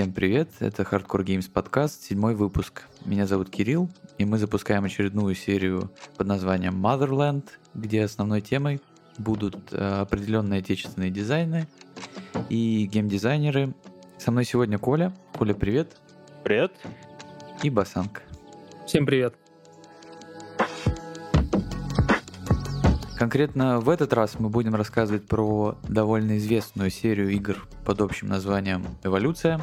Всем привет, это Hardcore Games подкаст, седьмой выпуск. Меня зовут Кирилл, и мы запускаем очередную серию под названием Motherland, где основной темой будут э, определенные отечественные дизайны и геймдизайнеры. Со мной сегодня Коля. Коля, привет. Привет. И Басанг. Всем привет. Конкретно в этот раз мы будем рассказывать про довольно известную серию игр под общим названием «Эволюция».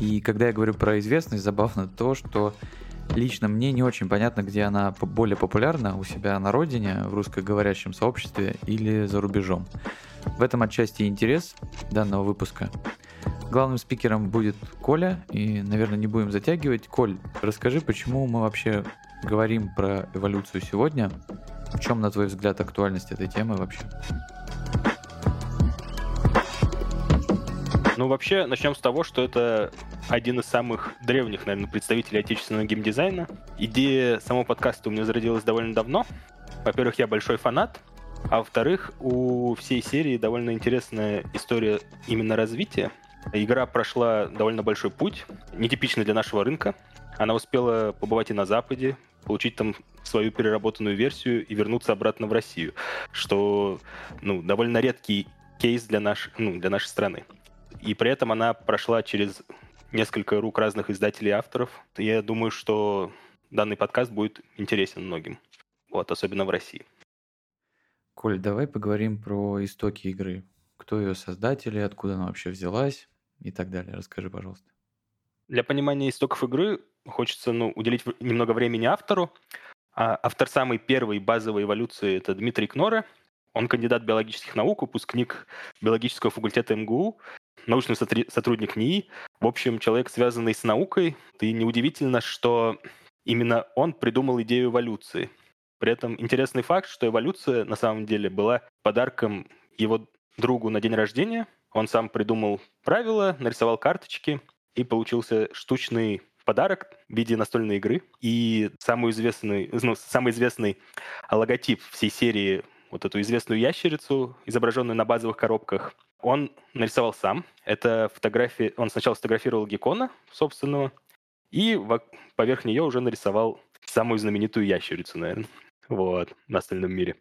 И когда я говорю про известность, забавно то, что лично мне не очень понятно, где она более популярна у себя на родине, в русскоговорящем сообществе или за рубежом. В этом отчасти интерес данного выпуска. Главным спикером будет Коля, и, наверное, не будем затягивать. Коль, расскажи, почему мы вообще говорим про эволюцию сегодня, в чем, на твой взгляд, актуальность этой темы вообще? Ну, вообще, начнем с того, что это один из самых древних, наверное, представителей отечественного геймдизайна. Идея самого подкаста у меня зародилась довольно давно. Во-первых, я большой фанат, а во-вторых, у всей серии довольно интересная история именно развития. Игра прошла довольно большой путь, нетипичный для нашего рынка. Она успела побывать и на Западе, получить там свою переработанную версию и вернуться обратно в Россию, что ну, довольно редкий кейс для, наш, ну, для нашей страны. И при этом она прошла через несколько рук разных издателей и авторов. Я думаю, что данный подкаст будет интересен многим, вот, особенно в России. Коль, давай поговорим про истоки игры. Кто ее создатели, откуда она вообще взялась и так далее. Расскажи, пожалуйста. Для понимания истоков игры хочется ну, уделить немного времени автору. А автор самой первой базовой эволюции — это Дмитрий Кнора. Он кандидат биологических наук, выпускник биологического факультета МГУ, научный сотрудник НИИ. В общем, человек, связанный с наукой. И неудивительно, что именно он придумал идею эволюции. При этом интересный факт, что эволюция на самом деле была подарком его другу на день рождения. Он сам придумал правила, нарисовал карточки, и получился штучный подарок в виде настольной игры. И самый известный, ну, самый известный логотип всей серии, вот эту известную ящерицу, изображенную на базовых коробках, он нарисовал сам. Это фотография... Он сначала сфотографировал геккона собственного, и поверх нее уже нарисовал самую знаменитую ящерицу, наверное, вот, в настольном мире.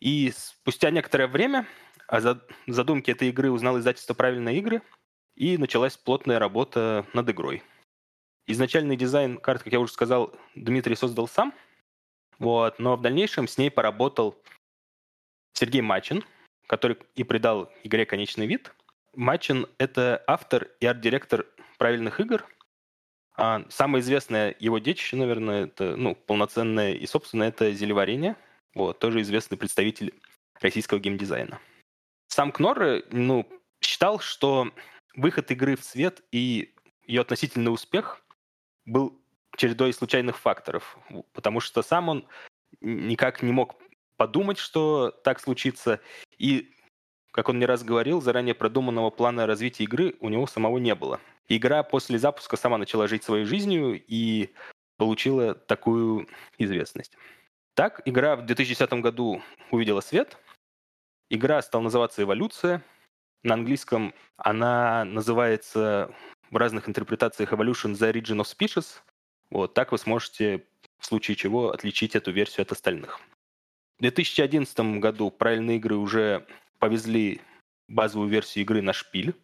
И спустя некоторое время о задумке этой игры узнал издательство «Правильные игры», и началась плотная работа над игрой. Изначальный дизайн карт, как я уже сказал, Дмитрий создал сам, вот, но в дальнейшем с ней поработал Сергей Мачин, который и придал игре конечный вид. Мачин — это автор и арт-директор правильных игр. А самое известное его детище, наверное, это ну, полноценное и, собственно, это «Зелеварение». Вот, тоже известный представитель российского геймдизайна. Сам Кнор ну, считал, что выход игры в свет и ее относительный успех был чередой случайных факторов, потому что сам он никак не мог подумать, что так случится, и, как он не раз говорил, заранее продуманного плана развития игры у него самого не было. Игра после запуска сама начала жить своей жизнью и получила такую известность. Так, игра в 2010 году увидела свет. Игра стала называться «Эволюция». На английском она называется в разных интерпретациях Evolution the Origin of Species. Вот так вы сможете в случае чего отличить эту версию от остальных. В 2011 году правильные игры уже повезли базовую версию игры на шпиль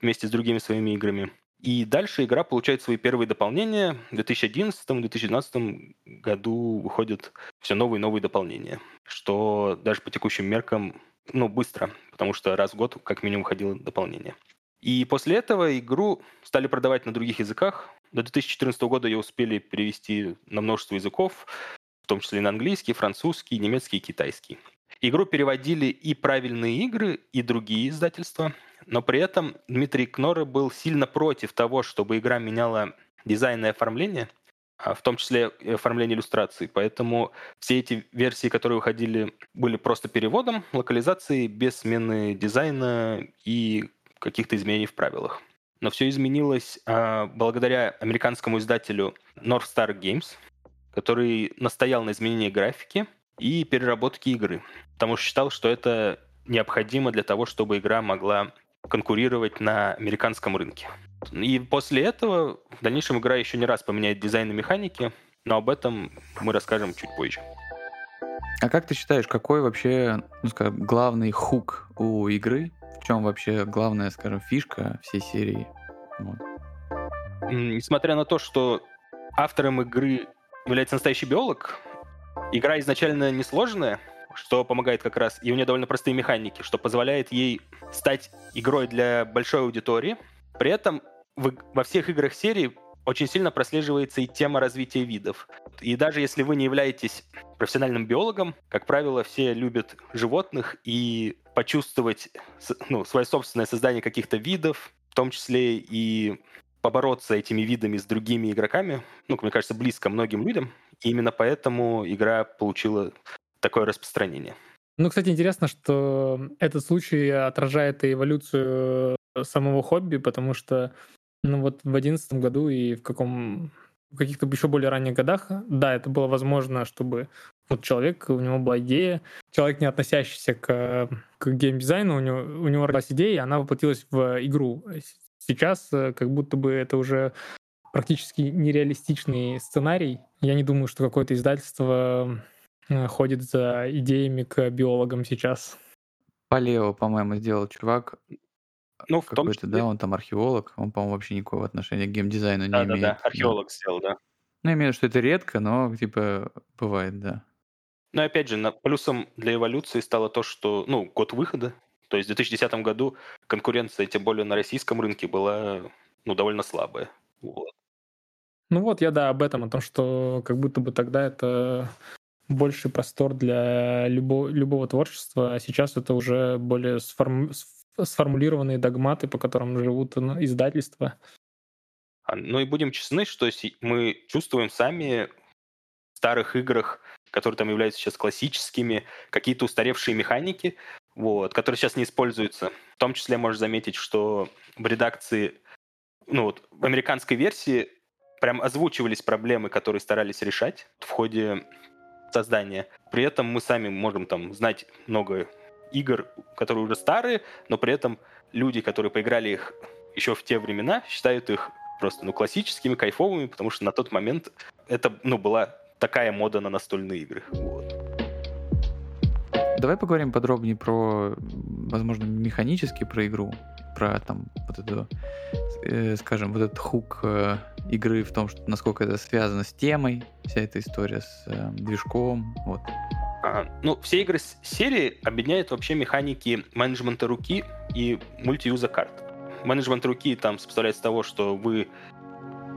вместе с другими своими играми. И дальше игра получает свои первые дополнения. В 2011-2012 году выходят все новые и новые дополнения, что даже по текущим меркам ну, быстро, потому что раз в год как минимум выходило дополнение. И после этого игру стали продавать на других языках. До 2014 года ее успели перевести на множество языков, в том числе и на английский, французский, немецкий и китайский. Игру переводили и правильные игры, и другие издательства, но при этом Дмитрий Кноры был сильно против того, чтобы игра меняла дизайн и оформление, в том числе оформление иллюстраций. Поэтому все эти версии, которые выходили, были просто переводом, локализацией без смены дизайна и каких-то изменений в правилах. Но все изменилось э, благодаря американскому издателю North Star Games, который настоял на изменении графики и переработке игры, потому что считал, что это необходимо для того, чтобы игра могла конкурировать на американском рынке. И после этого в дальнейшем игра еще не раз поменяет дизайн и механики, но об этом мы расскажем чуть позже. А как ты считаешь, какой вообще, ну, скажем, главный хук у игры? В чем вообще главная, скажем, фишка всей серии? Вот. Несмотря на то, что автором игры является настоящий биолог, игра изначально несложная, что помогает как раз, и у нее довольно простые механики, что позволяет ей стать игрой для большой аудитории. При этом во всех играх серии очень сильно прослеживается и тема развития видов. И даже если вы не являетесь профессиональным биологом, как правило, все любят животных и почувствовать ну, свое собственное создание каких-то видов, в том числе и побороться этими видами с другими игроками, ну, мне кажется, близко многим людям. И именно поэтому игра получила такое распространение. Ну, кстати, интересно, что этот случай отражает и эволюцию самого хобби, потому что ну вот в одиннадцатом году и в каком в каких-то еще более ранних годах, да, это было возможно, чтобы вот человек, у него была идея, человек, не относящийся к, к геймдизайну, у него, у него родилась идея, она воплотилась в игру. Сейчас э, как будто бы это уже практически нереалистичный сценарий. Я не думаю, что какое-то издательство ходит за идеями к биологам сейчас. Полео, по-моему, сделал чувак. Ну, в том числе... да, он там археолог, он, по-моему, вообще никакого отношения к геймдизайну да, не да, имеет. Да, да, археолог сделал, да. Ну, я имею в виду, что это редко, но, типа, бывает, да. Ну, и опять же, плюсом для эволюции стало то, что, ну, год выхода, то есть в 2010 году конкуренция, тем более на российском рынке, была, ну, довольно слабая. Вот. Ну вот, я, да, об этом, о том, что как будто бы тогда это больший простор для любого, любого творчества, а сейчас это уже более сформ, сформулированные догматы, по которым живут издательства. А, ну и будем честны, что мы чувствуем сами в старых играх, которые там являются сейчас классическими, какие-то устаревшие механики, вот, которые сейчас не используются. В том числе можно заметить, что в редакции, ну вот, в американской версии прям озвучивались проблемы, которые старались решать в ходе создания. При этом мы сами можем там знать много игр, которые уже старые, но при этом люди, которые поиграли их еще в те времена, считают их просто ну, классическими, кайфовыми, потому что на тот момент это ну, была такая мода на настольные игры. Вот. Давай поговорим подробнее про, возможно, механически про игру, про там вот эту, э, скажем, вот этот хук э, игры в том, что насколько это связано с темой, вся эта история с э, движком, вот. А, ну, все игры с серии объединяют вообще механики менеджмента руки и мультиюза карт. Менеджмент руки там составляет из того, что вы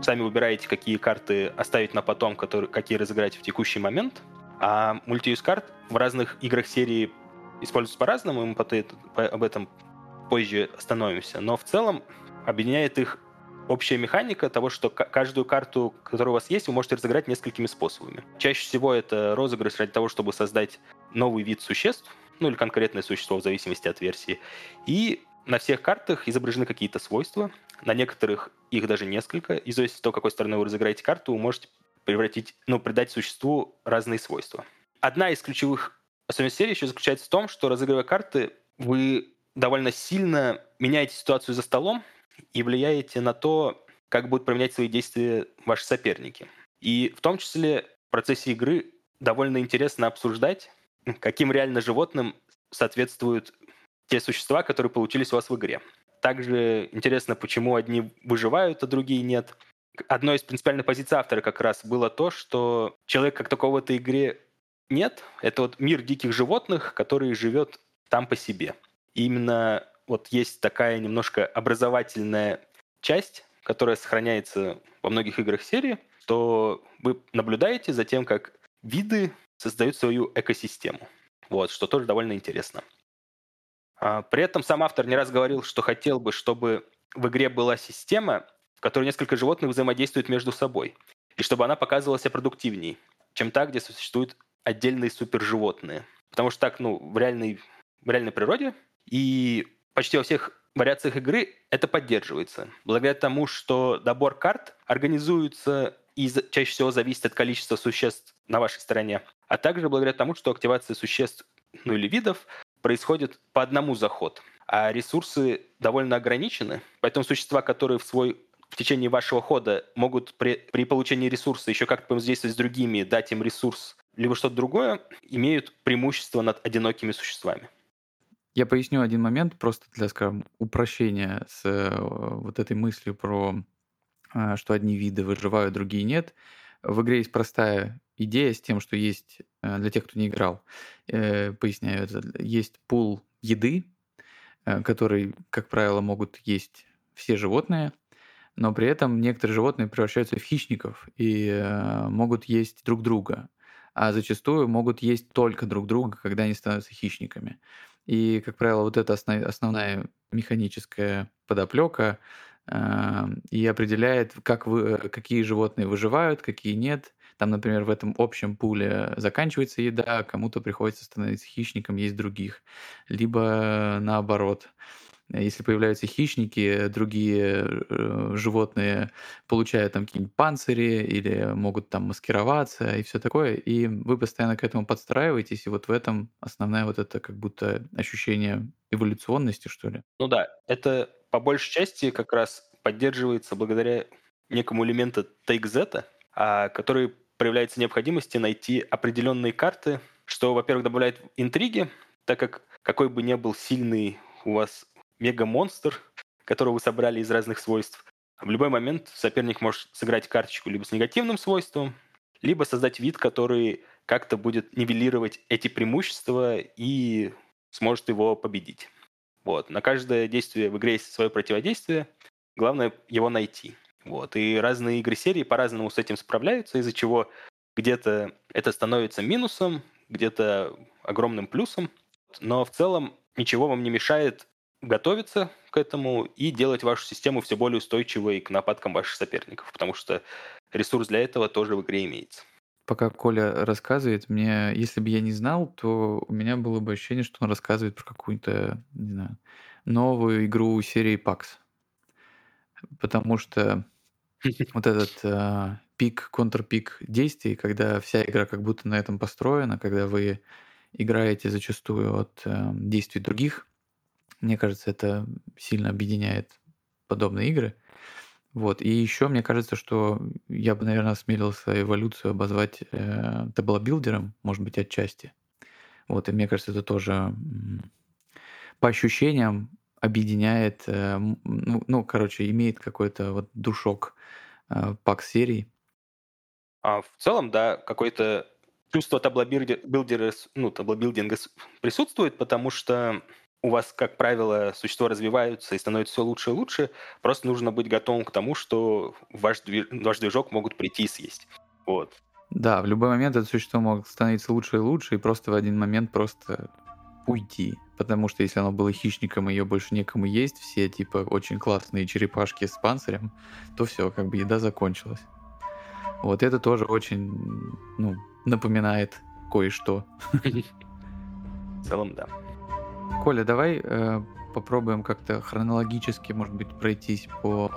сами выбираете, какие карты оставить на потом, которые, какие разыграть в текущий момент. А мультиюз карт в разных играх серии используются по-разному, мы потом, об этом позже остановимся. Но в целом объединяет их общая механика того, что каждую карту, которая у вас есть, вы можете разыграть несколькими способами. Чаще всего это розыгрыш ради того, чтобы создать новый вид существ, ну или конкретное существо в зависимости от версии. И на всех картах изображены какие-то свойства. На некоторых их даже несколько. И зависит от того, какой стороны вы разыграете карту, вы можете превратить, ну, придать существу разные свойства. Одна из ключевых особенностей серии еще заключается в том, что разыгрывая карты, вы довольно сильно меняете ситуацию за столом, и влияете на то, как будут применять свои действия ваши соперники. И в том числе в процессе игры довольно интересно обсуждать, каким реально животным соответствуют те существа, которые получились у вас в игре. Также интересно, почему одни выживают, а другие нет. Одной из принципиальных позиций автора как раз было то, что человек как такого в этой игре нет. Это вот мир диких животных, который живет там по себе. И именно вот есть такая немножко образовательная часть, которая сохраняется во многих играх серии, то вы наблюдаете за тем, как виды создают свою экосистему. Вот, что тоже довольно интересно. А, при этом сам автор не раз говорил, что хотел бы, чтобы в игре была система, в которой несколько животных взаимодействуют между собой, и чтобы она показывала себя продуктивней, чем та, где существуют отдельные суперживотные. Потому что так, ну, в реальной, в реальной природе и почти во всех вариациях игры это поддерживается. Благодаря тому, что добор карт организуется и чаще всего зависит от количества существ на вашей стороне, а также благодаря тому, что активация существ ну или видов происходит по одному заход. а ресурсы довольно ограничены, поэтому существа, которые в свой в течение вашего хода могут при, при получении ресурса еще как-то взаимодействовать с другими, дать им ресурс, либо что-то другое, имеют преимущество над одинокими существами. Я поясню один момент, просто для, скажем, упрощения с э, вот этой мыслью про, э, что одни виды выживают, другие нет. В игре есть простая идея с тем, что есть, э, для тех, кто не играл, поясняю это, есть пул еды, который, как правило, могут есть все животные, но при этом некоторые животные превращаются в хищников и могут есть друг друга, а зачастую могут есть только друг друга, когда они становятся хищниками. И, как правило, вот это основ, основная механическая подоплека э, и определяет, как вы, какие животные выживают, какие нет. Там, например, в этом общем пуле заканчивается еда, кому-то приходится становиться хищником, есть других. Либо наоборот. Если появляются хищники, другие э, животные получают там какие-нибудь панцири или могут там маскироваться и все такое, и вы постоянно к этому подстраиваетесь, и вот в этом основное вот это как будто ощущение эволюционности, что ли. Ну да, это по большей части как раз поддерживается благодаря некому элементу take а, который проявляется необходимости найти определенные карты, что, во-первых, добавляет интриги, так как какой бы ни был сильный у вас мега-монстр, которого вы собрали из разных свойств. В любой момент соперник может сыграть карточку либо с негативным свойством, либо создать вид, который как-то будет нивелировать эти преимущества и сможет его победить. Вот. На каждое действие в игре есть свое противодействие. Главное его найти. Вот. И разные игры серии по-разному с этим справляются, из-за чего где-то это становится минусом, где-то огромным плюсом. Но в целом ничего вам не мешает готовиться к этому и делать вашу систему все более устойчивой к нападкам ваших соперников, потому что ресурс для этого тоже в игре имеется. Пока Коля рассказывает, мне, если бы я не знал, то у меня было бы ощущение, что он рассказывает про какую-то, не знаю, новую игру серии PAX. Потому что вот этот э, пик, контрпик действий, когда вся игра как будто на этом построена, когда вы играете зачастую от э, действий других мне кажется, это сильно объединяет подобные игры. Вот. И еще мне кажется, что я бы, наверное, осмелился эволюцию обозвать э, таблобилдером, может быть, отчасти. Вот. И мне кажется, это тоже по ощущениям объединяет, э, ну, ну, короче, имеет какой-то вот душок э, Pax-серий. А в целом, да, какое-то чувство таблобилдера, ну, таблобилдинга присутствует, потому что у вас, как правило, существа развиваются и становятся все лучше и лучше, просто нужно быть готовым к тому, что ваш, движ... ваш движок могут прийти и съесть. Вот. Да, в любой момент это существо может становиться лучше и лучше, и просто в один момент просто уйти. Потому что если оно было хищником, и ее больше некому есть, все типа очень классные черепашки с панцирем, то все, как бы еда закончилась. Вот это тоже очень, ну, напоминает кое-что. В целом, да. Коля, давай э, попробуем как-то хронологически, может быть, пройтись по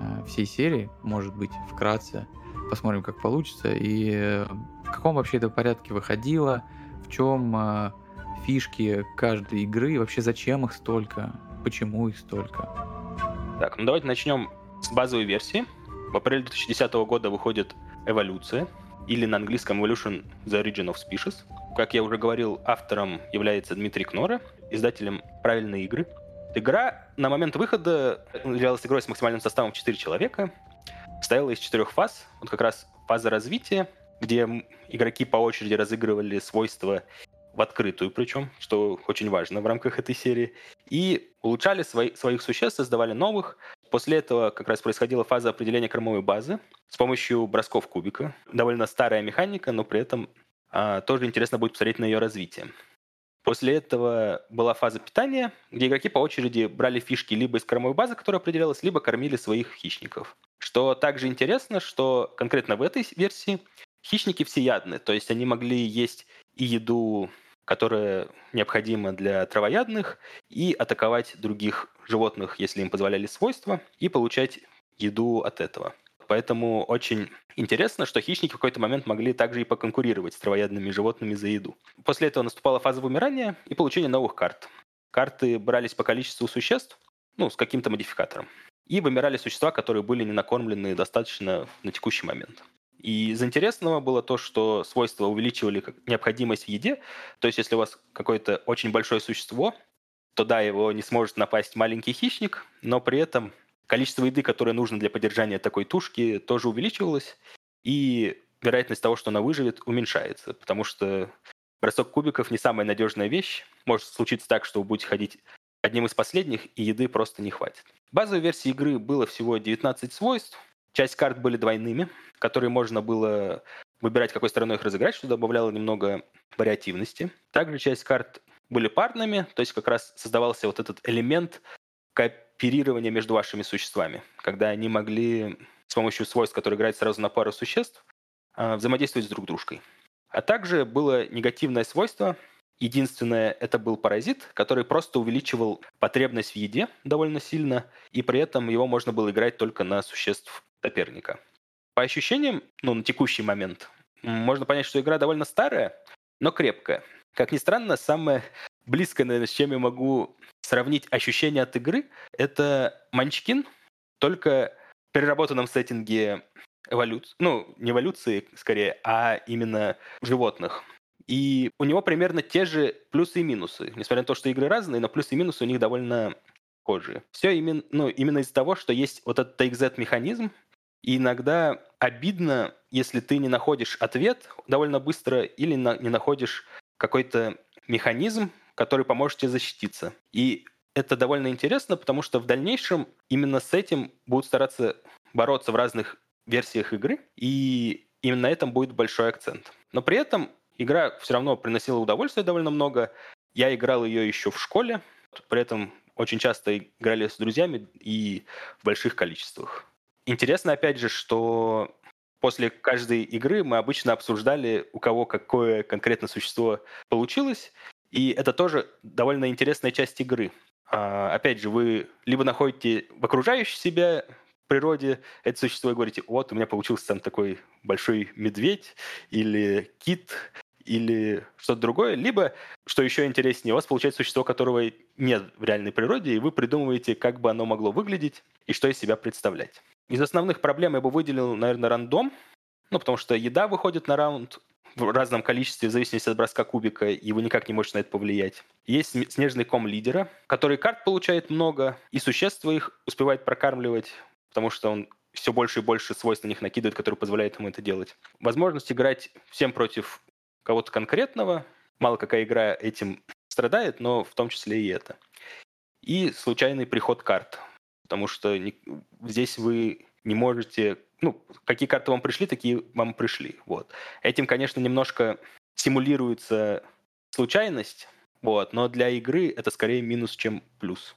э, всей серии, может быть, вкратце, посмотрим, как получится, и э, в каком вообще это порядке выходило, в чем э, фишки каждой игры, вообще зачем их столько, почему их столько. Так, ну давайте начнем с базовой версии. В апреле 2010 года выходит «Эволюция», или на английском Evolution The Origin of Species. Как я уже говорил, автором является Дмитрий Кнора, издателем «Правильные игры». Игра на момент выхода являлась игрой с максимальным составом 4 человека, состояла из четырех фаз. Вот как раз фаза развития, где игроки по очереди разыгрывали свойства в открытую причем, что очень важно в рамках этой серии, и улучшали свои, своих существ, создавали новых. После этого как раз происходила фаза определения кормовой базы с помощью бросков кубика. Довольно старая механика, но при этом а, тоже интересно будет посмотреть на ее развитие. После этого была фаза питания, где игроки по очереди брали фишки либо из кормовой базы, которая определялась, либо кормили своих хищников. Что также интересно, что конкретно в этой версии хищники всеядны, то есть они могли есть и еду, которая необходима для травоядных, и атаковать других животных, если им позволяли свойства, и получать еду от этого. Поэтому очень интересно, что хищники в какой-то момент могли также и поконкурировать с травоядными животными за еду. После этого наступала фаза вымирания и получения новых карт. карты брались по количеству существ, ну, с каким-то модификатором, и вымирали существа, которые были не накормлены достаточно на текущий момент. И из интересного было то, что свойства увеличивали необходимость в еде. То есть, если у вас какое-то очень большое существо, то да, его не сможет напасть маленький хищник, но при этом количество еды, которое нужно для поддержания такой тушки, тоже увеличивалось, и вероятность того, что она выживет, уменьшается, потому что бросок кубиков не самая надежная вещь. Может случиться так, что вы будете ходить одним из последних, и еды просто не хватит. В базовой версии игры было всего 19 свойств, Часть карт были двойными, которые можно было выбирать, какой стороной их разыграть, что добавляло немного вариативности. Также часть карт были парными, то есть как раз создавался вот этот элемент кооперирования между вашими существами, когда они могли с помощью свойств, которые играют сразу на пару существ, а, взаимодействовать с друг дружкой. А также было негативное свойство. Единственное, это был паразит, который просто увеличивал потребность в еде довольно сильно, и при этом его можно было играть только на существ соперника. По ощущениям, ну, на текущий момент, можно понять, что игра довольно старая, но крепкая. Как ни странно, самое близкое, наверное, с чем я могу сравнить ощущения от игры, это Манчкин, только в переработанном сеттинге эволюции, ну, не эволюции скорее, а именно животных. И у него примерно те же плюсы и минусы. Несмотря на то, что игры разные, но плюсы и минусы у них довольно схожие. Все именно, ну, именно из-за того, что есть вот этот TXZ-механизм, и иногда обидно, если ты не находишь ответ довольно быстро или на, не находишь какой-то механизм, который поможет тебе защититься. И это довольно интересно, потому что в дальнейшем именно с этим будут стараться бороться в разных версиях игры, и именно на этом будет большой акцент. Но при этом игра все равно приносила удовольствие довольно много. Я играл ее еще в школе, при этом очень часто играли с друзьями и в больших количествах. Интересно, опять же, что после каждой игры мы обычно обсуждали, у кого какое конкретно существо получилось, и это тоже довольно интересная часть игры. А, опять же, вы либо находите в окружающей себя природе это существо и говорите, вот, у меня получился там такой большой медведь или кит, или что-то другое, либо, что еще интереснее, у вас получается существо, которого нет в реальной природе, и вы придумываете, как бы оно могло выглядеть и что из себя представлять. Из основных проблем я бы выделил, наверное, рандом, ну, потому что еда выходит на раунд в разном количестве, в зависимости от броска кубика, и вы никак не можете на это повлиять. Есть снежный ком лидера, который карт получает много, и существа их успевает прокармливать, потому что он все больше и больше свойств на них накидывает, которые позволяют ему это делать. Возможность играть всем против кого-то конкретного. Мало какая игра этим страдает, но в том числе и это. И случайный приход карт потому что не, здесь вы не можете... Ну, какие карты вам пришли, такие вам пришли. Вот. Этим, конечно, немножко симулируется случайность, вот, но для игры это скорее минус, чем плюс.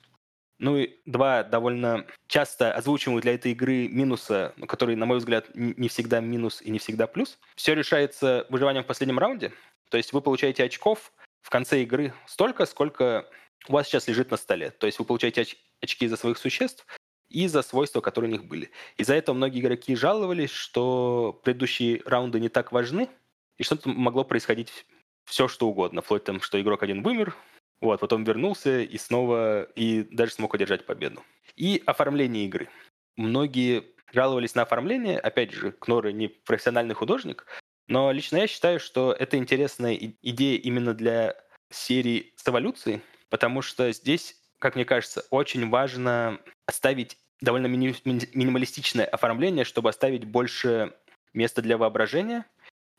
Ну и два довольно часто озвучиваемых для этой игры минуса, которые, на мой взгляд, не всегда минус и не всегда плюс. Все решается выживанием в последнем раунде. То есть вы получаете очков в конце игры столько, сколько у вас сейчас лежит на столе. То есть вы получаете оч- очки за своих существ и за свойства, которые у них были. Из-за этого многие игроки жаловались, что предыдущие раунды не так важны, и что-то могло происходить все, что угодно. Вплоть там, что игрок один вымер, вот, потом вернулся и снова, и даже смог одержать победу. И оформление игры. Многие жаловались на оформление. Опять же, Кноры не профессиональный художник, но лично я считаю, что это интересная идея именно для серии с эволюцией, потому что здесь, как мне кажется, очень важно оставить довольно мини- минималистичное оформление, чтобы оставить больше места для воображения,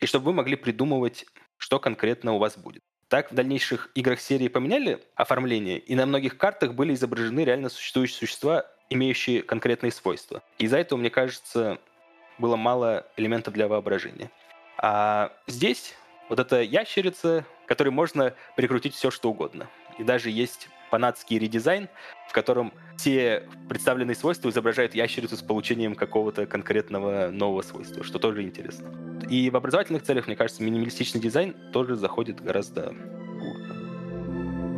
и чтобы вы могли придумывать, что конкретно у вас будет. Так в дальнейших играх серии поменяли оформление, и на многих картах были изображены реально существующие существа, имеющие конкретные свойства. Из-за этого, мне кажется, было мало элементов для воображения. А здесь вот эта ящерица, которой можно прикрутить все, что угодно. И даже есть фанатский редизайн, в котором все представленные свойства изображают ящерицу с получением какого-то конкретного нового свойства, что тоже интересно. И в образовательных целях, мне кажется, минималистичный дизайн тоже заходит гораздо глубже.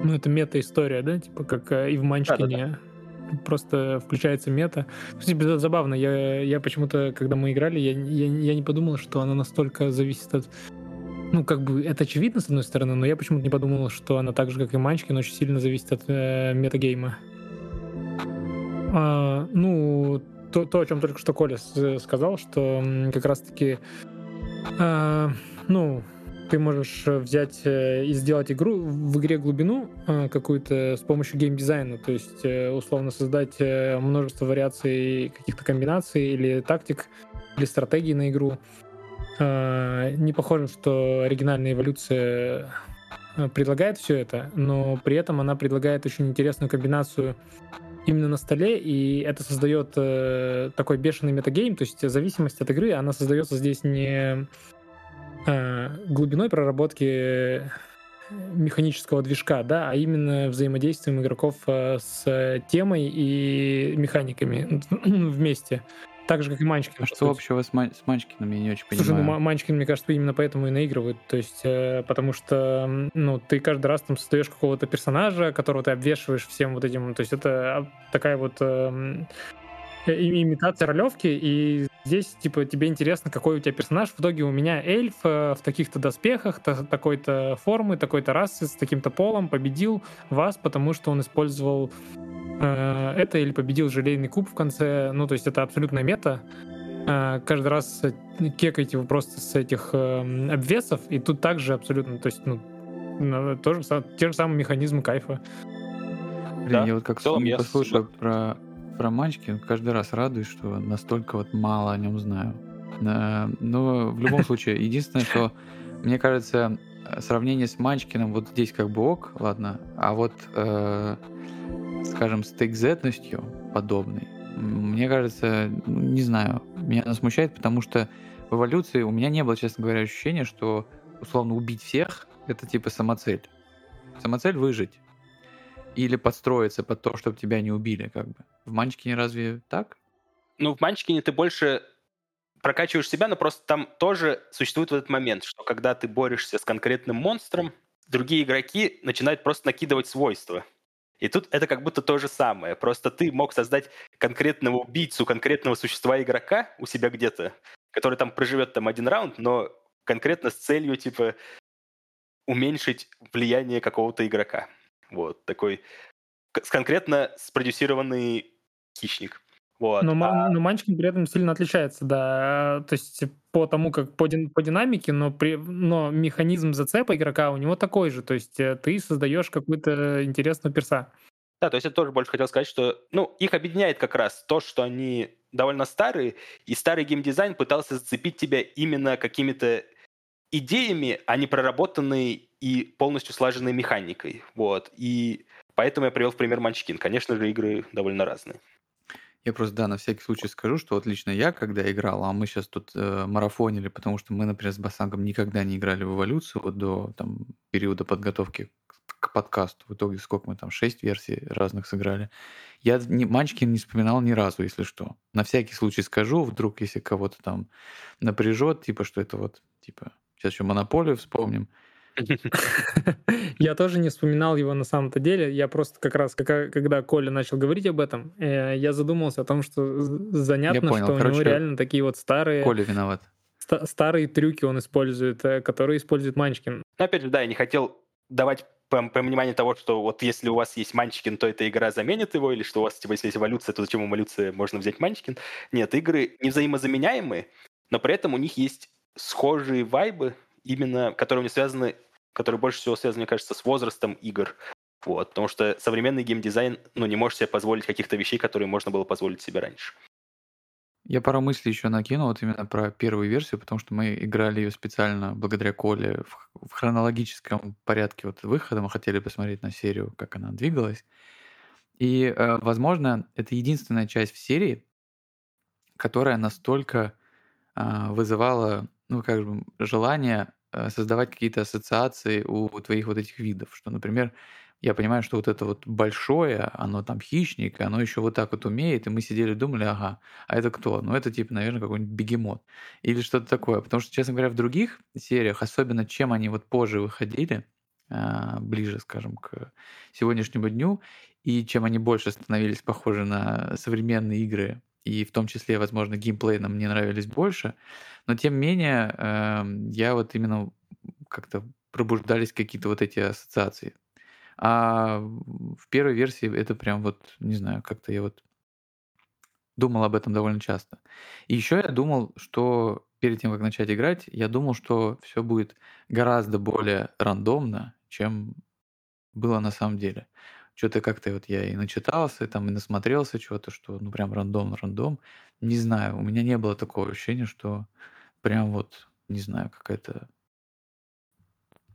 Ну, это мета-история, да? Типа как э, и в Манчкине. Да, да, да. Просто включается мета. Кстати, забавно, я, я почему-то, когда мы играли, я, я, я не подумал, что она настолько зависит от ну, как бы это очевидно, с одной стороны, но я почему-то не подумал, что она так же, как и Манчкин, очень сильно зависит от э, метагейма. А, ну, то, то, о чем только что Коля сказал, что как раз-таки, а, ну, ты можешь взять и сделать игру в игре глубину а, какую-то с помощью геймдизайна, то есть э, условно создать э, множество вариаций каких-то комбинаций или тактик или стратегий на игру. А, не похоже, что оригинальная эволюция э, предлагает все это, но при этом она предлагает очень интересную комбинацию именно на столе, и это создает э, такой бешеный метагейм, то есть зависимость от игры, она создается здесь не э, глубиной проработки механического движка, да, а именно взаимодействием игроков э, с темой и механиками вместе. Так же, как и Манчкин. А что общего с, Ман- с Манчкиным, я не очень Слушай, понимаю. ну Манчкин, мне кажется, именно поэтому и наигрывают. То есть, э, потому что, ну, ты каждый раз там создаешь какого-то персонажа, которого ты обвешиваешь всем вот этим. То есть, это а, такая вот э, имитация ролевки, и здесь, типа, тебе интересно, какой у тебя персонаж. В итоге у меня эльф э, в таких-то доспехах, та- такой-то формы, такой-то расы, с таким-то полом победил вас, потому что он использовал это или победил желейный куб в конце. Ну, то есть это абсолютно мета. Э, каждый раз кекаете вы просто с этих обвесов, и тут также абсолютно, то есть, ну, тоже те же самые механизмы кайфа. Блин, да. я вот как целом, я послушал с... про, про Манчкин, каждый раз радуюсь, что настолько вот мало о нем знаю. Но в любом случае, единственное, что мне кажется, сравнение с Манчкиным вот здесь как бы ок, ладно, а вот э, скажем, с текзетностью подобной, мне кажется, не знаю, меня она смущает, потому что в эволюции у меня не было, честно говоря, ощущения, что условно убить всех — это типа самоцель. Самоцель — выжить. Или подстроиться под то, чтобы тебя не убили, как бы. В Манчкине разве так? Ну, в Манчкине ты больше прокачиваешь себя, но просто там тоже существует вот этот момент, что когда ты борешься с конкретным монстром, другие игроки начинают просто накидывать свойства. И тут это как будто то же самое. Просто ты мог создать конкретного убийцу, конкретного существа игрока у себя где-то, который там проживет там один раунд, но конкретно с целью, типа, уменьшить влияние какого-то игрока. Вот, такой конкретно спродюсированный хищник. Вот. Но, а... но Манчкин при этом сильно отличается, да. То есть по тому, как по, дин, по динамике, но, при, но механизм зацепа игрока у него такой же. То есть э, ты создаешь какую-то интересную перса. Да, то есть я тоже больше хотел сказать, что ну, их объединяет как раз то, что они довольно старые, и старый геймдизайн пытался зацепить тебя именно какими-то идеями, а не проработанной и полностью слаженной механикой. Вот. И поэтому я привел в пример Манчкин. Конечно же, игры довольно разные. Я просто, да, на всякий случай скажу, что вот лично я, когда играл, а мы сейчас тут э, марафонили, потому что мы, например, с Басангом никогда не играли в эволюцию вот до там, периода подготовки к подкасту. В итоге сколько мы там, шесть версий разных сыграли. Я не, Манчкин не вспоминал ни разу, если что. На всякий случай скажу, вдруг если кого-то там напряжет, типа, что это вот, типа, сейчас еще монополию вспомним. Я тоже не вспоминал его на самом-то деле. Я просто как раз, когда Коля начал говорить об этом, э, я задумался о том, что занятно, что у него реально такие вот старые... Коля виноват. Старые трюки он использует, э, которые использует Манчкин. Опять же, да, я не хотел давать понимание того, что вот если у вас есть Манчкин, то эта игра заменит его, или что у вас, типа, если есть эволюция, то зачем эволюция, можно взять Манчкин. Нет, игры не взаимозаменяемые, но при этом у них есть схожие вайбы, именно, которые не связаны который больше всего связан, мне кажется, с возрастом игр. Вот, потому что современный геймдизайн, ну, не может себе позволить каких-то вещей, которые можно было позволить себе раньше. Я пару мыслей еще накинул вот именно про первую версию, потому что мы играли ее специально благодаря Коле в, в хронологическом порядке вот выхода. Мы хотели посмотреть на серию, как она двигалась. И, э, возможно, это единственная часть в серии, которая настолько э, вызывала, ну, как бы, желание создавать какие-то ассоциации у твоих вот этих видов, что, например, я понимаю, что вот это вот большое, оно там хищник, оно еще вот так вот умеет, и мы сидели думали, ага, а это кто? Ну, это типа, наверное, какой-нибудь бегемот или что-то такое. Потому что, честно говоря, в других сериях, особенно чем они вот позже выходили, а, ближе, скажем, к сегодняшнему дню, и чем они больше становились похожи на современные игры, и в том числе, возможно, геймплей нам не нравились больше, но тем не менее, эм, я вот именно как-то пробуждались какие-то вот эти ассоциации. А в первой версии это прям вот, не знаю, как-то я вот думал об этом довольно часто. И еще я думал, что перед тем, как начать играть, я думал, что все будет гораздо более рандомно, чем было на самом деле. Что-то как-то вот я и начитался, там и насмотрелся чего-то, что ну прям рандом-рандом. Не знаю, у меня не было такого ощущения, что прям вот, не знаю, какая-то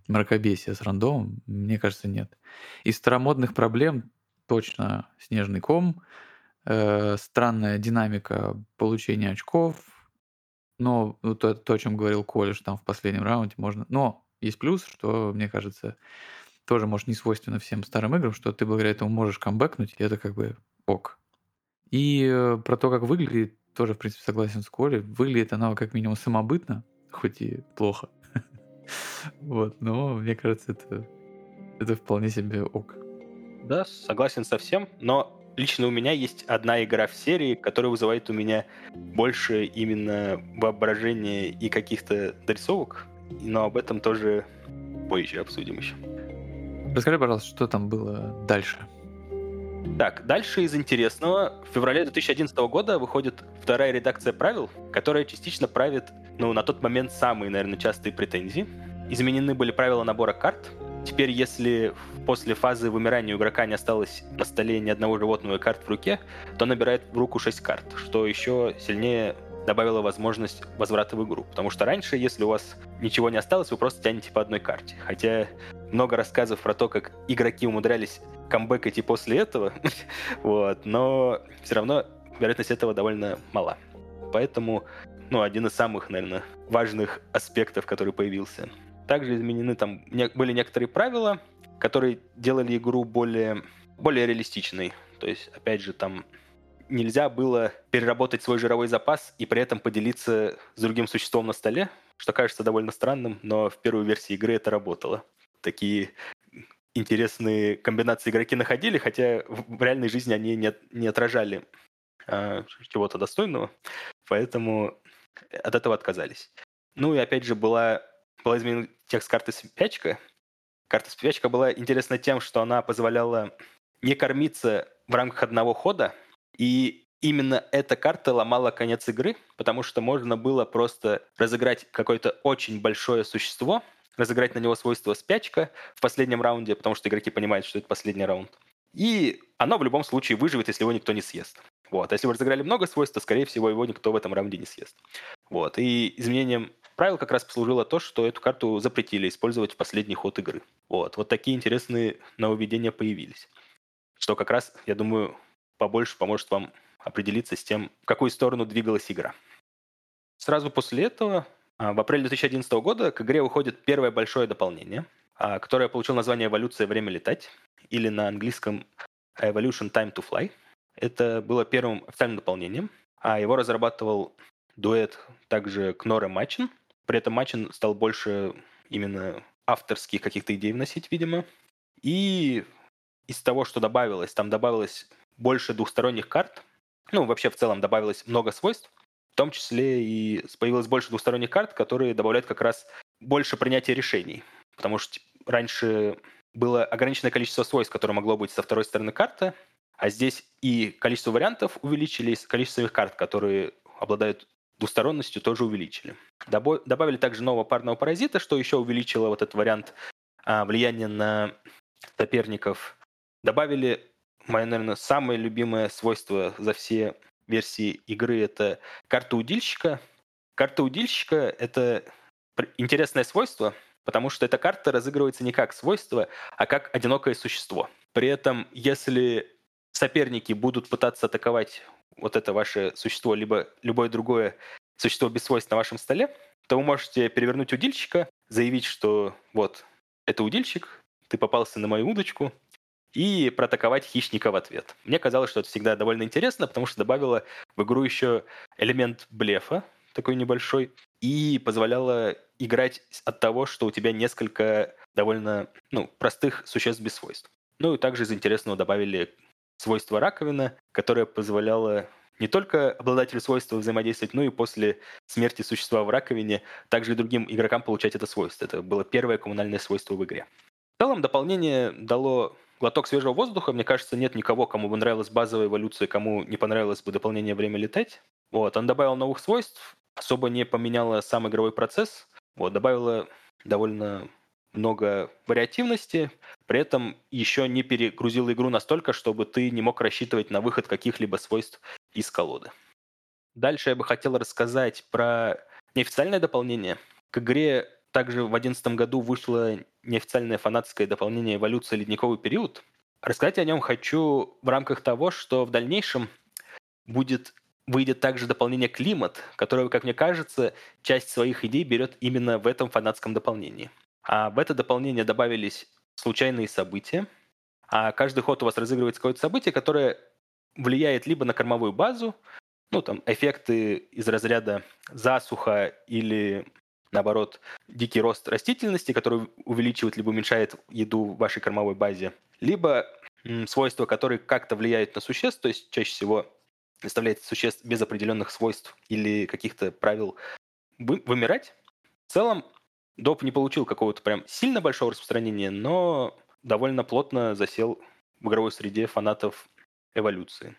мракобесие с рандомом, мне кажется, нет. Из старомодных проблем точно снежный ком, э, странная динамика получения очков, но ну, то, то, о чем говорил Колеш там в последнем раунде, можно... Но есть плюс, что, мне кажется, тоже, может, не свойственно всем старым играм, что ты благодаря этому можешь камбэкнуть, и это как бы ок. И э, про то, как выглядит, тоже, в принципе, согласен с Колей. Выглядит она как минимум самобытно, хоть и плохо. Вот, но мне кажется, это, это вполне себе ок. Да, согласен со всем, но лично у меня есть одна игра в серии, которая вызывает у меня больше именно воображения и каких-то дорисовок, но об этом тоже позже обсудим еще. Расскажи, пожалуйста, что там было дальше? Так, дальше из интересного. В феврале 2011 года выходит вторая редакция правил, которая частично правит, ну, на тот момент самые, наверное, частые претензии. Изменены были правила набора карт. Теперь, если после фазы вымирания у игрока не осталось на столе ни одного животного карт в руке, то набирает в руку 6 карт, что еще сильнее добавила возможность возврата в игру. Потому что раньше, если у вас ничего не осталось, вы просто тянете по одной карте. Хотя много рассказов про то, как игроки умудрялись камбэкать и после этого, вот, но все равно вероятность этого довольно мала. Поэтому, ну, один из самых, наверное, важных аспектов, который появился. Также изменены там были некоторые правила, которые делали игру более, более реалистичной. То есть, опять же, там нельзя было переработать свой жировой запас и при этом поделиться с другим существом на столе, что кажется довольно странным, но в первой версии игры это работало. Такие интересные комбинации игроки находили, хотя в реальной жизни они не, не отражали э, чего-то достойного, поэтому от этого отказались. Ну и опять же была, была изменена текст карты спячка. Карта спячка была интересна тем, что она позволяла не кормиться в рамках одного хода, и именно эта карта ломала конец игры, потому что можно было просто разыграть какое-то очень большое существо, разыграть на него свойство спячка в последнем раунде, потому что игроки понимают, что это последний раунд. И оно в любом случае выживет, если его никто не съест. Вот. А если вы разыграли много свойств, то, скорее всего, его никто в этом раунде не съест. Вот. И изменением правил как раз послужило то, что эту карту запретили использовать в последний ход игры. Вот. Вот такие интересные нововведения появились. Что как раз, я думаю, побольше поможет вам определиться с тем, в какую сторону двигалась игра. Сразу после этого, а, в апреле 2011 года, к игре выходит первое большое дополнение, а, которое получило название «Эволюция. Время летать», или на английском «Evolution Time to Fly». Это было первым официальным дополнением, а его разрабатывал дуэт также Кнор и Мачин. При этом Мачин стал больше именно авторских каких-то идей вносить, видимо. И из того, что добавилось, там добавилось больше двухсторонних карт. Ну, вообще в целом добавилось много свойств, в том числе и появилось больше двухсторонних карт, которые добавляют как раз больше принятия решений. Потому что раньше было ограниченное количество свойств, которое могло быть со второй стороны карты, а здесь и количество вариантов увеличились, количество их карт, которые обладают двусторонностью, тоже увеличили. Добавили также нового парного паразита, что еще увеличило вот этот вариант а, влияния на соперников. Добавили мое, наверное, самое любимое свойство за все версии игры — это карта удильщика. Карта удильщика — это интересное свойство, потому что эта карта разыгрывается не как свойство, а как одинокое существо. При этом, если соперники будут пытаться атаковать вот это ваше существо, либо любое другое существо без свойств на вашем столе, то вы можете перевернуть удильщика, заявить, что вот, это удильщик, ты попался на мою удочку, и протаковать хищника в ответ. Мне казалось, что это всегда довольно интересно, потому что добавило в игру еще элемент блефа, такой небольшой, и позволяло играть от того, что у тебя несколько довольно ну, простых существ без свойств. Ну и также из интересного добавили свойство раковина, которое позволяло не только обладателю свойства взаимодействовать, но и после смерти существа в раковине также и другим игрокам получать это свойство. Это было первое коммунальное свойство в игре. В целом дополнение дало глоток свежего воздуха. Мне кажется, нет никого, кому бы нравилась базовая эволюция, кому не понравилось бы дополнение «Время летать». Вот, он добавил новых свойств, особо не поменяла сам игровой процесс, вот, добавила довольно много вариативности, при этом еще не перегрузил игру настолько, чтобы ты не мог рассчитывать на выход каких-либо свойств из колоды. Дальше я бы хотел рассказать про неофициальное дополнение. К игре также в 2011 году вышло неофициальное фанатское дополнение «Эволюция. Ледниковый период». Рассказать о нем хочу в рамках того, что в дальнейшем будет выйдет также дополнение «Климат», которое, как мне кажется, часть своих идей берет именно в этом фанатском дополнении. А в это дополнение добавились случайные события. А каждый ход у вас разыгрывается какое-то событие, которое влияет либо на кормовую базу, ну, там, эффекты из разряда засуха или, наоборот, дикий рост растительности, который увеличивает либо уменьшает еду в вашей кормовой базе, либо свойства, которые как-то влияют на существ, то есть чаще всего заставляет существ без определенных свойств или каких-то правил вы, вымирать. В целом, доп не получил какого-то прям сильно большого распространения, но довольно плотно засел в игровой среде фанатов эволюции.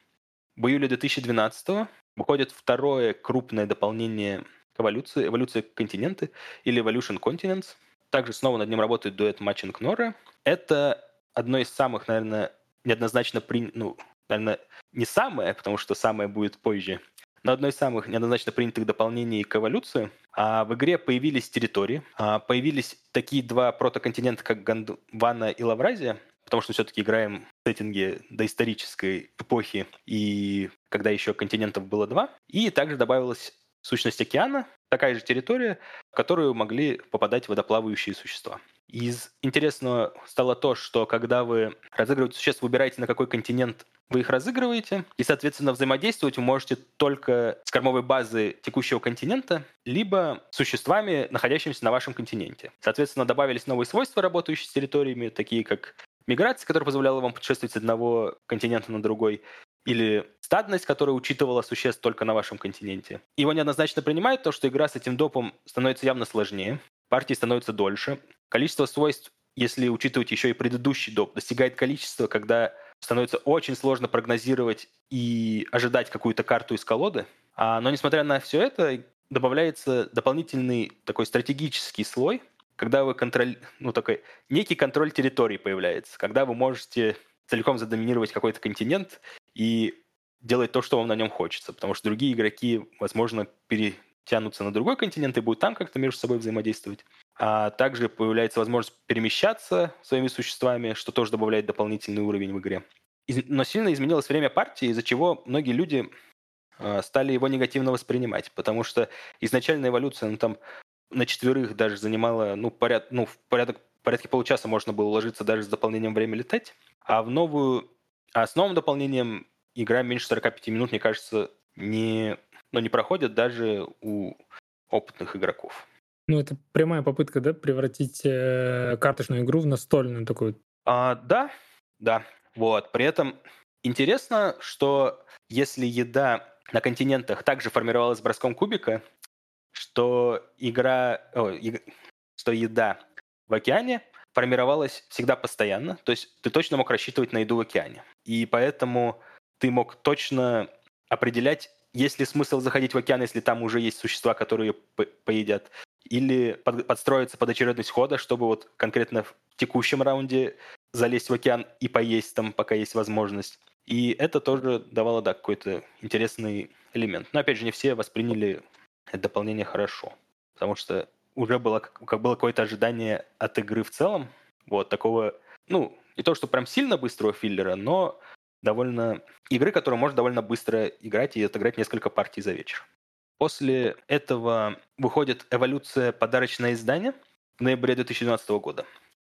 В июле 2012 выходит второе крупное дополнение к эволюции, эволюция континенты или Evolution Continents. Также снова над ним работает дуэт Матчинг Нора. Это одно из самых, наверное, неоднозначно при... ну, наверное, не самое, потому что самое будет позже, но одно из самых неоднозначно принятых дополнений к эволюции. А в игре появились территории, а появились такие два протоконтинента, как Гондвана и Лавразия, потому что все-таки играем в сеттинге доисторической эпохи, и когда еще континентов было два. И также добавилась сущность океана, такая же территория, в которую могли попадать водоплавающие существа. Из интересного стало то, что когда вы разыгрываете существ, выбираете, на какой континент вы их разыгрываете, и, соответственно, взаимодействовать вы можете только с кормовой базы текущего континента, либо с существами, находящимися на вашем континенте. Соответственно, добавились новые свойства, работающие с территориями, такие как миграция, которая позволяла вам путешествовать с одного континента на другой, или стадность, которая учитывала существ только на вашем континенте. Его неоднозначно принимают, то что игра с этим допом становится явно сложнее, партии становятся дольше, количество свойств, если учитывать еще и предыдущий доп, достигает количества, когда становится очень сложно прогнозировать и ожидать какую-то карту из колоды. А, но несмотря на все это, добавляется дополнительный такой стратегический слой, когда вы контроль, ну такой некий контроль территории появляется, когда вы можете целиком задоминировать какой-то континент и делать то, что вам на нем хочется, потому что другие игроки, возможно, перетянутся на другой континент и будут там как-то между собой взаимодействовать. А также появляется возможность перемещаться своими существами, что тоже добавляет дополнительный уровень в игре. Но сильно изменилось время партии, из-за чего многие люди а, стали его негативно воспринимать, потому что изначально эволюция, ну там на четверых даже занимала, ну, поряд, ну в порядок, порядке получаса можно было уложиться даже с дополнением время летать, а в новую, а с новым дополнением игра меньше 45 минут, мне кажется, не, ну, не проходит даже у опытных игроков. Ну, это прямая попытка, да, превратить э, карточную игру в настольную такую. А, да, да. Вот. При этом интересно, что если еда на континентах также формировалась броском кубика, что игра, о, е, что еда в океане формировалась всегда постоянно, то есть ты точно мог рассчитывать на еду в океане. И поэтому ты мог точно определять, есть ли смысл заходить в океан, если там уже есть существа, которые поедят, или под, подстроиться под очередность хода, чтобы вот конкретно в текущем раунде залезть в океан и поесть там, пока есть возможность. И это тоже давало, да, какой-то интересный элемент. Но, опять же, не все восприняли это дополнение хорошо, потому что уже было, как было какое-то ожидание от игры в целом, вот, такого, ну, не то, что прям сильно быстрого филлера, но довольно игры, которую можно довольно быстро играть и отыграть несколько партий за вечер. После этого выходит «Эволюция. Подарочное издание» в ноябре 2012 года.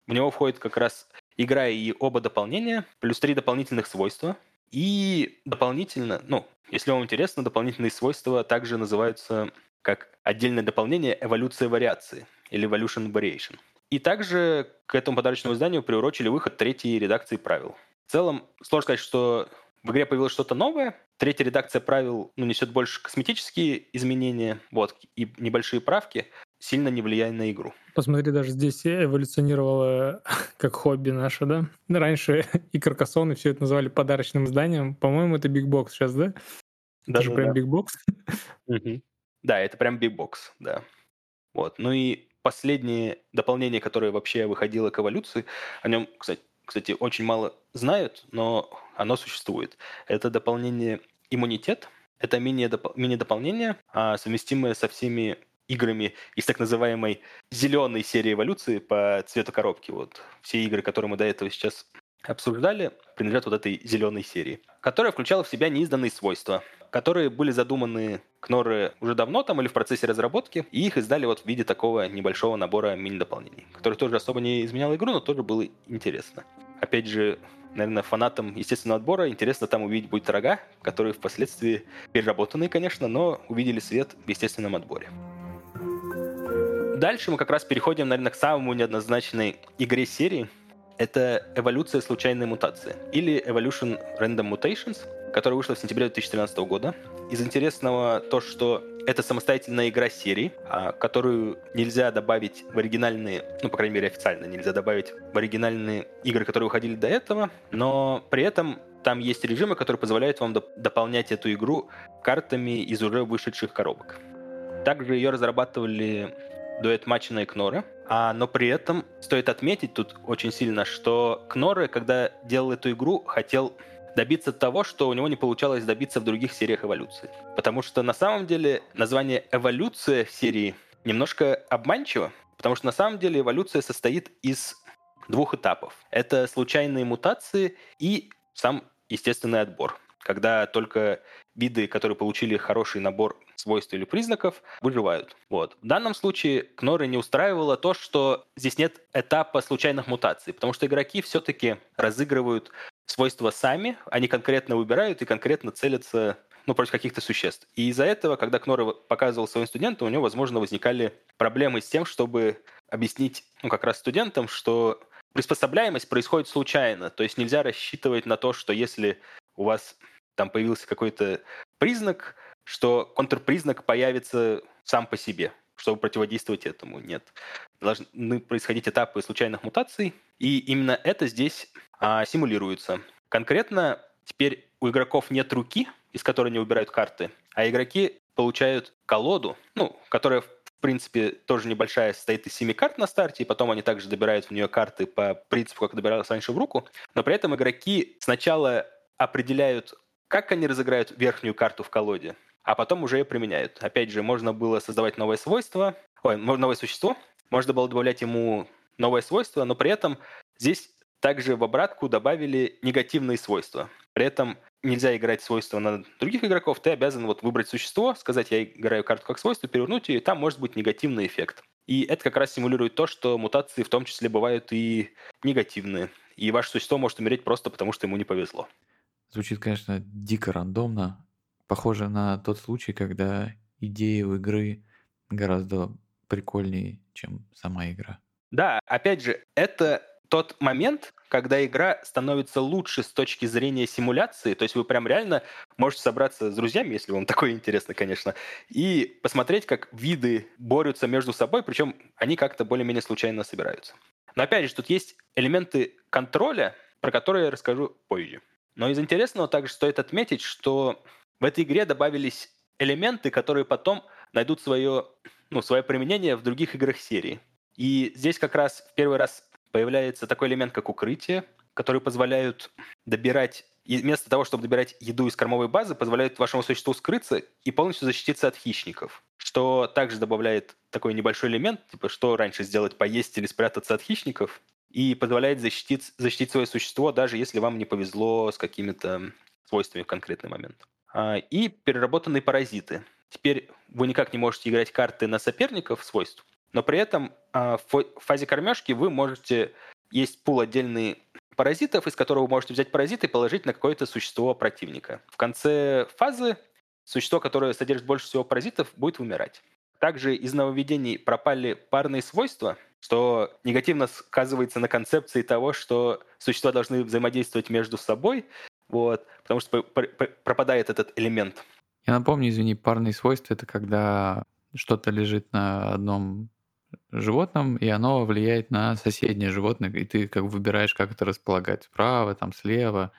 В него входит как раз игра и оба дополнения, плюс три дополнительных свойства. И дополнительно, ну, если вам интересно, дополнительные свойства также называются как отдельное дополнение «Эволюция вариации» или «Evolution Variation». И также к этому подарочному изданию приурочили выход третьей редакции правил. В целом, сложно сказать, что в игре появилось что-то новое. Третья редакция правил ну, несет больше косметические изменения вот, и небольшие правки, сильно не влияя на игру. Посмотри, даже здесь эволюционировало как хобби наше, да? Раньше и Каркасон, и все это называли подарочным изданием. По-моему, это Big Box сейчас, да? Да, это же прям Big Box. Да, это прям Box, да. Вот. Ну и последнее дополнение, которое вообще выходило к эволюции, о нем, кстати, кстати, очень мало знают, но оно существует. Это дополнение иммунитет. Это мини-дополнение, а совместимое со всеми играми из так называемой зеленой серии эволюции по цвету коробки. Вот все игры, которые мы до этого сейчас обсуждали, принадлежат вот этой зеленой серии, которая включала в себя неизданные свойства, которые были задуманы Кноры уже давно там или в процессе разработки, и их издали вот в виде такого небольшого набора мини-дополнений, который тоже особо не изменял игру, но тоже было интересно. Опять же, наверное, фанатам естественного отбора интересно там увидеть будет рога, которые впоследствии переработанные, конечно, но увидели свет в естественном отборе. Дальше мы как раз переходим, наверное, к самому неоднозначной игре серии — это эволюция случайной мутации, или Evolution Random Mutations, которая вышла в сентябре 2013 года. Из интересного то, что это самостоятельная игра серии, а, которую нельзя добавить в оригинальные, ну, по крайней мере, официально нельзя добавить в оригинальные игры, которые выходили до этого, но при этом там есть режимы, которые позволяют вам доп- дополнять эту игру картами из уже вышедших коробок. Также ее разрабатывали дуэт Мачина и Кнора, а, но при этом стоит отметить тут очень сильно, что Кноры, когда делал эту игру, хотел добиться того, что у него не получалось добиться в других сериях эволюции. Потому что на самом деле название «эволюция» в серии немножко обманчиво, потому что на самом деле эволюция состоит из двух этапов. Это случайные мутации и сам естественный отбор, когда только виды, которые получили хороший набор свойств или признаков, выживают. Вот. В данном случае Кноры не устраивало то, что здесь нет этапа случайных мутаций, потому что игроки все-таки разыгрывают свойства сами, они конкретно выбирают и конкретно целятся ну, против каких-то существ. И из-за этого, когда Кнор показывал своим студентам, у него, возможно, возникали проблемы с тем, чтобы объяснить, ну, как раз студентам, что приспособляемость происходит случайно. То есть нельзя рассчитывать на то, что если у вас там появился какой-то признак, что контрпризнак появится сам по себе, чтобы противодействовать этому. Нет. Должны происходить этапы случайных мутаций, и именно это здесь а, симулируется. Конкретно теперь у игроков нет руки, из которой они убирают карты, а игроки получают колоду, ну, которая в принципе, тоже небольшая, состоит из семи карт на старте, и потом они также добирают в нее карты по принципу, как добиралось раньше в руку. Но при этом игроки сначала определяют, как они разыграют верхнюю карту в колоде, а потом уже ее применяют. Опять же, можно было создавать новое свойство, ой, новое существо, можно было добавлять ему новое свойство, но при этом здесь также в обратку добавили негативные свойства. При этом нельзя играть свойства на других игроков, ты обязан вот выбрать существо, сказать, я играю карту как свойство, перевернуть ее, и там может быть негативный эффект. И это как раз симулирует то, что мутации в том числе бывают и негативные. И ваше существо может умереть просто потому, что ему не повезло. Звучит, конечно, дико рандомно, Похоже на тот случай, когда идея у игры гораздо прикольнее, чем сама игра. Да, опять же, это тот момент, когда игра становится лучше с точки зрения симуляции, то есть вы прям реально можете собраться с друзьями, если вам такое интересно, конечно, и посмотреть, как виды борются между собой, причем они как-то более-менее случайно собираются. Но опять же, тут есть элементы контроля, про которые я расскажу позже. Но из интересного также стоит отметить, что в этой игре добавились элементы, которые потом найдут свое, ну, свое применение в других играх серии. И здесь как раз в первый раз появляется такой элемент, как укрытие, который позволяют добирать, вместо того, чтобы добирать еду из кормовой базы, позволяет вашему существу скрыться и полностью защититься от хищников. Что также добавляет такой небольшой элемент, типа что раньше сделать, поесть или спрятаться от хищников, и позволяет защитить, защитить свое существо, даже если вам не повезло с какими-то свойствами в конкретный момент. А, и переработанные паразиты. Теперь вы никак не можете играть карты на соперников свойств, но при этом а, в фазе кормежки вы можете... Есть пул отдельный паразитов, из которого вы можете взять паразиты и положить на какое-то существо противника. В конце фазы существо, которое содержит больше всего паразитов, будет вымирать. Также из нововведений пропали парные свойства, что негативно сказывается на концепции того, что существа должны взаимодействовать между собой, вот, потому что пропадает этот элемент. Я напомню, извини, парные свойства — это когда что-то лежит на одном животном, и оно влияет на соседнее животное, и ты как выбираешь, как это располагать, справа, там, слева.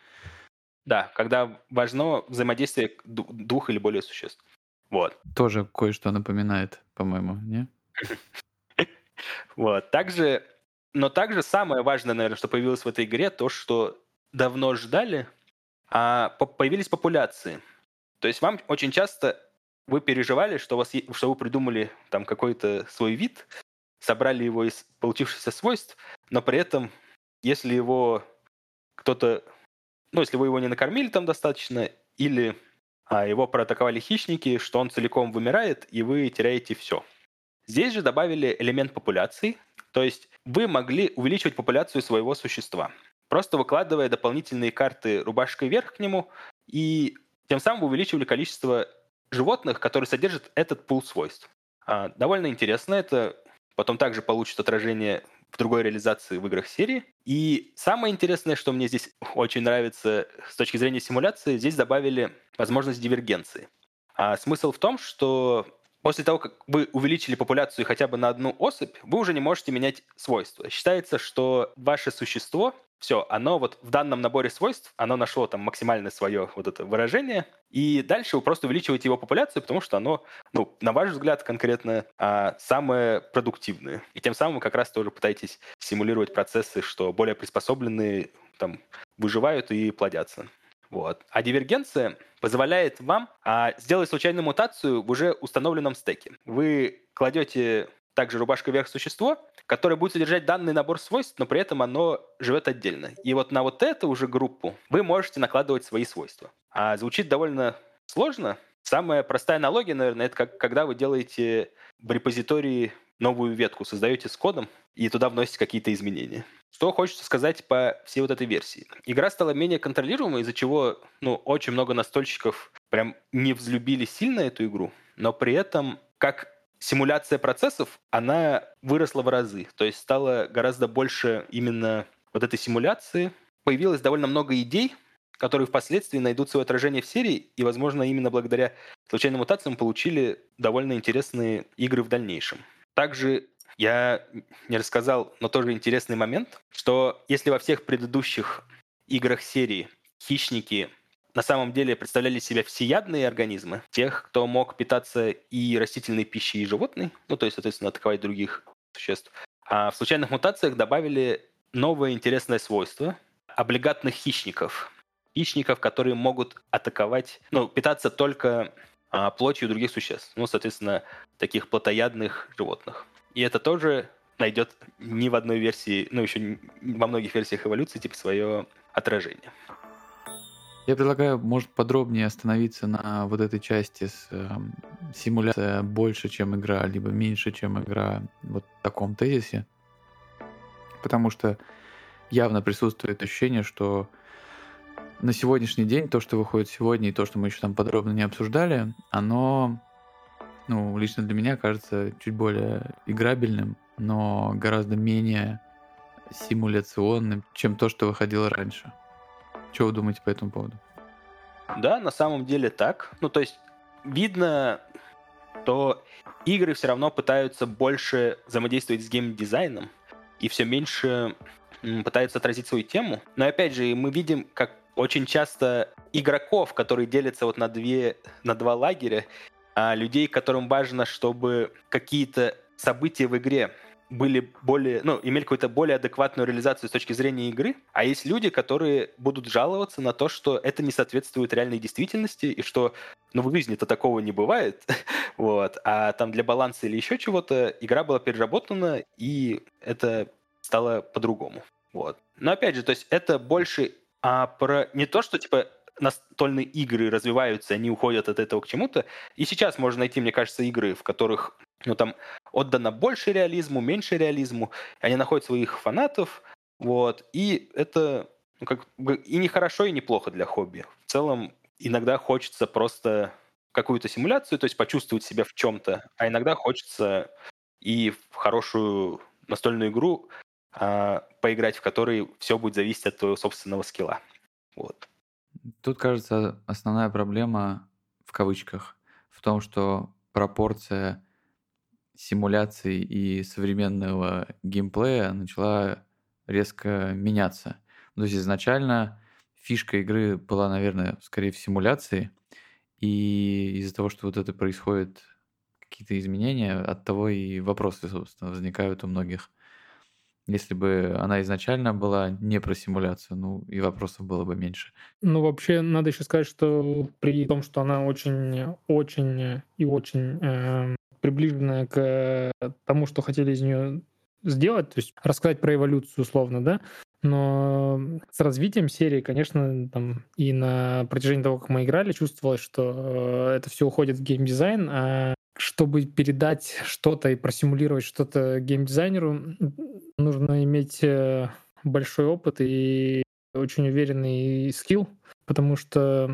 Да, когда важно взаимодействие двух или более существ. Вот. Тоже кое-что напоминает, по-моему, не? Вот. Также, но также самое важное, наверное, что появилось в этой игре, то, что давно ждали, а появились популяции. То есть вам очень часто вы переживали, что, вас, что вы придумали там какой-то свой вид, собрали его из получившихся свойств, но при этом, если его кто-то, ну, если вы его не накормили там достаточно, или а, его проатаковали хищники, что он целиком вымирает, и вы теряете все. Здесь же добавили элемент популяции, то есть вы могли увеличивать популяцию своего существа, просто выкладывая дополнительные карты рубашкой вверх к нему, и тем самым увеличивали количество животных, которые содержат этот пул свойств. А, довольно интересно, это потом также получит отражение в другой реализации в играх серии. И самое интересное, что мне здесь очень нравится с точки зрения симуляции, здесь добавили возможность дивергенции. А смысл в том, что после того, как вы увеличили популяцию хотя бы на одну особь, вы уже не можете менять свойства. Считается, что ваше существо все, оно вот в данном наборе свойств, оно нашло там максимальное свое вот это выражение, и дальше вы просто увеличиваете его популяцию, потому что оно, ну, на ваш взгляд конкретно, а, самое продуктивное. И тем самым вы как раз тоже пытаетесь симулировать процессы, что более приспособленные там выживают и плодятся. Вот. А дивергенция позволяет вам а, сделать случайную мутацию в уже установленном стеке. Вы кладете также рубашка вверх существо, которое будет содержать данный набор свойств, но при этом оно живет отдельно. И вот на вот эту уже группу вы можете накладывать свои свойства. А звучит довольно сложно. Самая простая аналогия, наверное, это как когда вы делаете в репозитории новую ветку, создаете с кодом и туда вносите какие-то изменения. Что хочется сказать по всей вот этой версии? Игра стала менее контролируемой, из-за чего ну, очень много настольщиков прям не взлюбили сильно эту игру, но при этом как симуляция процессов, она выросла в разы. То есть стало гораздо больше именно вот этой симуляции. Появилось довольно много идей, которые впоследствии найдут свое отражение в серии, и, возможно, именно благодаря случайным мутациям получили довольно интересные игры в дальнейшем. Также я не рассказал, но тоже интересный момент, что если во всех предыдущих играх серии хищники на самом деле представляли себя всеядные организмы, тех, кто мог питаться и растительной пищей, и животной, ну, то есть, соответственно, атаковать других существ. А в случайных мутациях добавили новое интересное свойство – облигатных хищников. Хищников, которые могут атаковать, ну, питаться только а, плотью других существ. Ну, соответственно, таких плотоядных животных. И это тоже найдет не в одной версии, ну, еще во многих версиях эволюции, типа, свое отражение. Я предлагаю, может, подробнее остановиться на вот этой части с э, симуляция больше, чем игра, либо меньше, чем игра, вот в таком тезисе. Потому что явно присутствует ощущение, что на сегодняшний день, то, что выходит сегодня, и то, что мы еще там подробно не обсуждали, оно, ну, лично для меня кажется чуть более играбельным, но гораздо менее симуляционным, чем то, что выходило раньше. Что вы думаете по этому поводу? Да, на самом деле так. Ну, то есть видно, что игры все равно пытаются больше взаимодействовать с геймдизайном и все меньше пытаются отразить свою тему. Но опять же, мы видим, как очень часто игроков, которые делятся вот на, две, на два лагеря, а людей, которым важно, чтобы какие-то события в игре были более, ну, имели какую-то более адекватную реализацию с точки зрения игры, а есть люди, которые будут жаловаться на то, что это не соответствует реальной действительности, и что, ну, в жизни-то такого не бывает, вот, а там для баланса или еще чего-то игра была переработана, и это стало по-другому, вот. Но опять же, то есть это больше а, про не то, что, типа, настольные игры развиваются, они уходят от этого к чему-то. И сейчас можно найти, мне кажется, игры, в которых ну, там отдано больше реализму, меньше реализму. Они находят своих фанатов, вот, и это ну, как и не хорошо, и не плохо для хобби. В целом, иногда хочется просто какую-то симуляцию, то есть почувствовать себя в чем-то, а иногда хочется и в хорошую настольную игру а, поиграть, в которой все будет зависеть от твоего собственного скилла. Вот. Тут, кажется, основная проблема в кавычках в том, что пропорция симуляций и современного геймплея начала резко меняться. То есть изначально фишка игры была, наверное, скорее в симуляции, и из-за того, что вот это происходит, какие-то изменения, от того и вопросы, собственно, возникают у многих. Если бы она изначально была не про симуляцию, ну и вопросов было бы меньше. Ну, вообще, надо еще сказать, что при том, что она очень, очень и очень э, приближенная к тому, что хотели из нее сделать, то есть рассказать про эволюцию условно, да, но с развитием серии, конечно, там и на протяжении того, как мы играли, чувствовалось, что э, это все уходит в геймдизайн, а чтобы передать что-то и просимулировать что-то геймдизайнеру, нужно иметь э, большой опыт и очень уверенный скилл, потому что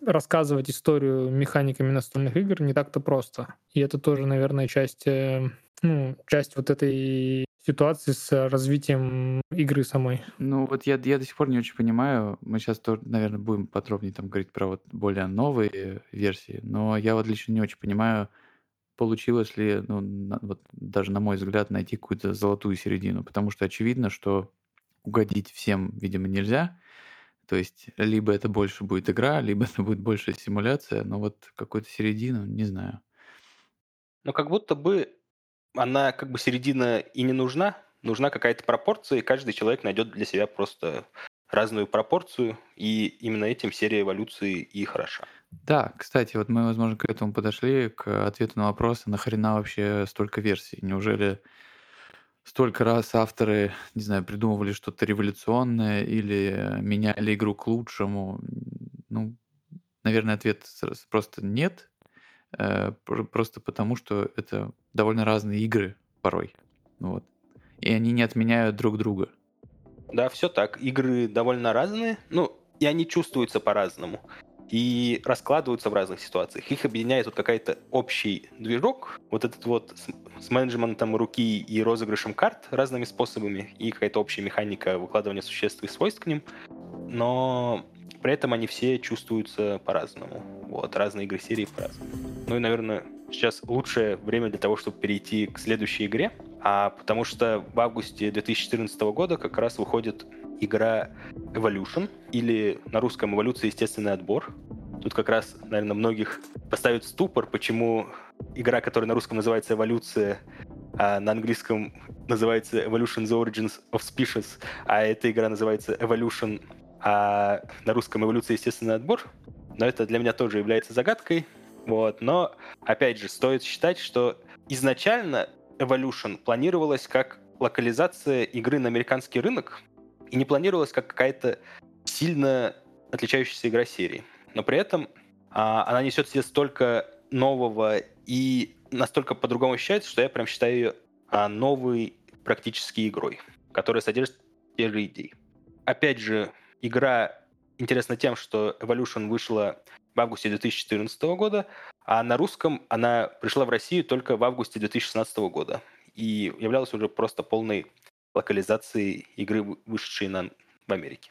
рассказывать историю механиками настольных игр не так-то просто. И это тоже, наверное, часть, э, ну, часть вот этой ситуации с развитием игры самой. Ну вот я, я до сих пор не очень понимаю. Мы сейчас тоже, наверное, будем подробнее там говорить про вот более новые версии, но я вот лично не очень понимаю, получилось ли, ну, на, вот даже на мой взгляд, найти какую-то золотую середину, потому что очевидно, что угодить всем, видимо, нельзя. То есть либо это больше будет игра, либо это будет больше симуляция, но вот какую-то середину, не знаю. Ну, как будто бы она как бы середина и не нужна, нужна какая-то пропорция, и каждый человек найдет для себя просто разную пропорцию, и именно этим серия эволюции и хороша. Да, кстати, вот мы, возможно, к этому подошли, к ответу на вопрос, а нахрена вообще столько версий? Неужели столько раз авторы, не знаю, придумывали что-то революционное или меняли игру к лучшему? Ну, наверное, ответ просто нет, э, просто потому что это довольно разные игры порой. Вот. И они не отменяют друг друга. Да, все так. Игры довольно разные, ну, и они чувствуются по-разному и раскладываются в разных ситуациях. Их объединяет вот какой-то общий движок, вот этот вот с, с менеджментом руки и розыгрышем карт разными способами, и какая-то общая механика выкладывания существ и свойств к ним, но при этом они все чувствуются по-разному. Вот, разные игры серии по-разному. Ну и, наверное, сейчас лучшее время для того, чтобы перейти к следующей игре, а потому что в августе 2014 года как раз выходит игра Evolution, или на русском «Эволюция. Естественный отбор». Тут как раз, наверное, многих поставит ступор, почему игра, которая на русском называется «Эволюция», а на английском называется Evolution The Origins of Species, а эта игра называется Evolution, а на русском «Эволюция. Естественный отбор». Но это для меня тоже является загадкой. Вот. Но, опять же, стоит считать, что изначально Evolution планировалась как локализация игры на американский рынок, и не планировалась как какая-то сильно отличающаяся игра серии. Но при этом а, она несет себе столько нового и настолько по-другому ощущается, что я прям считаю ее а, новой практически игрой, которая содержит те же идеи. Опять же, игра интересна тем, что Evolution вышла в августе 2014 года, а на русском она пришла в Россию только в августе 2016 года и являлась уже просто полной локализации игры, вышедшей на, в Америке.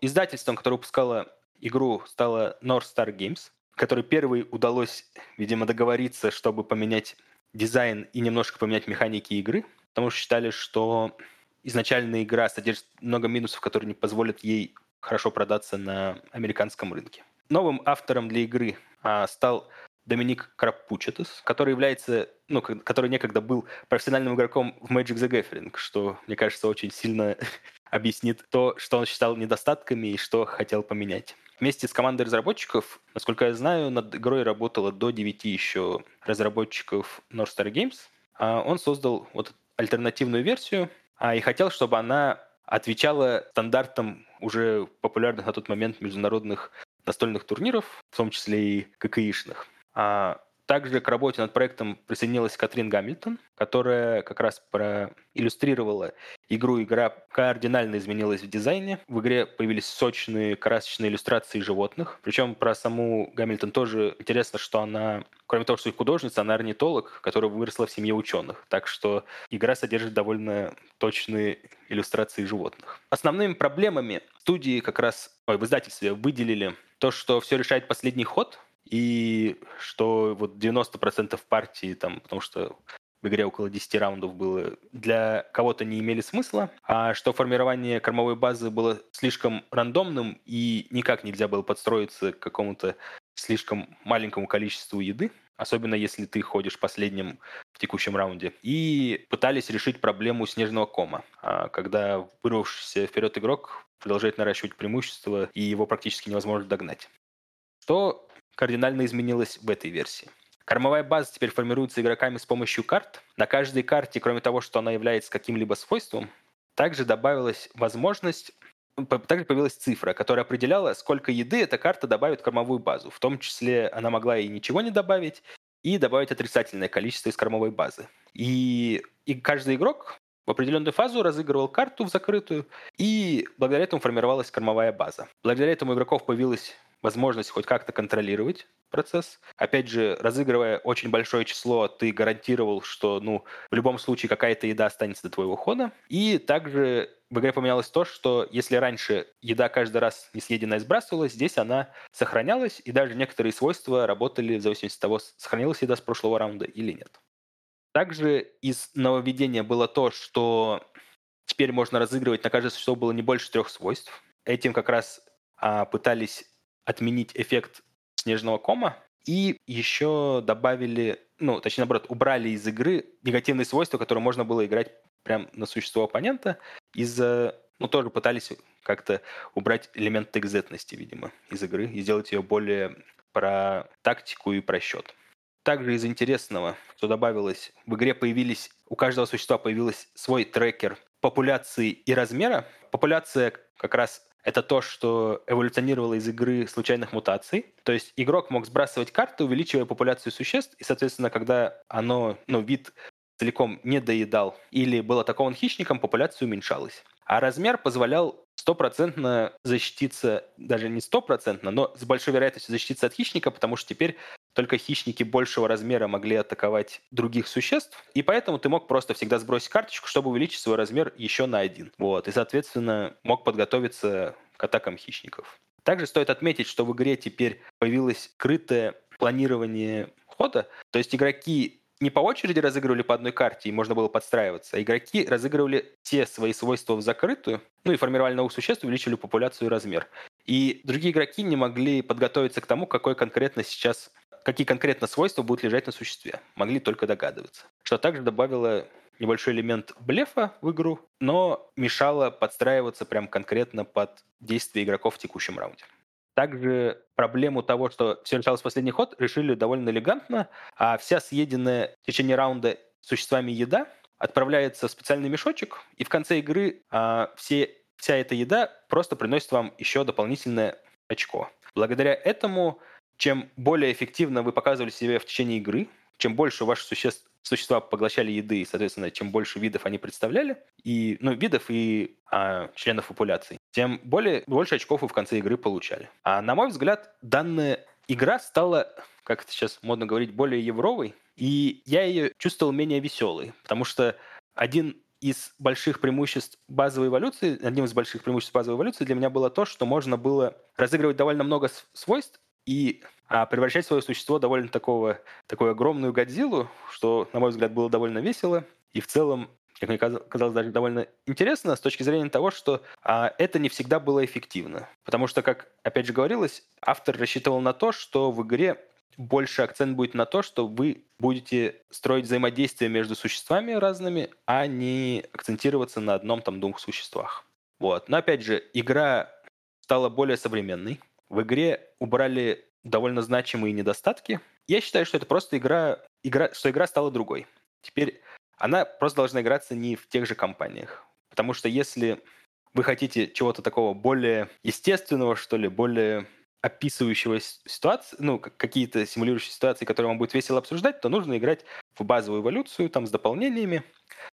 Издательством, которое выпускало игру, стало North Star Games, которой первой удалось, видимо, договориться, чтобы поменять дизайн и немножко поменять механики игры, потому что считали, что изначальная игра содержит много минусов, которые не позволят ей хорошо продаться на американском рынке. Новым автором для игры а, стал Доминик Крапучетес, который является, ну, который некогда был профессиональным игроком в Magic the Gathering, что, мне кажется, очень сильно объяснит то, что он считал недостатками и что хотел поменять. Вместе с командой разработчиков, насколько я знаю, над игрой работало до 9 еще разработчиков North Star Games. А он создал вот альтернативную версию а, и хотел, чтобы она отвечала стандартам уже популярных на тот момент международных настольных турниров, в том числе и ККИшных. А Также к работе над проектом присоединилась Катрин Гамильтон, которая как раз проиллюстрировала игру. Игра кардинально изменилась в дизайне. В игре появились сочные красочные иллюстрации животных. Причем про саму Гамильтон тоже интересно, что она, кроме того, что и художница, она орнитолог, которая выросла в семье ученых. Так что игра содержит довольно точные иллюстрации животных. Основными проблемами студии как раз, ой, в издательстве выделили то, что все решает последний ход, и что вот 90% партий, там, потому что в игре около 10 раундов было, для кого-то не имели смысла, а что формирование кормовой базы было слишком рандомным и никак нельзя было подстроиться к какому-то слишком маленькому количеству еды, особенно если ты ходишь последним в текущем раунде. И пытались решить проблему снежного кома, а когда вырвавшийся вперед игрок продолжает наращивать преимущество, и его практически невозможно догнать. Что кардинально изменилось в этой версии. Кормовая база теперь формируется игроками с помощью карт. На каждой карте, кроме того, что она является каким-либо свойством, также добавилась возможность также появилась цифра, которая определяла, сколько еды эта карта добавит в кормовую базу. В том числе она могла и ничего не добавить, и добавить отрицательное количество из кормовой базы. И, и каждый игрок в определенную фазу разыгрывал карту в закрытую, и благодаря этому формировалась кормовая база. Благодаря этому у игроков появилась возможность хоть как-то контролировать процесс. Опять же, разыгрывая очень большое число, ты гарантировал, что ну, в любом случае какая-то еда останется до твоего хода. И также в игре поменялось то, что если раньше еда каждый раз не съеденная сбрасывалась, здесь она сохранялась, и даже некоторые свойства работали в зависимости от того, сохранилась еда с прошлого раунда или нет. Также из нововведения было то, что теперь можно разыгрывать на каждое существо было не больше трех свойств. Этим как раз а, пытались отменить эффект снежного кома, и еще добавили, ну, точнее, наоборот, убрали из игры негативные свойства, которые можно было играть прямо на существо оппонента, из-за, ну, тоже пытались как-то убрать элемент текзетности, видимо, из игры и сделать ее более про тактику и про счет. Также из интересного, что добавилось, в игре появились, у каждого существа появился свой трекер популяции и размера. Популяция как раз это то, что эволюционировало из игры случайных мутаций. То есть игрок мог сбрасывать карты, увеличивая популяцию существ, и, соответственно, когда оно, ну, вид целиком не доедал или был атакован хищником, популяция уменьшалась. А размер позволял стопроцентно защититься, даже не стопроцентно, но с большой вероятностью защититься от хищника, потому что теперь только хищники большего размера могли атаковать других существ, и поэтому ты мог просто всегда сбросить карточку, чтобы увеличить свой размер еще на один. Вот, и, соответственно, мог подготовиться к атакам хищников. Также стоит отметить, что в игре теперь появилось скрытое планирование хода, то есть игроки не по очереди разыгрывали по одной карте, и можно было подстраиваться, а игроки разыгрывали все свои свойства в закрытую, ну и формировали новых существ, увеличивали популяцию и размер. И другие игроки не могли подготовиться к тому, какой конкретно сейчас какие конкретно свойства будут лежать на существе. Могли только догадываться. Что также добавило небольшой элемент блефа в игру, но мешало подстраиваться прям конкретно под действия игроков в текущем раунде. Также проблему того, что все решалось в последний ход, решили довольно элегантно, а вся съеденная в течение раунда существами еда отправляется в специальный мешочек, и в конце игры а, все, вся эта еда просто приносит вам еще дополнительное очко. Благодаря этому чем более эффективно вы показывали себя в течение игры, чем больше ваши существ, существа поглощали еды, и, соответственно, чем больше видов они представляли, и, ну, видов и а, членов популяции, тем более, больше очков вы в конце игры получали. А на мой взгляд, данная игра стала, как это сейчас модно говорить, более евровой, и я ее чувствовал менее веселой, потому что один из больших преимуществ базовой эволюции, одним из больших преимуществ базовой эволюции для меня было то, что можно было разыгрывать довольно много свойств и а, превращать свое существо довольно такого, такую огромную Годзиллу, что, на мой взгляд, было довольно весело. И в целом, как мне казалось, даже довольно интересно с точки зрения того, что а, это не всегда было эффективно. Потому что, как опять же говорилось, автор рассчитывал на то, что в игре больше акцент будет на то, что вы будете строить взаимодействие между существами разными, а не акцентироваться на одном там двух существах. Вот. Но опять же, игра стала более современной, в игре убрали довольно значимые недостатки. Я считаю, что это просто игра, игра, что игра стала другой. Теперь она просто должна играться не в тех же компаниях. Потому что если вы хотите чего-то такого более естественного, что ли, более описывающего ситуации, ну, какие-то симулирующие ситуации, которые вам будет весело обсуждать, то нужно играть в базовую эволюцию, там, с дополнениями.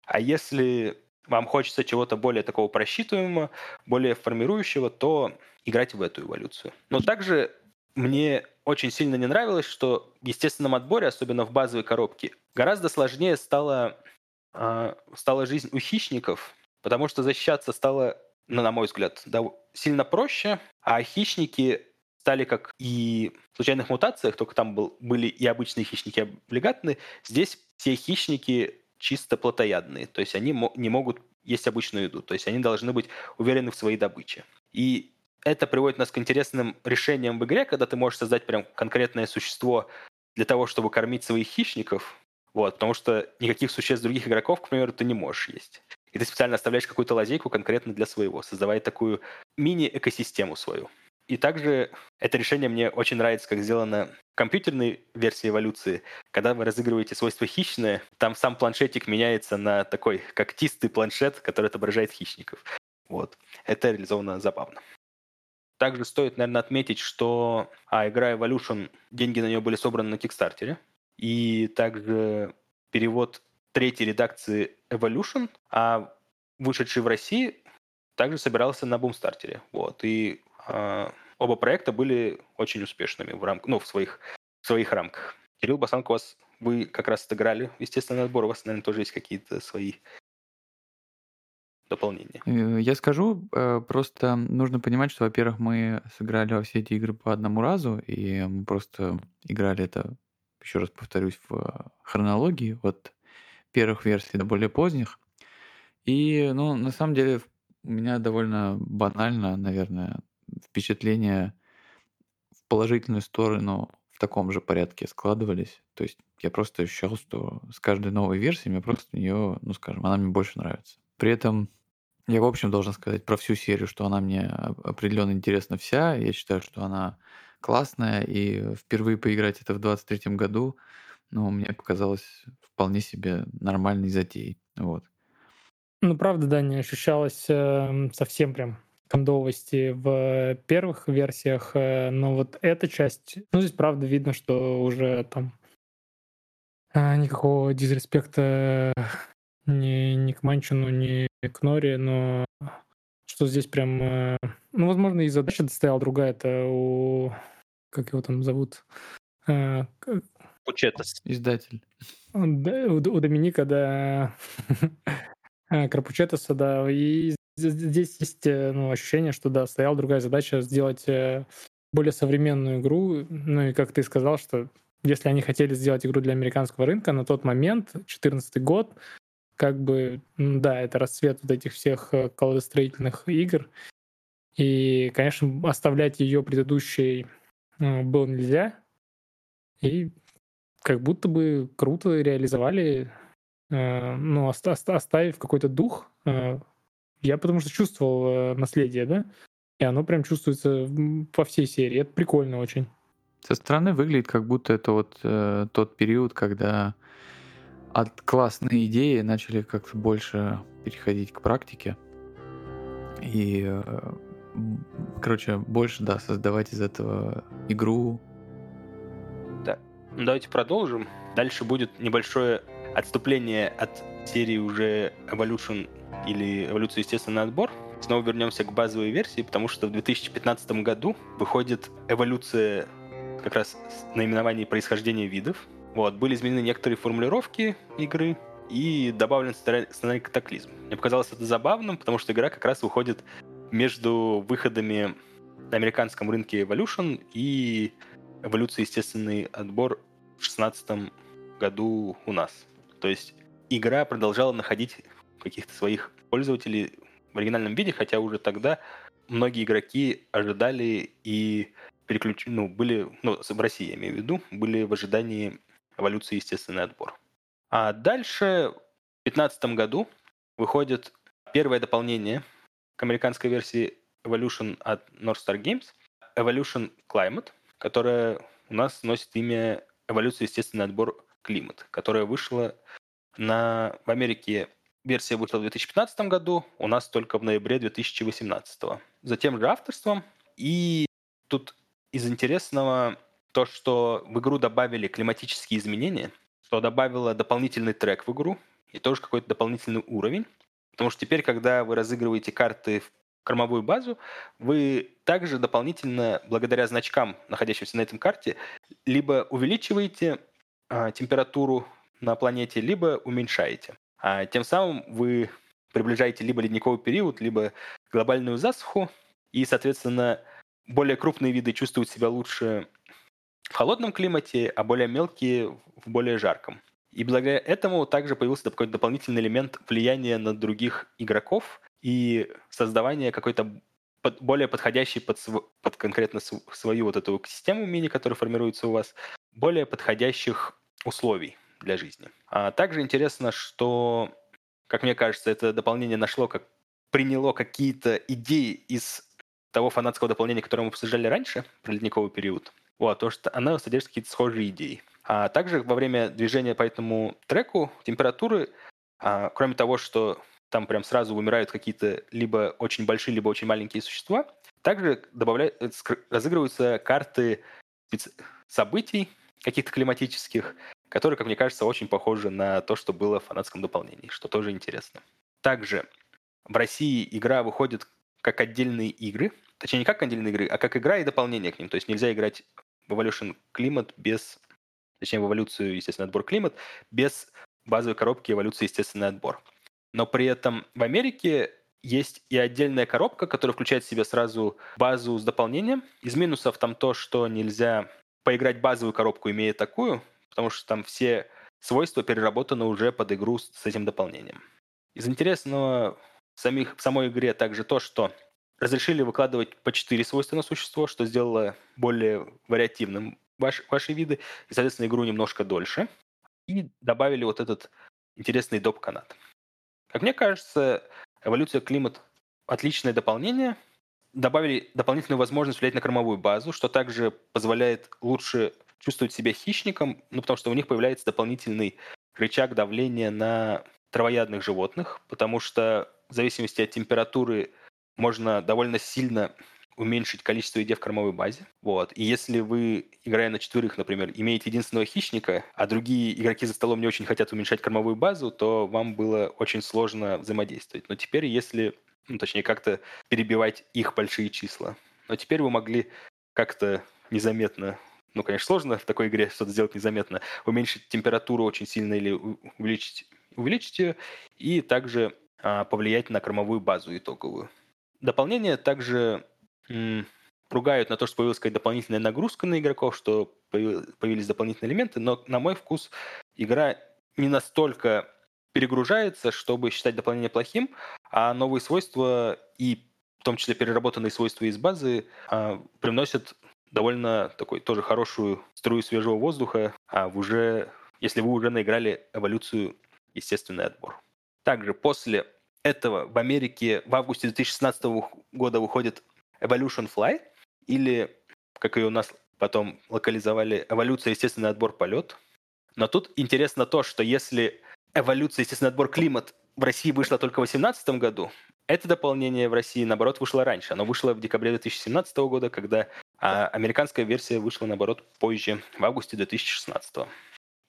А если вам хочется чего-то более такого просчитываемого, более формирующего, то играть в эту эволюцию. Но также мне очень сильно не нравилось, что в естественном отборе, особенно в базовой коробке, гораздо сложнее стала, э, стала жизнь у хищников, потому что защищаться стало, ну, на мой взгляд, да, сильно проще, а хищники стали как и в случайных мутациях, только там был, были и обычные хищники облигатные, здесь все хищники чисто плотоядные, то есть они не могут есть обычную еду, то есть они должны быть уверены в своей добыче. И это приводит нас к интересным решениям в игре, когда ты можешь создать прям конкретное существо для того, чтобы кормить своих хищников, вот, потому что никаких существ других игроков, к примеру, ты не можешь есть. И ты специально оставляешь какую-то лазейку конкретно для своего, создавая такую мини-экосистему свою. И также это решение мне очень нравится, как сделано в компьютерной версии эволюции. Когда вы разыгрываете свойство хищное, там сам планшетик меняется на такой когтистый планшет, который отображает хищников. Вот. Это реализовано забавно. Также стоит, наверное, отметить, что а, игра Evolution, деньги на нее были собраны на Кикстартере. И также перевод третьей редакции Evolution, а вышедший в России, также собирался на Бумстартере. Вот. И оба проекта были очень успешными в, рам... ну, в, своих, в своих рамках. Кирилл Басанко, вас вы как раз отыграли, естественно, отбор. У вас, наверное, тоже есть какие-то свои дополнения. Э, я скажу, э, просто нужно понимать, что, во-первых, мы сыграли во все эти игры по одному разу, и мы просто играли это, еще раз повторюсь, в хронологии от первых версий до более поздних. И, ну, на самом деле, у меня довольно банально, наверное, впечатления в положительную сторону в таком же порядке складывались. То есть я просто ощущал, что с каждой новой версией мне просто ее, ну скажем, она мне больше нравится. При этом я, в общем, должен сказать про всю серию, что она мне определенно интересна вся. Я считаю, что она классная, и впервые поиграть это в 23 году, ну, мне показалось вполне себе нормальной затеей. Вот. Ну, правда, да, не ощущалось э, совсем прям кондовости в первых версиях, э, но вот эта часть, ну здесь правда видно, что уже там а, никакого дизреспекта ни, ни к Манчину, ни к Нори, но что здесь прям, э, ну возможно и задача стояла другая, это у, как его там зовут? Пучетас. Издатель. У, у Доминика, да, Крапучетаса, да, и здесь есть э, ну, ощущение, что да, стояла другая задача сделать э, более современную игру. Ну и как ты сказал, что если они хотели сделать игру для американского рынка, на тот момент, 2014 год, как бы, да, это расцвет вот этих всех э, колодостроительных игр. И, конечно, оставлять ее предыдущей было нельзя. И как будто бы круто реализовали, ну, оставив какой-то дух я потому что чувствовал э, наследие, да? И оно прям чувствуется по всей серии. Это прикольно очень. Со стороны выглядит, как будто это вот э, тот период, когда от классной идеи начали как-то больше переходить к практике. И, э, короче, больше, да, создавать из этого игру. Да. Давайте продолжим. Дальше будет небольшое отступление от серии уже Evolution или эволюцию естественный отбор. Снова вернемся к базовой версии, потому что в 2015 году выходит эволюция как раз наименований происхождения видов. Вот, были изменены некоторые формулировки игры и добавлен сценарий катаклизм. Мне показалось это забавным, потому что игра как раз выходит между выходами на американском рынке Evolution и эволюция естественный отбор в 2016 году у нас. То есть игра продолжала находить каких-то своих пользователей в оригинальном виде, хотя уже тогда многие игроки ожидали и переключ... ну, были, ну, в России я имею в виду, были в ожидании эволюции естественный отбор. А дальше в 2015 году выходит первое дополнение к американской версии Evolution от North Star Games, Evolution Climate, которая у нас носит имя Эволюция естественный отбор климат, которая вышла на, в Америке Версия вышла в 2015 году, у нас только в ноябре 2018. Затем же авторством. И тут из интересного то, что в игру добавили климатические изменения, что добавило дополнительный трек в игру и тоже какой-то дополнительный уровень. Потому что теперь, когда вы разыгрываете карты в кормовую базу, вы также дополнительно, благодаря значкам, находящимся на этом карте, либо увеличиваете а, температуру на планете, либо уменьшаете. А тем самым вы приближаете либо ледниковый период, либо глобальную засуху, и, соответственно, более крупные виды чувствуют себя лучше в холодном климате, а более мелкие в более жарком. И благодаря этому также появился такой дополнительный элемент влияния на других игроков и создавания какой-то под, более подходящей под, под конкретно свою вот эту систему мини, которая формируется у вас, более подходящих условий для жизни. А также интересно, что, как мне кажется, это дополнение нашло, как приняло какие-то идеи из того фанатского дополнения, которое мы обсуждали раньше, про ледниковый период. Вот, то, что она содержит какие-то схожие идеи. А также во время движения по этому треку температуры, а, кроме того, что там прям сразу вымирают какие-то либо очень большие, либо очень маленькие существа, также добавляют, э, разыгрываются карты событий каких-то климатических, которые, как мне кажется, очень похожи на то, что было в фанатском дополнении, что тоже интересно. Также в России игра выходит как отдельные игры, точнее не как отдельные игры, а как игра и дополнение к ним. То есть нельзя играть в Evolution Climate без, точнее в эволюцию, естественно, отбор климат, без базовой коробки эволюции естественный отбор. Но при этом в Америке есть и отдельная коробка, которая включает в себя сразу базу с дополнением. Из минусов там то, что нельзя поиграть базовую коробку, имея такую, потому что там все свойства переработаны уже под игру с этим дополнением. Из интересного в, самих, в самой игре также то, что разрешили выкладывать по 4 свойства на существо, что сделало более вариативным ваш, ваши виды, и, соответственно, игру немножко дольше. И добавили вот этот интересный доп-канат. Как мне кажется, эволюция климат – отличное дополнение. Добавили дополнительную возможность влиять на кормовую базу, что также позволяет лучше чувствовать себя хищником, ну, потому что у них появляется дополнительный рычаг давления на травоядных животных, потому что в зависимости от температуры можно довольно сильно уменьшить количество еды в кормовой базе. Вот. И если вы, играя на четверых, например, имеете единственного хищника, а другие игроки за столом не очень хотят уменьшать кормовую базу, то вам было очень сложно взаимодействовать. Но теперь, если, ну, точнее, как-то перебивать их большие числа, но теперь вы могли как-то незаметно ну, конечно, сложно в такой игре что-то сделать незаметно, уменьшить температуру очень сильно или увеличить, увеличить ее, и также а, повлиять на кормовую базу итоговую. Дополнение также м, ругают на то, что появилась какая-то дополнительная нагрузка на игроков, что появились дополнительные элементы, но на мой вкус игра не настолько перегружается, чтобы считать дополнение плохим, а новые свойства и в том числе переработанные свойства из базы а, привносят довольно такой тоже хорошую струю свежего воздуха, а в уже, если вы уже наиграли эволюцию естественный отбор. Также после этого в Америке в августе 2016 года выходит Evolution Fly, или, как ее у нас потом локализовали, эволюция естественный отбор полет. Но тут интересно то, что если эволюция естественный отбор климат в России вышла только в 2018 году, это дополнение в России, наоборот, вышло раньше. Оно вышло в декабре 2017 года, когда а американская версия вышла, наоборот, позже, в августе 2016.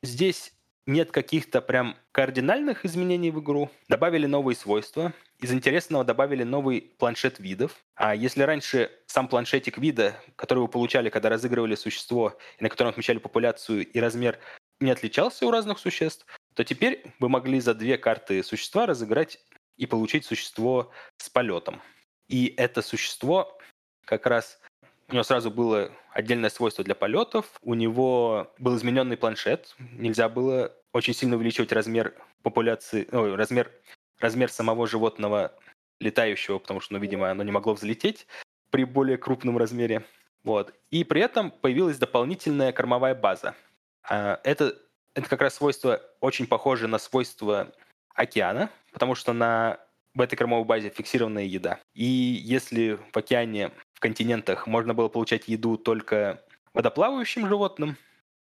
Здесь нет каких-то прям кардинальных изменений в игру. Добавили новые свойства. Из интересного добавили новый планшет видов. А если раньше сам планшетик вида, который вы получали, когда разыгрывали существо, и на котором отмечали популяцию и размер, не отличался у разных существ, то теперь вы могли за две карты существа разыграть и получить существо с полетом. И это существо как раз у него сразу было отдельное свойство для полетов. У него был измененный планшет. Нельзя было очень сильно увеличивать размер популяции, ну, размер, размер самого животного летающего, потому что, ну, видимо, оно не могло взлететь при более крупном размере. Вот. И при этом появилась дополнительная кормовая база. А, это, это как раз свойство очень похоже на свойство океана, потому что на в этой кормовой базе фиксированная еда. И если в океане, в континентах можно было получать еду только водоплавающим животным,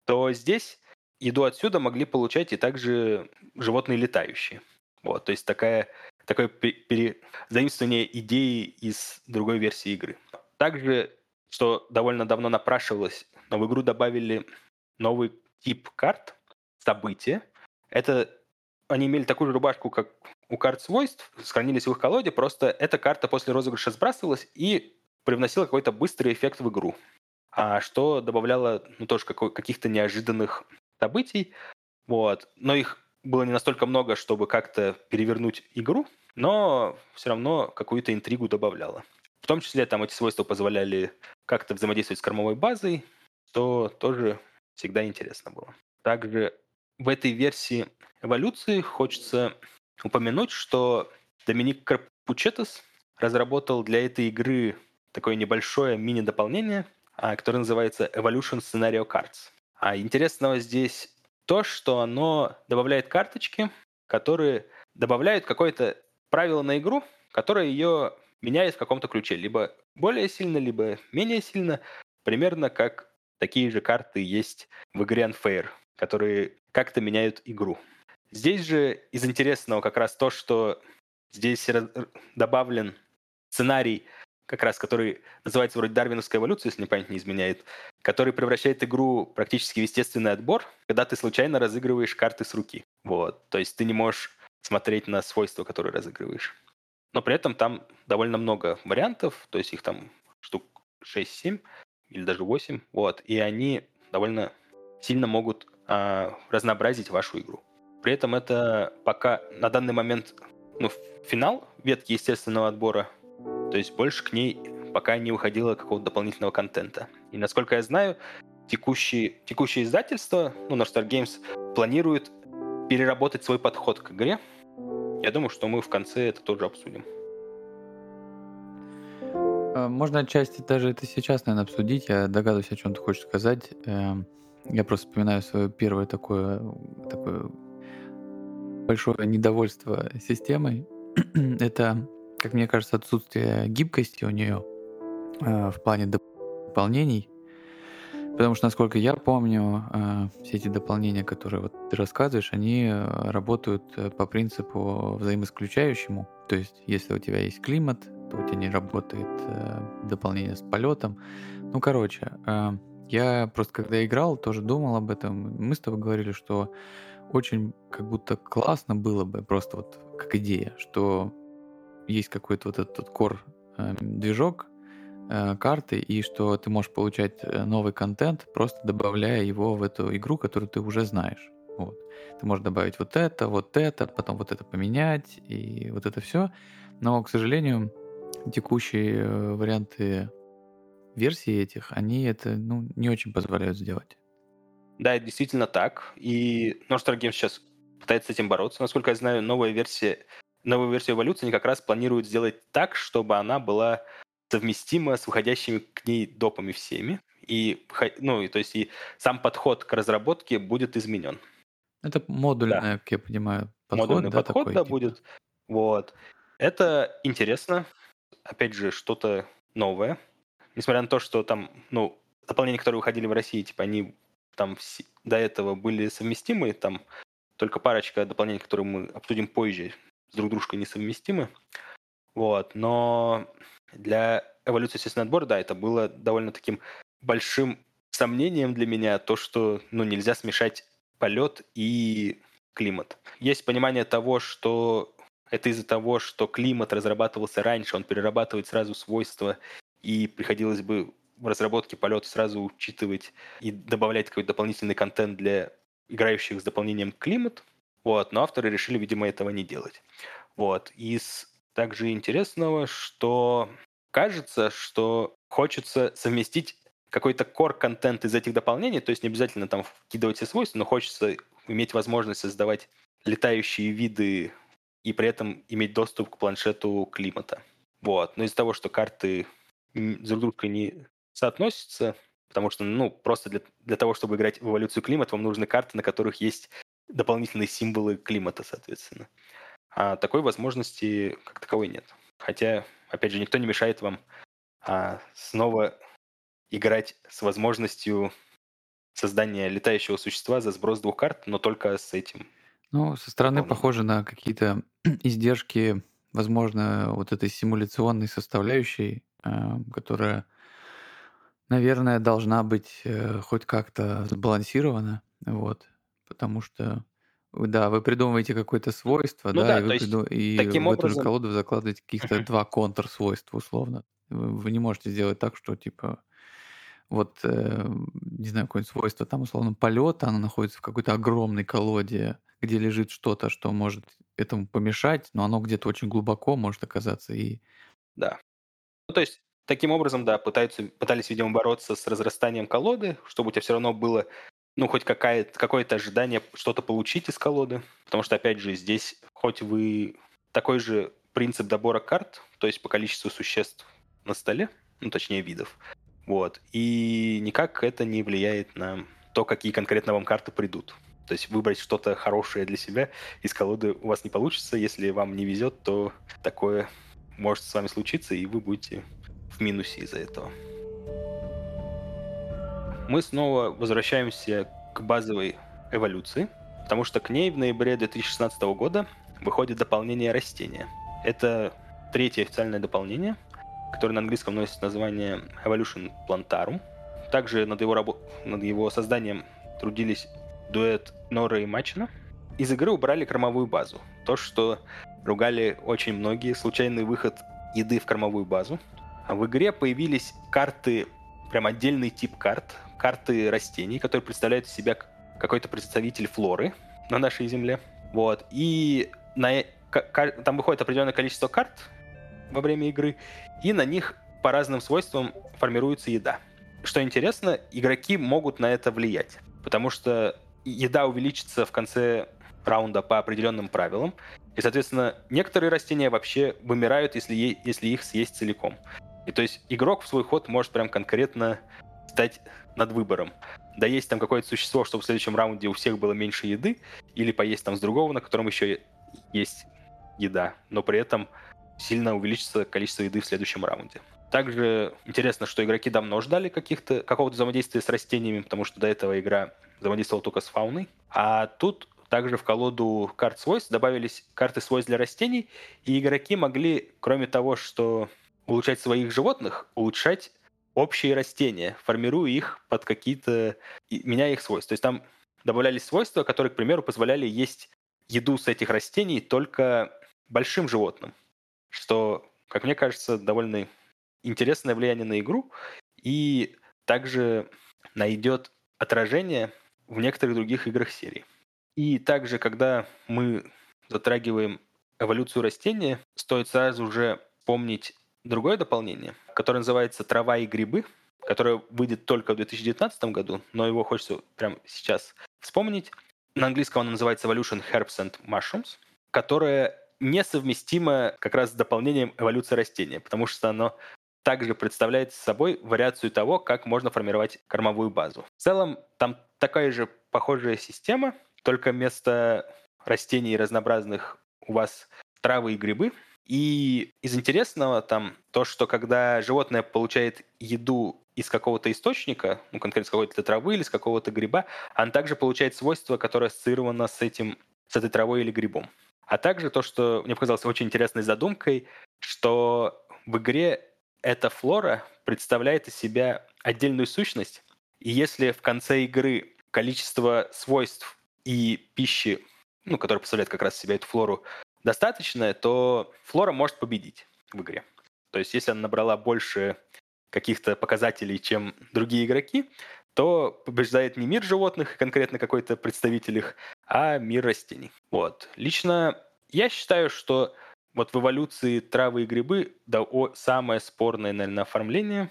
то здесь еду отсюда могли получать и также животные летающие. Вот, то есть такая, такое пере... заимствование идеи из другой версии игры. Также что довольно давно напрашивалось, но в игру добавили новый тип карт, события. Это они имели такую же рубашку, как у карт свойств, сохранились в их колоде, просто эта карта после розыгрыша сбрасывалась и привносила какой-то быстрый эффект в игру. А что добавляло, ну, тоже каких-то неожиданных событий. Вот. Но их было не настолько много, чтобы как-то перевернуть игру, но все равно какую-то интригу добавляло. В том числе там эти свойства позволяли как-то взаимодействовать с кормовой базой, что тоже всегда интересно было. Также в этой версии эволюции хочется упомянуть, что Доминик Карпучетос разработал для этой игры такое небольшое мини-дополнение, а, которое называется Evolution Scenario Cards. А интересного здесь то, что оно добавляет карточки, которые добавляют какое-то правило на игру, которое ее меняет в каком-то ключе. Либо более сильно, либо менее сильно. Примерно как такие же карты есть в игре Unfair, которые как-то меняют игру. Здесь же из интересного как раз то, что здесь добавлен сценарий, как раз который называется вроде дарвиновская эволюция, если мне память не изменяет, который превращает игру практически в естественный отбор, когда ты случайно разыгрываешь карты с руки. Вот. То есть ты не можешь смотреть на свойства, которые разыгрываешь. Но при этом там довольно много вариантов, то есть их там штук 6-7 или даже 8, вот, и они довольно сильно могут а, разнообразить вашу игру. При этом это пока на данный момент ну, финал ветки естественного отбора, то есть больше к ней пока не уходило какого-то дополнительного контента. И насколько я знаю, текущие, текущее издательство, ну, наш Games, планирует переработать свой подход к игре. Я думаю, что мы в конце это тоже обсудим. А, можно отчасти даже это сейчас, наверное, обсудить. Я догадываюсь, о чем ты хочешь сказать. Я просто вспоминаю свое первое такое, такое большое недовольство системой. это, как мне кажется, отсутствие гибкости у нее э, в плане дополнений. Потому что, насколько я помню, э, все эти дополнения, которые вот ты рассказываешь, они э, работают по принципу взаимоисключающему. То есть, если у тебя есть климат, то у тебя не работает дополнение с полетом. Ну, короче, я просто когда играл, тоже думал об этом. Мы с тобой говорили, что очень как будто классно было бы, просто вот как идея, что есть какой-то вот этот кор э, движок э, карты, и что ты можешь получать э, новый контент, просто добавляя его в эту игру, которую ты уже знаешь. Вот. Ты можешь добавить вот это, вот это, потом вот это поменять, и вот это все. Но, к сожалению, текущие варианты версии этих, они это ну, не очень позволяют сделать. Да, это действительно так. И Northstar Games сейчас пытается с этим бороться. Насколько я знаю, новая версия, новую версию эволюции они как раз планируют сделать так, чтобы она была совместима с выходящими к ней допами всеми. И, ну, и, то есть и сам подход к разработке будет изменен. Это модульный, да. как я понимаю, подход. Модульный да, подход, такой, да, типа? будет. Вот. Это интересно. Опять же, что-то новое несмотря на то, что там, ну, дополнения, которые выходили в России, типа, они там до этого были совместимы, там только парочка дополнений, которые мы обсудим позже, с друг дружкой несовместимы. Вот, но для эволюции отбора, да, это было довольно таким большим сомнением для меня, то, что, ну, нельзя смешать полет и климат. Есть понимание того, что это из-за того, что климат разрабатывался раньше, он перерабатывает сразу свойства и приходилось бы в разработке полета сразу учитывать и добавлять какой-то дополнительный контент для играющих с дополнением климат. Вот, но авторы решили, видимо, этого не делать. Вот. Из также интересного, что кажется, что хочется совместить какой-то core-контент из этих дополнений, то есть не обязательно там вкидывать все свойства, но хочется иметь возможность создавать летающие виды и при этом иметь доступ к планшету климата. Вот. Но из-за того, что карты друг с другом не соотносятся, потому что, ну, просто для, для того, чтобы играть в эволюцию климата, вам нужны карты, на которых есть дополнительные символы климата, соответственно. А такой возможности как таковой нет. Хотя, опять же, никто не мешает вам а, снова играть с возможностью создания летающего существа за сброс двух карт, но только с этим. Ну, со стороны похоже на какие-то издержки, возможно, вот этой симуляционной составляющей, которая наверное, должна быть э, хоть как-то сбалансирована, вот, потому что, да, вы придумываете какое-то свойство, Ну да, да, и вы есть приду... и таким в эту же колоду закладываете каких-то два контр-свойства, условно. Вы, вы не можете сделать так, что, типа, вот, э, не знаю, какое-нибудь свойство, там, условно, полета, оно находится в какой-то огромной колоде, где лежит что-то, что может этому помешать, но оно где-то очень глубоко может оказаться, и Да. Ну, то есть, таким образом, да, пытаются, пытались, видимо, бороться с разрастанием колоды, чтобы у тебя все равно было, ну, хоть какое-то ожидание что-то получить из колоды. Потому что, опять же, здесь, хоть вы такой же принцип добора карт, то есть по количеству существ на столе, ну, точнее, видов, вот, и никак это не влияет на то, какие конкретно вам карты придут. То есть выбрать что-то хорошее для себя из колоды у вас не получится. Если вам не везет, то такое может с вами случиться, и вы будете в минусе из-за этого. Мы снова возвращаемся к базовой эволюции, потому что к ней в ноябре 2016 года выходит дополнение растения. Это третье официальное дополнение, которое на английском носит название Evolution Plantarum. Также над его, рабо- над его созданием трудились дуэт Нора и Мачина. Из игры убрали кормовую базу. То, что ругали очень многие, случайный выход еды в кормовую базу. А в игре появились карты, прям отдельный тип карт, карты растений, которые представляют из себя какой-то представитель флоры на нашей земле. Вот. И на, там выходит определенное количество карт во время игры, и на них по разным свойствам формируется еда. Что интересно, игроки могут на это влиять, потому что еда увеличится в конце раунда по определенным правилам, и, соответственно, некоторые растения вообще вымирают, если, если их съесть целиком. И то есть игрок в свой ход может прям конкретно стать над выбором. Да есть там какое-то существо, чтобы в следующем раунде у всех было меньше еды, или поесть там с другого, на котором еще есть еда, но при этом сильно увеличится количество еды в следующем раунде. Также интересно, что игроки давно ждали каких-то, какого-то взаимодействия с растениями, потому что до этого игра взаимодействовала только с фауной. А тут также в колоду карт свойств добавились карты свойств для растений, и игроки могли, кроме того, что улучшать своих животных, улучшать общие растения, формируя их под какие-то... меняя их свойства. То есть там добавлялись свойства, которые, к примеру, позволяли есть еду с этих растений только большим животным, что, как мне кажется, довольно интересное влияние на игру и также найдет отражение в некоторых других играх серии. И также, когда мы затрагиваем эволюцию растения, стоит сразу же помнить другое дополнение, которое называется «Трава и грибы», которое выйдет только в 2019 году, но его хочется прямо сейчас вспомнить. На английском оно называется Evolution Herbs and Mushrooms, которое несовместимо как раз с дополнением эволюции растения, потому что оно также представляет собой вариацию того, как можно формировать кормовую базу. В целом, там такая же похожая система, только вместо растений разнообразных у вас травы и грибы. И из интересного там то, что когда животное получает еду из какого-то источника, ну, конкретно с какой-то травы или с какого-то гриба, оно также получает свойство, которое ассоциировано с этим, с этой травой или грибом. А также то, что мне показалось очень интересной задумкой, что в игре эта флора представляет из себя отдельную сущность, и если в конце игры количество свойств и пищи, ну, которая представляет как раз себя эту флору, достаточное, то флора может победить в игре. То есть если она набрала больше каких-то показателей, чем другие игроки, то побеждает не мир животных, конкретно какой-то представитель их, а мир растений. Вот. Лично я считаю, что вот в эволюции травы и грибы да, о, самое спорное, наверное, оформление.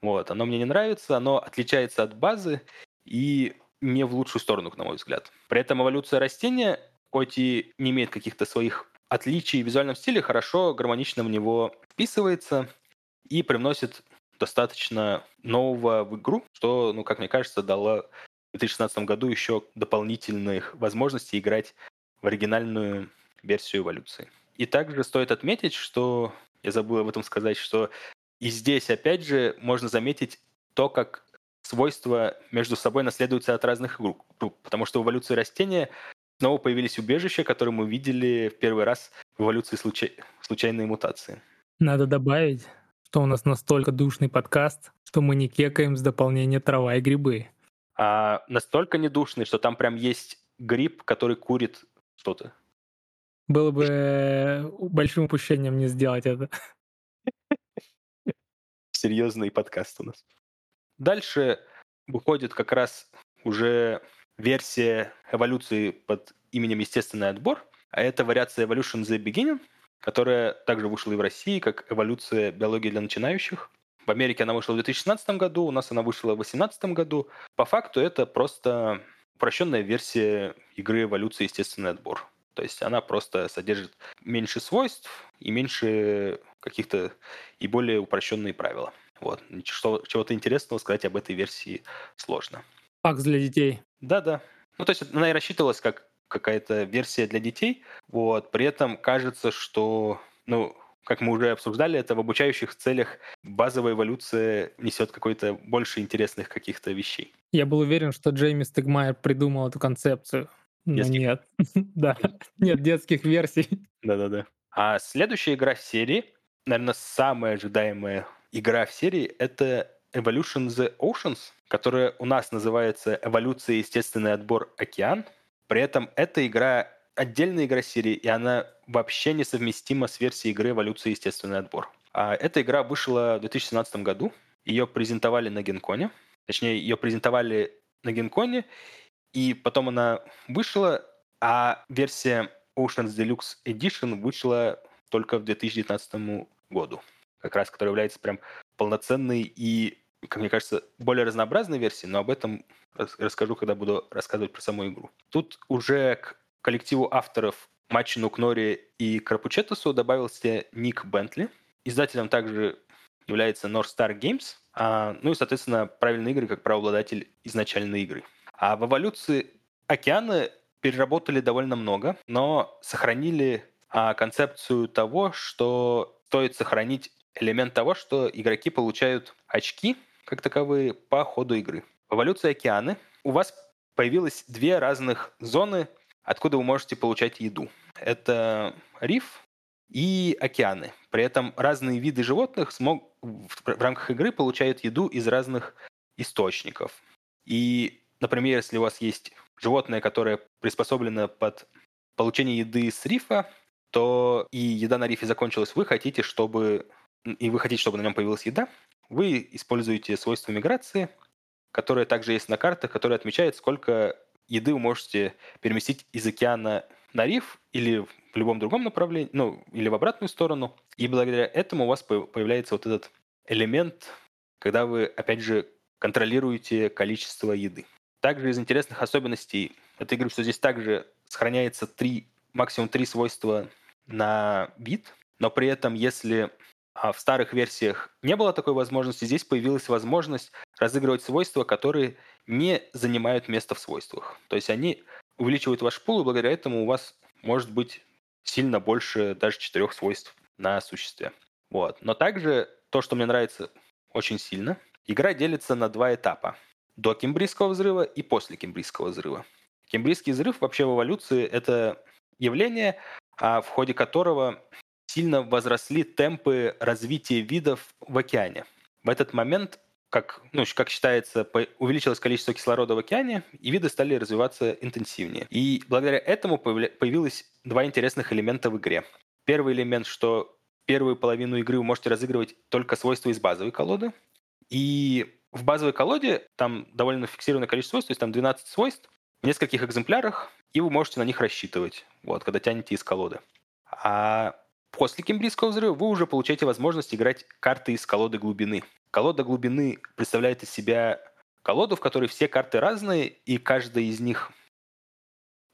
Вот. Оно мне не нравится, оно отличается от базы и не в лучшую сторону, на мой взгляд. При этом эволюция растения, хоть и не имеет каких-то своих отличий в визуальном стиле, хорошо, гармонично в него вписывается и привносит достаточно нового в игру, что, ну, как мне кажется, дало в 2016 году еще дополнительных возможностей играть в оригинальную версию эволюции. И также стоит отметить, что я забыл об этом сказать, что и здесь, опять же, можно заметить то, как свойства между собой наследуются от разных групп. Потому что в эволюции растения снова появились убежища, которые мы видели в первый раз в эволюции случай... случайной мутации. Надо добавить, что у нас настолько душный подкаст, что мы не кекаем с дополнения трава и грибы. А настолько недушный, что там прям есть гриб, который курит что-то. Было бы э, большим упущением не сделать это. Серьезный подкаст у нас. Дальше выходит как раз уже версия эволюции под именем «Естественный отбор», а это вариация Evolution the Beginning, которая также вышла и в России, как эволюция биологии для начинающих. В Америке она вышла в 2016 году, у нас она вышла в 2018 году. По факту это просто упрощенная версия игры эволюции естественный отбор. То есть она просто содержит меньше свойств и меньше каких-то и более упрощенные правила. Вот. Что, чего-то интересного сказать об этой версии сложно. Пакс для детей. Да-да. Ну, то есть она и рассчитывалась как какая-то версия для детей. Вот. При этом кажется, что, ну, как мы уже обсуждали, это в обучающих целях базовая эволюция несет какой-то больше интересных каких-то вещей. Я был уверен, что Джейми Стегмайер придумал эту концепцию. Но детских? нет. да, нет детских версий. Да-да-да. А следующая игра в серии, наверное, самая ожидаемая игра в серии, это Evolution the Oceans, которая у нас называется «Эволюция. Естественный отбор. Океан». При этом эта игра отдельная игра серии, и она вообще несовместима с версией игры «Эволюция. Естественный отбор». А эта игра вышла в 2017 году. Ее презентовали на Генконе. Точнее, ее презентовали на Генконе, и потом она вышла, а версия Oceans Deluxe Edition вышла только в 2019 году. Как раз, которая является прям полноценной и как мне кажется, более разнообразной версии, но об этом расскажу, когда буду рассказывать про саму игру. Тут уже к коллективу авторов Мачину Кнори и Крапучетусу добавился Ник Бентли. Издателем также является North Star Games, а, ну и, соответственно, правильные игры как правообладатель изначальной игры. А в эволюции океаны переработали довольно много, но сохранили а, концепцию того, что стоит сохранить элемент того, что игроки получают очки как таковые по ходу игры. В эволюции океаны у вас появилось две разных зоны, откуда вы можете получать еду. Это риф и океаны. При этом разные виды животных смог, в рамках игры получают еду из разных источников. И, например, если у вас есть животное, которое приспособлено под получение еды с рифа, то и еда на рифе закончилась, вы хотите, чтобы и вы хотите, чтобы на нем появилась еда, вы используете свойство миграции, которое также есть на картах, которое отмечает, сколько еды вы можете переместить из океана на риф или в любом другом направлении, ну, или в обратную сторону. И благодаря этому у вас появляется вот этот элемент, когда вы, опять же, контролируете количество еды. Также из интересных особенностей этой игры, что здесь также сохраняется три, максимум три свойства на вид, но при этом, если а в старых версиях не было такой возможности. Здесь появилась возможность разыгрывать свойства, которые не занимают место в свойствах. То есть они увеличивают ваш пул, и благодаря этому у вас может быть сильно больше даже четырех свойств на существе. Вот. Но также то, что мне нравится очень сильно, игра делится на два этапа. До Кембрийского взрыва и после Кембрийского взрыва. Кембрийский взрыв вообще в эволюции — это явление, а в ходе которого сильно возросли темпы развития видов в океане. В этот момент, как, ну, как считается, увеличилось количество кислорода в океане, и виды стали развиваться интенсивнее. И благодаря этому появилось два интересных элемента в игре. Первый элемент, что первую половину игры вы можете разыгрывать только свойства из базовой колоды. И в базовой колоде там довольно фиксированное количество свойств, то есть там 12 свойств в нескольких экземплярах, и вы можете на них рассчитывать, вот, когда тянете из колоды. А После Кембрийского взрыва вы уже получаете возможность играть карты из колоды глубины. Колода глубины представляет из себя колоду, в которой все карты разные, и каждая из них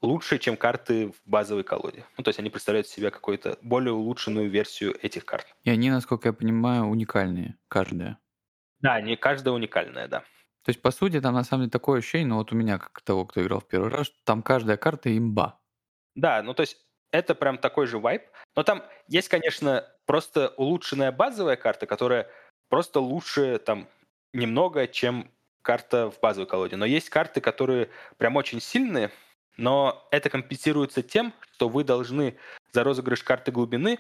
лучше, чем карты в базовой колоде. Ну, то есть они представляют из себя какую-то более улучшенную версию этих карт. И они, насколько я понимаю, уникальные, каждая. Да, они каждая уникальная, да. То есть, по сути, там на самом деле такое ощущение, ну вот у меня, как того, кто играл в первый раз, там каждая карта имба. Да, ну то есть это прям такой же вайп. Но там есть, конечно, просто улучшенная базовая карта, которая просто лучше там немного, чем карта в базовой колоде. Но есть карты, которые прям очень сильные, но это компенсируется тем, что вы должны за розыгрыш карты глубины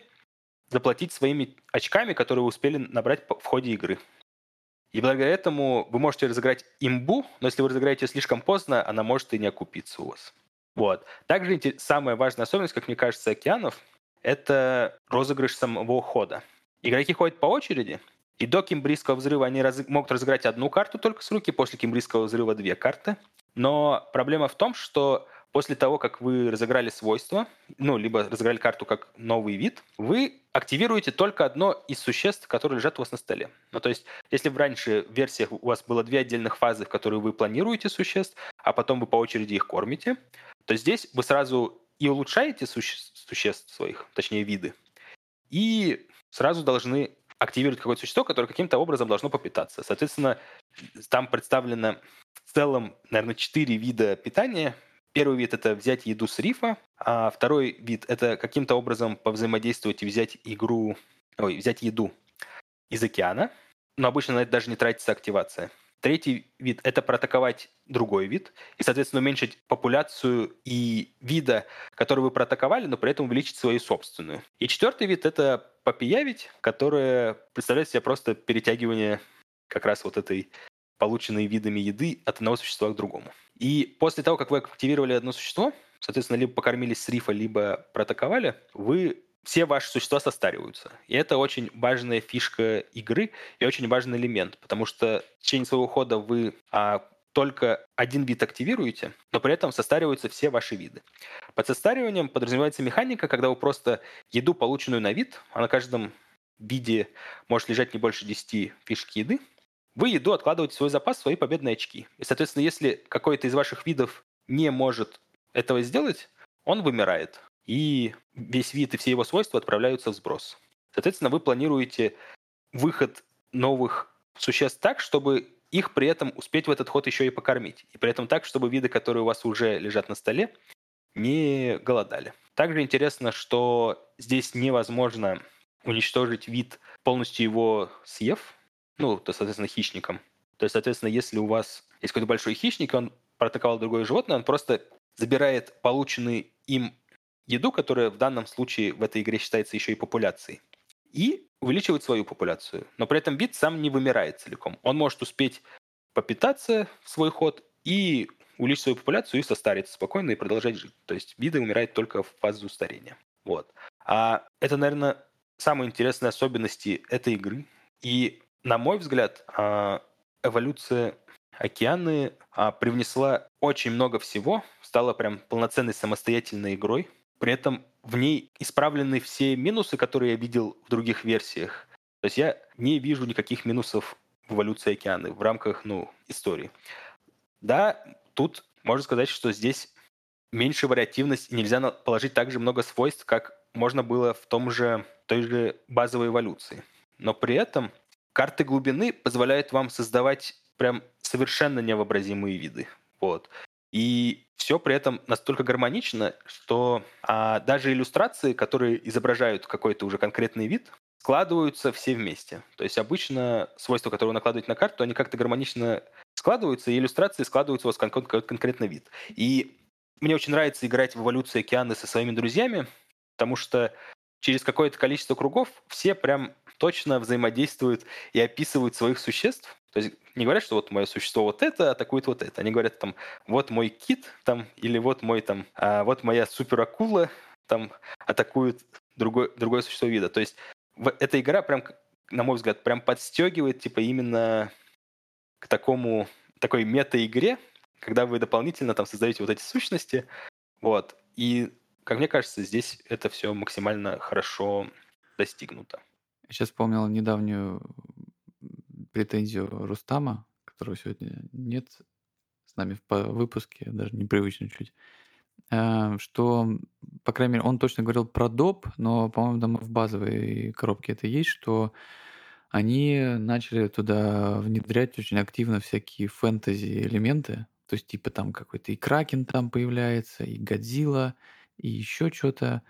заплатить своими очками, которые вы успели набрать в ходе игры. И благодаря этому вы можете разыграть имбу, но если вы разыграете слишком поздно, она может и не окупиться у вас. Вот. Также самая важная особенность, как мне кажется, океанов — это розыгрыш самого хода. Игроки ходят по очереди, и до кимбрийского взрыва они раз... могут разыграть одну карту только с руки, после кимбрийского взрыва две карты. Но проблема в том, что после того, как вы разыграли свойство, ну, либо разыграли карту как новый вид, вы активируете только одно из существ, которые лежат у вас на столе. Ну, то есть, если в раньше версиях у вас было две отдельных фазы, в которые вы планируете существ, а потом вы по очереди их кормите, то здесь вы сразу и улучшаете суще... существ своих, точнее, виды, и сразу должны активировать какое-то существо, которое каким-то образом должно попитаться. Соответственно, там представлено в целом, наверное, четыре вида питания. Первый вид — это взять еду с рифа, а второй вид — это каким-то образом повзаимодействовать и взять игру, ой, взять еду из океана, но обычно на это даже не тратится активация. Третий вид — это проатаковать другой вид и, соответственно, уменьшить популяцию и вида, который вы проатаковали, но при этом увеличить свою собственную. И четвертый вид — это попиявить, которое представляет себе просто перетягивание как раз вот этой полученной видами еды от одного существа к другому. И после того, как вы активировали одно существо, соответственно, либо покормились с рифа, либо проатаковали, вы все ваши существа состариваются. И это очень важная фишка игры и очень важный элемент, потому что в течение своего хода вы а, только один вид активируете, но при этом состариваются все ваши виды. Под состариванием подразумевается механика, когда вы просто еду, полученную на вид, а на каждом виде может лежать не больше 10 фишек еды, вы еду откладываете в свой запас, свои победные очки. И, соответственно, если какой-то из ваших видов не может этого сделать, он вымирает и весь вид и все его свойства отправляются в сброс. Соответственно, вы планируете выход новых существ так, чтобы их при этом успеть в этот ход еще и покормить. И при этом так, чтобы виды, которые у вас уже лежат на столе, не голодали. Также интересно, что здесь невозможно уничтожить вид, полностью его съев, ну, то, соответственно, хищником. То есть, соответственно, если у вас есть какой-то большой хищник, он проатаковал другое животное, он просто забирает полученный им еду, которая в данном случае в этой игре считается еще и популяцией, и увеличивает свою популяцию. Но при этом вид сам не вымирает целиком. Он может успеть попитаться в свой ход и увеличить свою популяцию и состариться спокойно и продолжать жить. То есть виды умирают только в фазе устарения. Вот. А это, наверное, самые интересные особенности этой игры. И, на мой взгляд, а, эволюция океаны а, привнесла очень много всего, стала прям полноценной самостоятельной игрой, при этом в ней исправлены все минусы, которые я видел в других версиях. То есть я не вижу никаких минусов в эволюции океаны в рамках ну, истории. Да, тут можно сказать, что здесь меньше вариативность, и нельзя положить так же много свойств, как можно было в том же, той же базовой эволюции. Но при этом карты глубины позволяют вам создавать прям совершенно невообразимые виды. Вот. И все при этом настолько гармонично, что а, даже иллюстрации, которые изображают какой-то уже конкретный вид, складываются все вместе. То есть обычно свойства, которые вы накладываете на карту, они как-то гармонично складываются, и иллюстрации складываются у вас кон- кон- конкретный вид. И мне очень нравится играть в эволюцию океаны со своими друзьями, потому что через какое-то количество кругов все прям точно взаимодействуют и описывают своих существ. То есть не говорят, что вот мое существо вот это атакует вот это. Они говорят там, вот мой кит там, или вот мой там, а, вот моя суперакула там атакует другое, другое существо вида. То есть в, эта игра прям, на мой взгляд, прям подстегивает типа именно к такому, такой мета-игре, когда вы дополнительно там создаете вот эти сущности, вот, и, как мне кажется, здесь это все максимально хорошо достигнуто. Я сейчас вспомнил недавнюю претензию Рустама, которого сегодня нет с нами в выпуске, даже непривычно чуть, э, что, по крайней мере, он точно говорил про доп, но, по-моему, там в базовой коробке это есть, что они начали туда внедрять очень активно всякие фэнтези-элементы, то есть типа там какой-то и Кракен там появляется, и Годзилла, и еще что-то.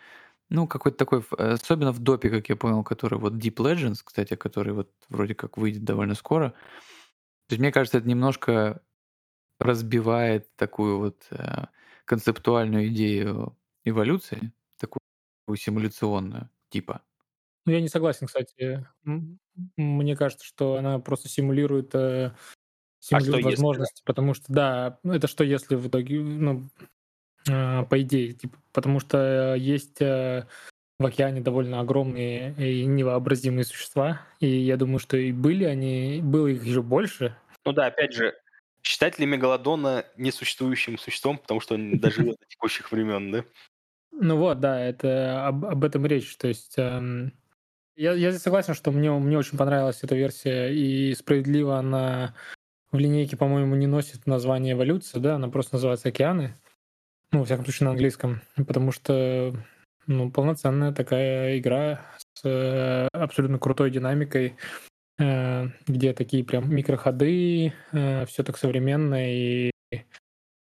Ну, какой-то такой, особенно в допе, как я понял, который вот Deep Legends, кстати, который вот вроде как выйдет довольно скоро. То есть мне кажется, это немножко разбивает такую вот э, концептуальную идею эволюции, такую симуляционную, типа. Ну, я не согласен, кстати. Мне кажется, что она просто симулирует, э, симулирует а возможности, если, да? потому что, да, ну, это что если в итоге, ну, э, по идее, типа, потому что есть э, в океане довольно огромные и невообразимые существа, и я думаю, что и были они, было их еще больше. Ну да, опять же, считать ли Мегалодона несуществующим существом, потому что он доживет до текущих времен, да? Ну вот, да, это об, об этом речь. То есть эм, я, я здесь согласен, что мне, мне очень понравилась эта версия, и справедливо она в линейке, по-моему, не носит название эволюция, да, она просто называется океаны. Ну, во всяком случае, на английском. Потому что ну, полноценная такая игра с э, абсолютно крутой динамикой, э, где такие прям микроходы, э, все так современно и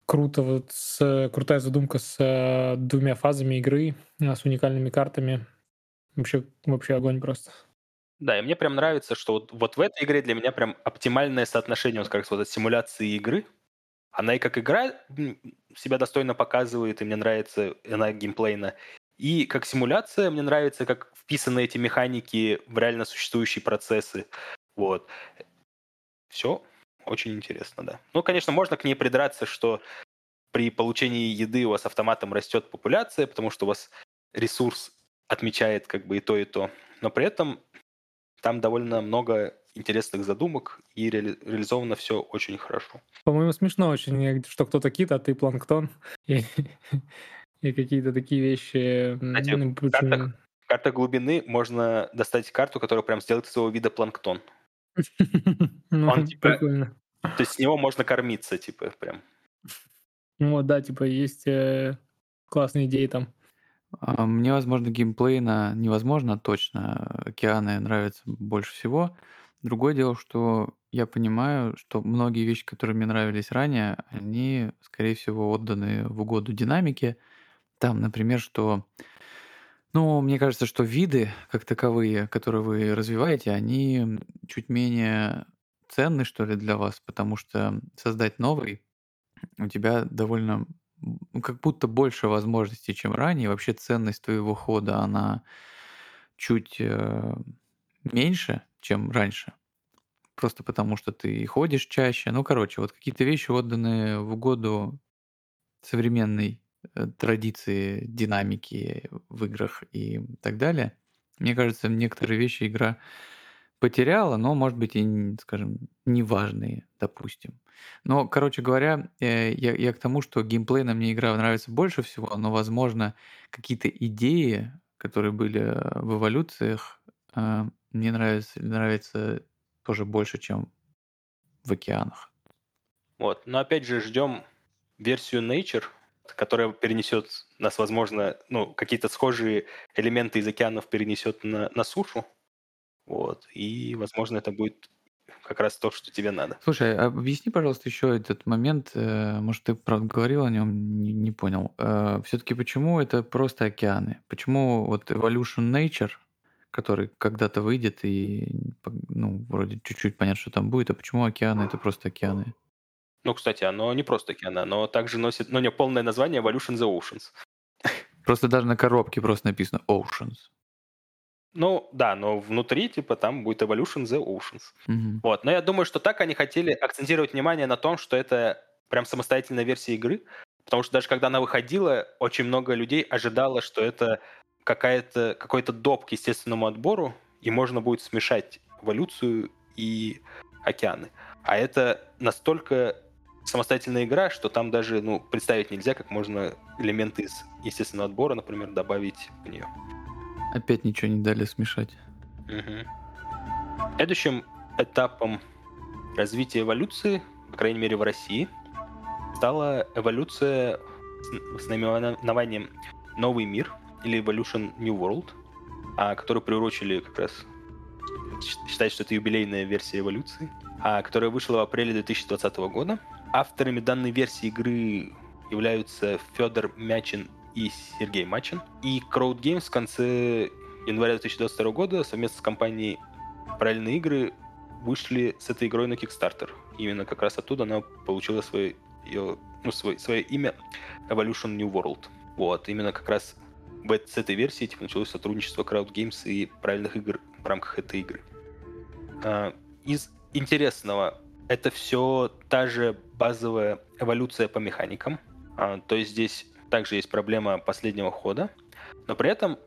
круто вот с крутая задумка с э, двумя фазами игры, э, с уникальными картами. Вообще, вообще огонь просто. Да, и мне прям нравится, что вот, вот в этой игре для меня прям оптимальное соотношение, вот как раз вот от симуляции игры. Она и как игра себя достойно показывает, и мне нравится она геймплейна. И как симуляция мне нравится, как вписаны эти механики в реально существующие процессы. Вот. Все очень интересно, да. Ну, конечно, можно к ней придраться, что при получении еды у вас автоматом растет популяция, потому что у вас ресурс отмечает как бы и то, и то. Но при этом там довольно много интересных задумок, и ре- реализовано все очень хорошо. По-моему, смешно очень, что кто-то кит, а ты планктон. И, и какие-то такие вещи. Кстати, ну, в картах, карта глубины можно достать карту, которая прям сделает своего вида планктон. Ну, Он, типа, прикольно. То есть с него можно кормиться, типа, прям. Ну, да, типа, есть э, классные идеи там. А, мне, возможно, геймплейно невозможно точно. Океаны нравятся больше всего. Другое дело, что я понимаю, что многие вещи, которые мне нравились ранее, они, скорее всего, отданы в угоду динамике. Там, например, что... Ну, мне кажется, что виды, как таковые, которые вы развиваете, они чуть менее ценны, что ли, для вас, потому что создать новый у тебя довольно как будто больше возможностей, чем ранее. Вообще ценность твоего хода, она чуть э, меньше, чем раньше. Просто потому, что ты ходишь чаще. Ну, короче, вот какие-то вещи отданы в угоду современной э, традиции динамики в играх и так далее. Мне кажется, некоторые вещи игра потеряла, но, может быть, и, скажем, неважные, допустим. Но, короче говоря, э, я, я к тому, что геймплейно мне игра нравится больше всего, но, возможно, какие-то идеи, которые были э, в эволюциях, мне нравятся, нравятся тоже больше, чем в океанах. Вот, но опять же ждем версию Nature, которая перенесет нас, возможно, ну, какие-то схожие элементы из океанов перенесет на, на сушу. Вот. И, возможно, это будет как раз то, что тебе надо. Слушай, объясни, пожалуйста, еще этот момент. Э, может, ты правда говорил о нем, не, не понял. Э, Все-таки почему это просто океаны? Почему вот Evolution Nature, который когда-то выйдет и, ну, вроде чуть-чуть понятно, что там будет, а почему океаны это просто океаны? Ну, кстати, оно не просто океаны, оно также носит, ну, него полное название Evolution the Oceans. Просто даже на коробке просто написано Oceans. Ну, да, но внутри, типа, там будет Evolution the Oceans. Мгм. Вот. Но я думаю, что так они хотели акцентировать внимание на том, что это прям самостоятельная версия игры, потому что даже когда она выходила, очень много людей ожидало, что это какая-то, какой-то доп к естественному отбору, и можно будет смешать эволюцию и океаны. А это настолько самостоятельная игра, что там даже ну, представить нельзя, как можно элементы из естественного отбора, например, добавить в нее. Опять ничего не дали смешать. Угу. Следующим этапом развития эволюции, по крайней мере в России, стала эволюция с наименованием «Новый мир» или Evolution New World, а, которую приурочили как раз считать, что это юбилейная версия эволюции, а, которая вышла в апреле 2020 года. Авторами данной версии игры являются Федор Мячин и Сергей Мачин. И Crowd Games в конце января 2022 года совместно с компанией Правильные игры вышли с этой игрой на Kickstarter. Именно как раз оттуда она получила свое, ее, ну, свое, свое имя Evolution New World. Вот, именно как раз в, с этой версии типа, началось сотрудничество Crowd Games и правильных игр в рамках этой игры. А, из интересного, это все та же базовая эволюция по механикам. А, то есть здесь также есть проблема последнего хода, но при этом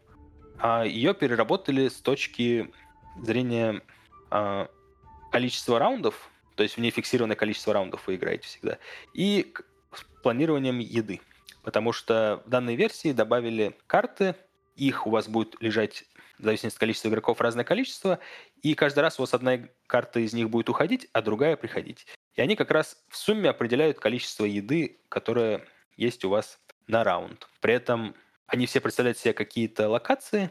а, ее переработали с точки зрения а, количества раундов, то есть в ней фиксированное количество раундов вы играете всегда, и с планированием еды. Потому что в данной версии добавили карты, их у вас будет лежать в зависимости от количества игроков разное количество, и каждый раз у вас одна карта из них будет уходить, а другая приходить. И они как раз в сумме определяют количество еды, которое есть у вас на раунд. При этом они все представляют себе какие-то локации,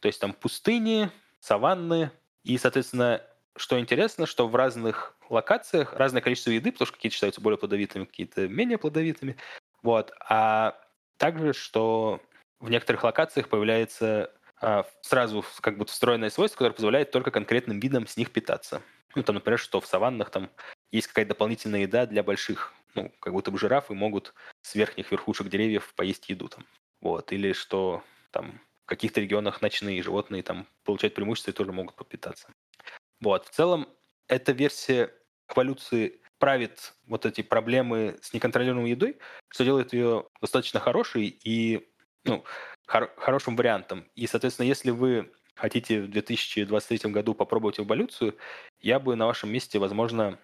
то есть там пустыни, саванны, и, соответственно, что интересно, что в разных локациях разное количество еды, потому что какие-то считаются более плодовитыми, какие-то менее плодовитыми. Вот. А также, что в некоторых локациях появляется а, сразу как будто встроенное свойство, которое позволяет только конкретным видам с них питаться. Ну, там, например, что в саваннах там есть какая-то дополнительная еда для больших, ну, как будто бы жирафы могут с верхних верхушек деревьев поесть еду там. Вот. Или что там в каких-то регионах ночные животные там получают преимущество и тоже могут попитаться. Вот. В целом, эта версия эволюции правит вот эти проблемы с неконтролируемой едой, что делает ее достаточно хорошей и ну, хор- хорошим вариантом. И, соответственно, если вы хотите в 2023 году попробовать эволюцию, я бы на вашем месте, возможно,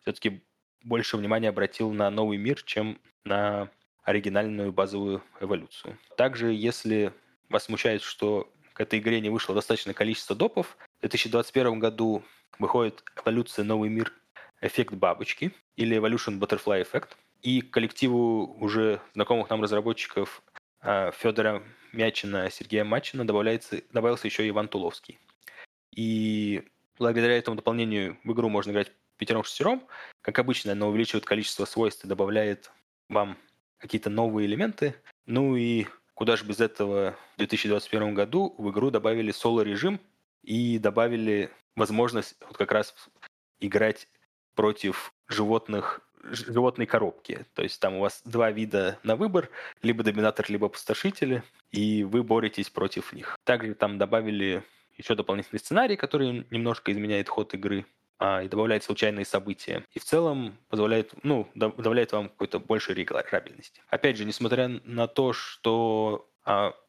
все-таки больше внимания обратил на новый мир, чем на оригинальную базовую эволюцию. Также, если вас смущает, что к этой игре не вышло достаточное количество допов, в 2021 году выходит эволюция «Новый мир. Эффект бабочки» или Evolution Butterfly Effect. И коллективу уже знакомых нам разработчиков а, Федора Мячина, Сергея Мачина добавляется, добавился еще Иван Туловский. И благодаря этому дополнению в игру можно играть пятером-шестером. Как обычно, оно увеличивает количество свойств и добавляет вам какие-то новые элементы. Ну и куда же без этого в 2021 году в игру добавили соло-режим и добавили возможность вот как раз играть против животных животной коробки. То есть там у вас два вида на выбор, либо доминатор, либо опустошители, и вы боретесь против них. Также там добавили еще дополнительный сценарий, который немножко изменяет ход игры а, и добавляет случайные события. И в целом позволяет, ну, добавляет вам какой-то большей регулярности. Опять же, несмотря на то, что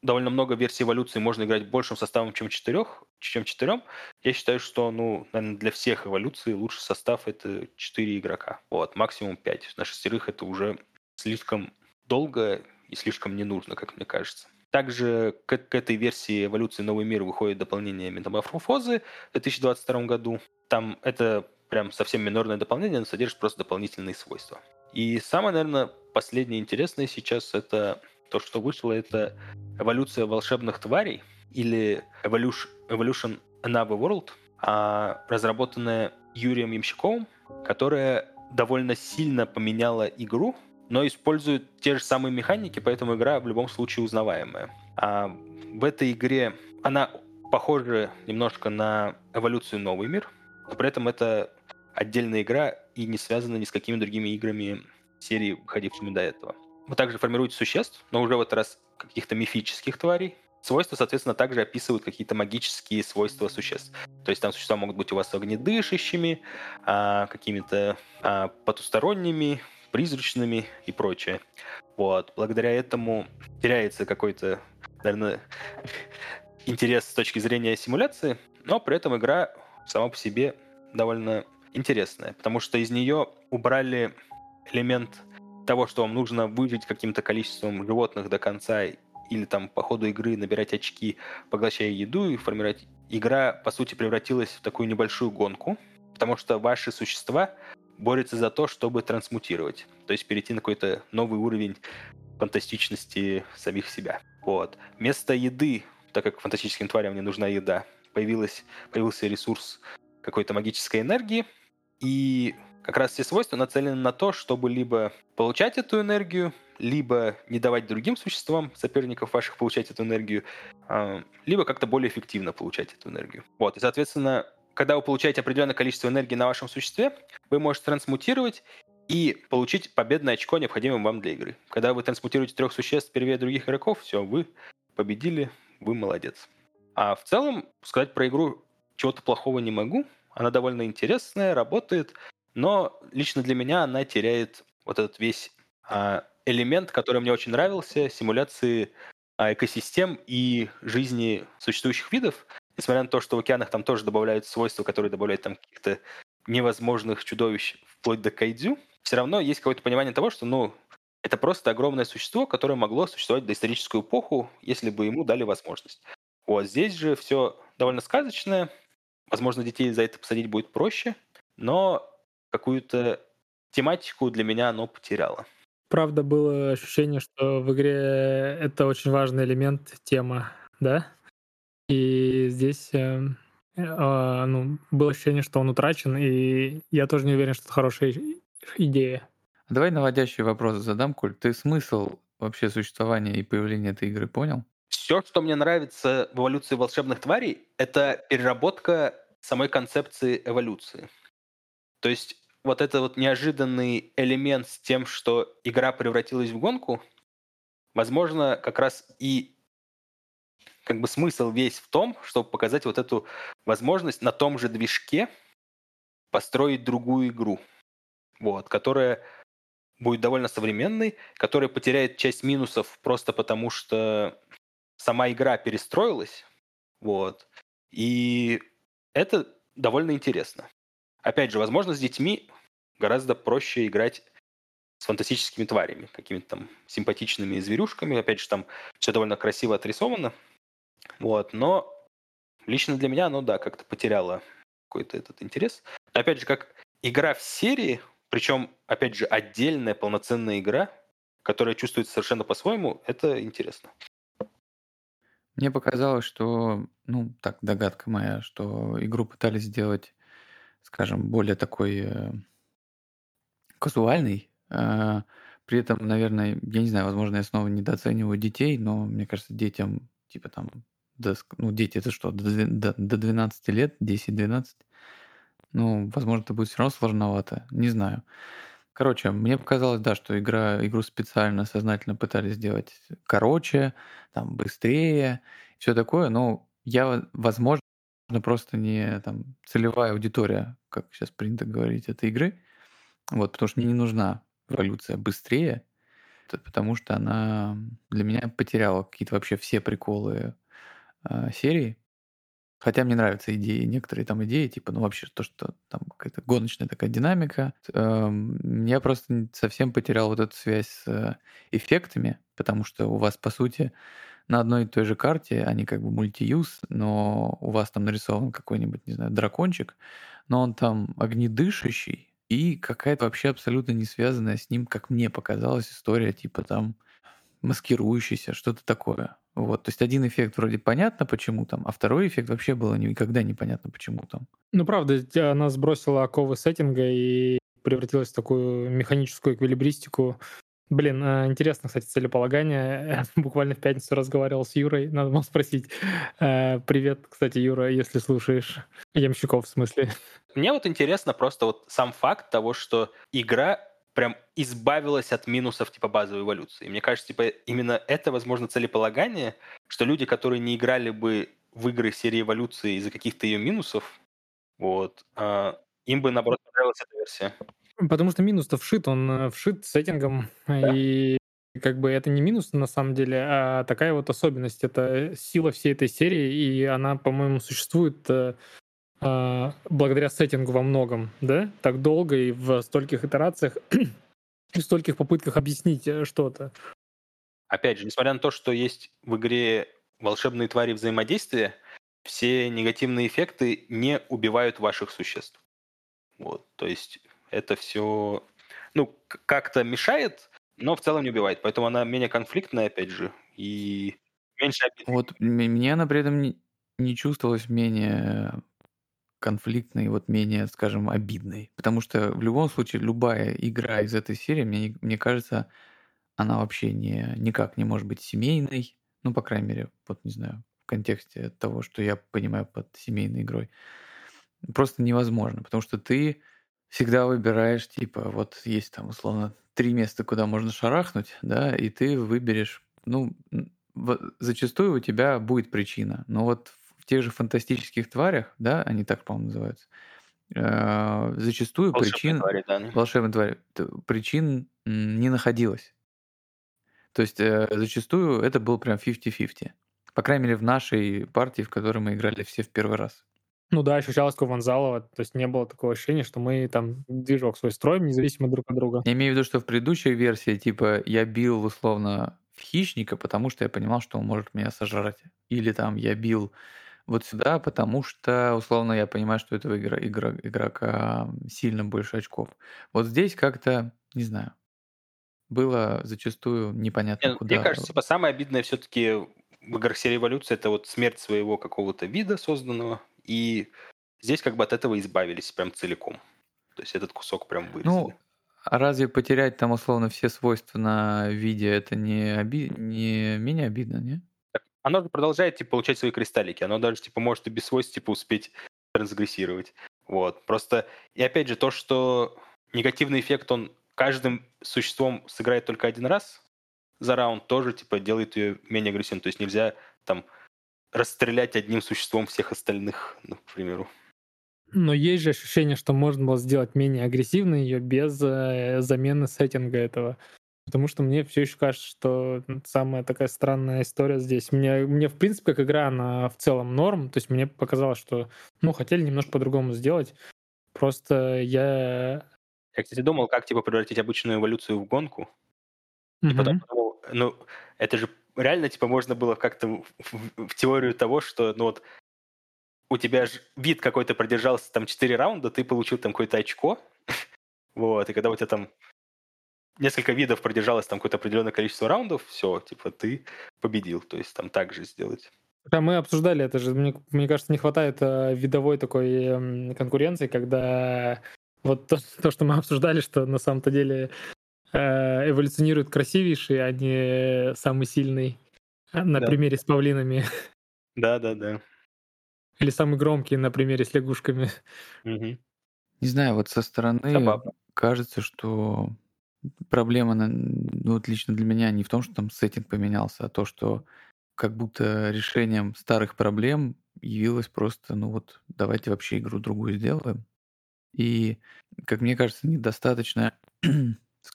довольно много версий эволюции можно играть большим составом, чем четырех, чем четырем, я считаю, что, ну, наверное, для всех эволюций лучший состав это четыре игрока. Вот, максимум пять. На шестерых это уже слишком долго и слишком не нужно, как мне кажется. Также к, к этой версии эволюции Новый мир выходит дополнение метаморфозы в 2022 году. Там это прям совсем минорное дополнение, но содержит просто дополнительные свойства. И самое, наверное, последнее интересное сейчас это то, что вышло, это эволюция волшебных тварей или Evolution, Another World, а разработанная Юрием Ямщиковым, которая довольно сильно поменяла игру, но использует те же самые механики, поэтому игра в любом случае узнаваемая. А в этой игре она похожа немножко на эволюцию Новый мир, но при этом это отдельная игра и не связана ни с какими другими играми серии, выходившими до этого. Вы также формируете существ, но уже в этот раз каких-то мифических тварей. Свойства, соответственно, также описывают какие-то магические свойства существ. То есть там существа могут быть у вас огнедышащими, а, какими-то а, потусторонними, призрачными и прочее. Вот. Благодаря этому теряется какой-то, наверное, интерес с точки зрения симуляции, но при этом игра сама по себе довольно интересная, потому что из нее убрали элемент того, что вам нужно выжить каким-то количеством животных до конца или там по ходу игры набирать очки, поглощая еду и формировать... Игра, по сути, превратилась в такую небольшую гонку, потому что ваши существа борются за то, чтобы трансмутировать, то есть перейти на какой-то новый уровень фантастичности самих себя. Вот. Вместо еды, так как фантастическим тварям не нужна еда, появилась, появился ресурс какой-то магической энергии, и как раз все свойства нацелены на то, чтобы либо получать эту энергию, либо не давать другим существам, соперников ваших, получать эту энергию, а, либо как-то более эффективно получать эту энергию. Вот, и, соответственно, когда вы получаете определенное количество энергии на вашем существе, вы можете трансмутировать и получить победное очко, необходимое вам для игры. Когда вы трансмутируете трех существ первее других игроков, все, вы победили, вы молодец. А в целом, сказать про игру чего-то плохого не могу. Она довольно интересная, работает, но лично для меня она теряет вот этот весь а, элемент, который мне очень нравился, симуляции а, экосистем и жизни существующих видов. Несмотря на то, что в океанах там тоже добавляют свойства, которые добавляют там каких-то невозможных чудовищ вплоть до кайдзю, все равно есть какое-то понимание того, что, ну, это просто огромное существо, которое могло существовать в доисторическую эпоху, если бы ему дали возможность. Вот здесь же все довольно сказочное. Возможно, детей за это посадить будет проще, но какую-то тематику для меня оно потеряло. Правда, было ощущение, что в игре это очень важный элемент, тема, да? И здесь э, э, ну, было ощущение, что он утрачен, и я тоже не уверен, что это хорошая идея. Давай наводящий вопрос задам, Коль. Ты смысл вообще существования и появления этой игры понял? Все, что мне нравится в эволюции волшебных тварей, это переработка самой концепции эволюции. То есть вот этот вот неожиданный элемент с тем, что игра превратилась в гонку, возможно, как раз и как бы смысл весь в том, чтобы показать вот эту возможность на том же движке построить другую игру, вот, которая будет довольно современной, которая потеряет часть минусов просто потому, что сама игра перестроилась, вот, и это довольно интересно. Опять же, возможно, с детьми гораздо проще играть с фантастическими тварями, какими-то там симпатичными зверюшками. Опять же, там все довольно красиво отрисовано. Вот, но лично для меня оно, да, как-то потеряло какой-то этот интерес. Но, опять же, как игра в серии, причем, опять же, отдельная полноценная игра, которая чувствуется совершенно по-своему, это интересно. Мне показалось, что, ну, так, догадка моя, что игру пытались сделать, скажем, более такой э, казуальный. Э, при этом, наверное, я не знаю, возможно, я снова недооцениваю детей, но мне кажется, детям, типа там, до, ну, дети это что, до, до 12 лет, 10-12, ну, возможно, это будет все равно сложновато, не знаю. Короче, мне показалось, да, что игра, игру специально, сознательно пытались сделать короче, там, быстрее, все такое, но я, возможно, просто не там, целевая аудитория, как сейчас принято говорить, этой игры. Вот, потому что мне не нужна эволюция быстрее, потому что она для меня потеряла какие-то вообще все приколы э, серии. Хотя мне нравятся идеи, некоторые там идеи, типа, ну вообще то, что там какая-то гоночная такая динамика. Эм, я просто совсем потерял вот эту связь с э, эффектами, потому что у вас, по сути, на одной и той же карте, они как бы мультиюз, но у вас там нарисован какой-нибудь, не знаю, дракончик, но он там огнедышащий, и какая-то вообще абсолютно не связанная с ним, как мне показалась, история типа там маскирующийся, что-то такое. Вот, то есть один эффект вроде понятно, почему там, а второй эффект вообще было никогда непонятно, почему там. Ну, правда, она сбросила оковы сеттинга и превратилась в такую механическую эквилибристику, Блин, а, интересно, кстати, целеполагание. Буквально в пятницу разговаривал с Юрой, надо было спросить. Э, привет, кстати, Юра, если слушаешь. Ямщиков, в смысле. Мне вот интересно просто вот сам факт того, что игра прям избавилась от минусов типа базовой эволюции. Мне кажется, типа именно это, возможно, целеполагание, что люди, которые не играли бы в игры серии эволюции из-за каких-то ее минусов, вот, а, им бы, наоборот, понравилась эта версия. Потому что минус-то вшит, он э, вшит сеттингом, да. и как бы это не минус на самом деле, а такая вот особенность. Это сила всей этой серии, и она, по-моему, существует э, э, благодаря сеттингу во многом, да? Так долго и в стольких итерациях и в стольких попытках объяснить э, что-то. Опять же, несмотря на то, что есть в игре волшебные твари взаимодействия, все негативные эффекты не убивают ваших существ. Вот, то есть это все, ну, как-то мешает, но в целом не убивает. Поэтому она менее конфликтная, опять же, и меньше обидной. Вот мне она при этом не чувствовалась менее конфликтной, вот менее, скажем, обидной. Потому что в любом случае любая игра из этой серии, мне, мне кажется, она вообще не, никак не может быть семейной. Ну, по крайней мере, вот не знаю, в контексте того, что я понимаю под семейной игрой. Просто невозможно, потому что ты всегда выбираешь, типа, вот есть там, условно, три места, куда можно шарахнуть, да, и ты выберешь, ну, зачастую у тебя будет причина. Но вот в тех же фантастических тварях, да, они так, по-моему, называются, э, зачастую Волшебные причин, твари, да. волшебной твари, причин не находилось. То есть э, зачастую это был прям 50-50. По крайней мере, в нашей партии, в которой мы играли все в первый раз. Ну да, ощущалось как Ванзалова, то есть не было такого ощущения, что мы там движок свой строим, независимо друг от друга. Я имею в виду, что в предыдущей версии, типа, я бил условно в хищника, потому что я понимал, что он может меня сожрать. Или там я бил вот сюда, потому что, условно, я понимаю, что у этого игра, игра, игрока сильно больше очков. Вот здесь как-то, не знаю, было зачастую непонятно Мне, куда. мне кажется, типа, самое обидное все-таки в играх серии эволюции это вот смерть своего какого-то вида созданного, и здесь как бы от этого избавились прям целиком. То есть этот кусок прям вырезали. Ну, а разве потерять там условно все свойства на виде это не, оби... не менее обидно, не? Оно же продолжает типа, получать свои кристаллики. Оно даже типа может и без свойств типа успеть трансгрессировать. Вот. Просто, и опять же, то, что негативный эффект, он каждым существом сыграет только один раз за раунд, тоже типа делает ее менее агрессивной. То есть нельзя там расстрелять одним существом всех остальных, ну, к примеру. Но есть же ощущение, что можно было сделать менее агрессивной ее без э, замены сеттинга этого. Потому что мне все еще кажется, что самая такая странная история здесь. Мне, мне в принципе, как игра, она в целом норм. То есть мне показалось, что, ну, хотели немножко по-другому сделать. Просто я... Я, кстати, думал, как, типа, превратить обычную эволюцию в гонку. И потом подумал, ну, это же реально, типа, можно было как-то в, в, в теорию того, что, ну вот, у тебя же вид какой-то продержался там 4 раунда, ты получил там какое-то очко, вот, и когда у тебя там несколько видов продержалось там какое-то определенное количество раундов, все, типа, ты победил, то есть там так же сделать. Да, мы обсуждали это же. Мне, мне кажется, не хватает э, видовой такой э, конкуренции, когда вот то, то, что мы обсуждали, что на самом-то деле эволюционирует красивейший, а не самый сильный. А, на да. примере с павлинами. Да, да, да. Или самый громкий на примере с лягушками. Угу. Не знаю, вот со стороны Забавно. кажется, что проблема, ну вот лично для меня не в том, что там сеттинг поменялся, а то, что как будто решением старых проблем явилось просто, ну вот, давайте вообще игру другую сделаем. И, как мне кажется, недостаточно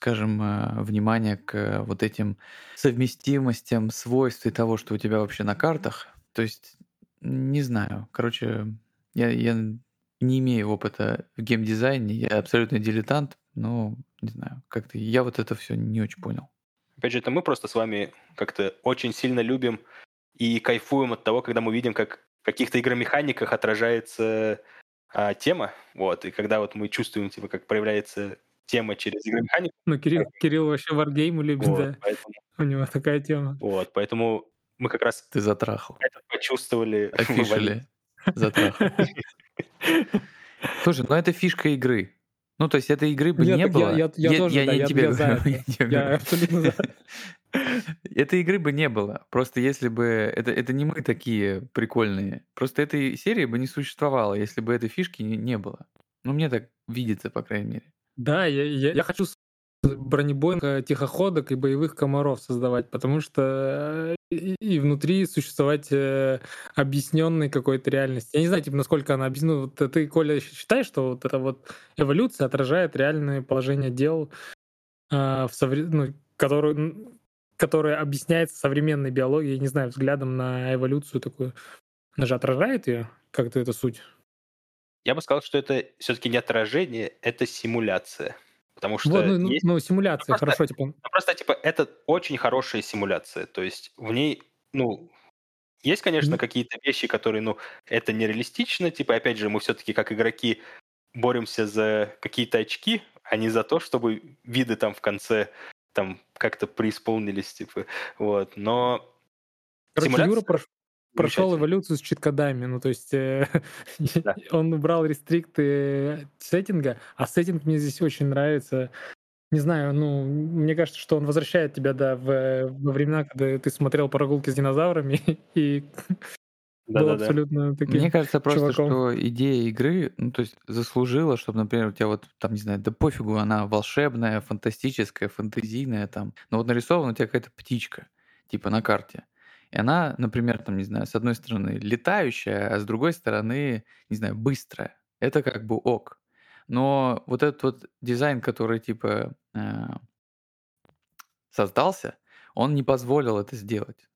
скажем, э, внимание к вот этим совместимостям, свойств и того, что у тебя вообще на картах. То есть, не знаю. Короче, я, я не имею опыта в геймдизайне, я абсолютно дилетант, но не знаю, как-то я вот это все не очень понял. Опять же, это мы просто с вами как-то очень сильно любим и кайфуем от того, когда мы видим, как в каких-то игромеханиках отражается а, тема, вот, и когда вот мы чувствуем, типа, как проявляется тема через игромеханику. Ну, Кирилл, Кирилл вообще варгеймы любит, вот, да. Поэтому, У него такая тема. Вот, поэтому мы как раз Ты затрахал. это почувствовали. Офишили. Затрахал. Слушай, ну это фишка игры. Ну, то есть этой игры бы Нет, не я, было. Я, я, я тоже, я да, не я, тебе я за говорю. это. Я абсолютно за. Этой игры бы не было. Просто если бы... Это, это не мы такие прикольные. Просто этой серии бы не существовало, если бы этой фишки не, не было. Ну, мне так видится, по крайней мере. Да, я, я, я хочу бронебойных тихоходок и боевых комаров создавать, потому что э, и, и внутри существовать э, объясненной какой-то реальности. Я не знаю, типа, насколько она объяснена. Вот ты, Коля, считаешь, что вот эта вот эволюция отражает реальное положение дел, э, в совре... ну, которое, которое объясняется современной биологией, не знаю, взглядом на эволюцию такую. Она же отражает ее? Как-то это суть? Я бы сказал, что это все-таки не отражение, это симуляция. Потому что вот, ну, есть... ну, симуляция, ну, просто, хорошо, типа. Ну, просто, типа, это очень хорошая симуляция. То есть в ней, ну, есть, конечно, mm-hmm. какие-то вещи, которые, ну, это нереалистично. Типа, опять же, мы все-таки как игроки боремся за какие-то очки, а не за то, чтобы виды там в конце там как-то преисполнились, типа, вот. Но Короче, симуляция... Юра прош прошел эволюцию с чит-кодами. Ну, то есть э, да. он убрал рестрикты сеттинга, а сеттинг мне здесь очень нравится. Не знаю, ну, мне кажется, что он возвращает тебя, да, в, во времена, когда ты смотрел прогулки с динозаврами и да, был да, абсолютно да. таким Мне кажется просто, чуваком. что идея игры, ну, то есть заслужила, чтобы, например, у тебя вот, там, не знаю, да пофигу, она волшебная, фантастическая, фантазийная, там, но вот нарисована у тебя какая-то птичка, типа на карте. И она, например, там, не знаю, с одной стороны летающая, а с другой стороны, не знаю, быстрая. Это как бы ок. Но вот этот вот дизайн, который типа э, создался, он не позволил это сделать.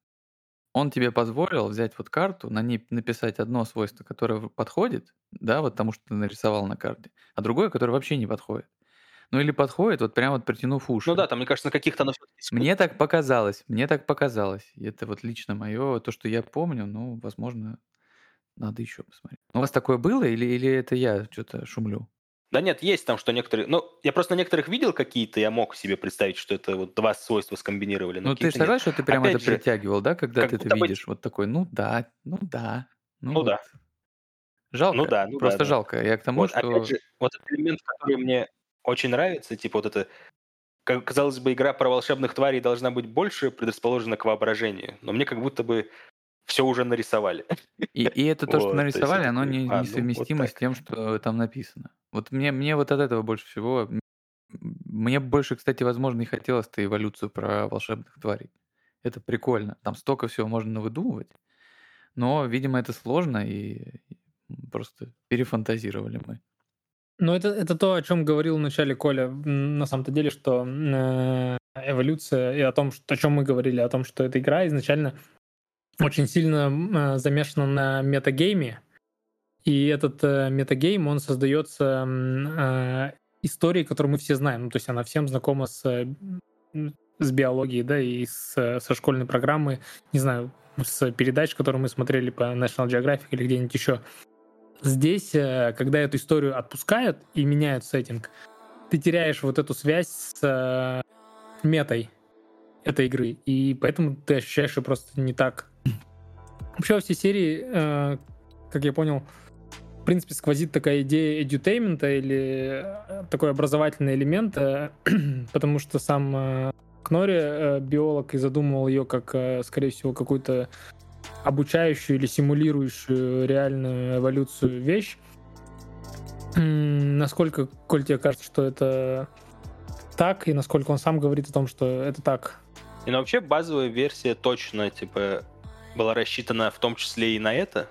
Он тебе позволил взять вот карту, на ней написать одно свойство, которое подходит, да, вот тому, что ты нарисовал на карте, а другое, которое вообще не подходит. Ну или подходит, вот прям вот притянув уши. Ну да, там, мне кажется, на каких-то Мне так показалось, мне так показалось. Это вот лично мое, то, что я помню, ну, возможно, надо еще посмотреть. У вас такое было или, или это я что-то шумлю? Да нет, есть там, что некоторые... Ну, я просто на некоторых видел какие-то, я мог себе представить, что это вот два свойства скомбинировали. Ну, ты согласен, что ты прямо Опять это же, притягивал, да, когда как ты это видишь? Вот такой, ну да, ну да. Ну, Ну вот. да. Жалко. Ну да, ну да, Просто да. жалко. Я к тому, Вот, что... опять же, вот этот элемент, который мне очень нравится, типа вот это... Казалось бы, игра про волшебных тварей должна быть больше предрасположена к воображению, но мне как будто бы все уже нарисовали. И, и это то, что Вот, то нарисовали, это оно такой, не, а, ну, несовместимо вот с тем, что там написано. Вот мне, мне вот от этого больше всего... Мне больше, кстати, возможно, и хотелось-то эволюцию про волшебных тварей. Это прикольно. Там столько всего можно выдумывать. Но, видимо, это сложно, и просто перефантазировали мы. Ну, это, это то, о чем говорил вначале Коля, м, на самом-то деле, что э, эволюция и о том, что, о чем мы говорили, о том, что эта игра изначально очень сильно э, замешана на метагейме, и этот э, метагейм, он создается э, историей, которую мы все знаем, ну, то есть она всем знакома с, с биологией, да, и с, со школьной программы, не знаю, с передач, которые мы смотрели по National Geographic или где-нибудь еще. Здесь, э, когда эту историю отпускают и меняют сеттинг, ты теряешь вот эту связь с э, метой этой игры, и поэтому ты ощущаешь ее просто не так. Вообще во всей серии, э, как я понял, в принципе, сквозит такая идея эдютеймента или такой образовательный элемент, потому что сам Кнори, биолог, и задумывал ее как, скорее всего, какую-то обучающую или симулирующую реальную эволюцию вещь. Насколько, Коль, тебе кажется, что это так, и насколько он сам говорит о том, что это так? И ну, вообще базовая версия точно, типа, была рассчитана в том числе и на это.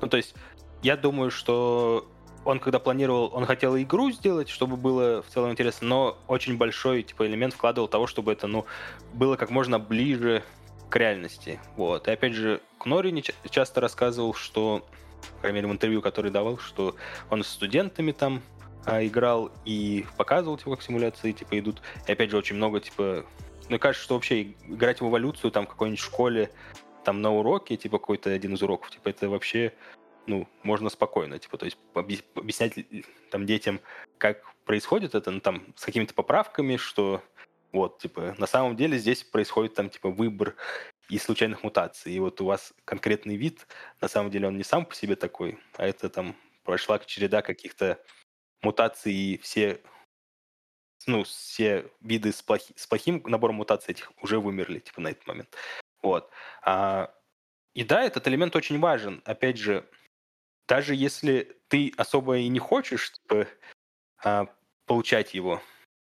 Ну, то есть, я думаю, что он, когда планировал, он хотел игру сделать, чтобы было в целом интересно, но очень большой, типа, элемент вкладывал того, чтобы это, ну, было как можно ближе к реальности. Вот. И опять же, Кнори не ча- часто рассказывал, что, по крайней мере, в интервью, который давал, что он с студентами там а, играл и показывал, типа, как симуляции, типа, идут. И опять же, очень много, типа, мне кажется, что вообще играть в эволюцию там в какой-нибудь школе, там на уроке, типа какой-то один из уроков, типа это вообще, ну, можно спокойно, типа, то есть объяс- объяснять там детям, как происходит это, ну, там, с какими-то поправками, что вот, типа, на самом деле здесь происходит там, типа, выбор из случайных мутаций, и вот у вас конкретный вид, на самом деле он не сам по себе такой, а это там прошла череда каких-то мутаций, и все ну, все виды с, плохи- с плохим набором мутаций этих уже вымерли, типа, на этот момент. Вот. А, и да, этот элемент очень важен. Опять же, даже если ты особо и не хочешь типа, а, получать его,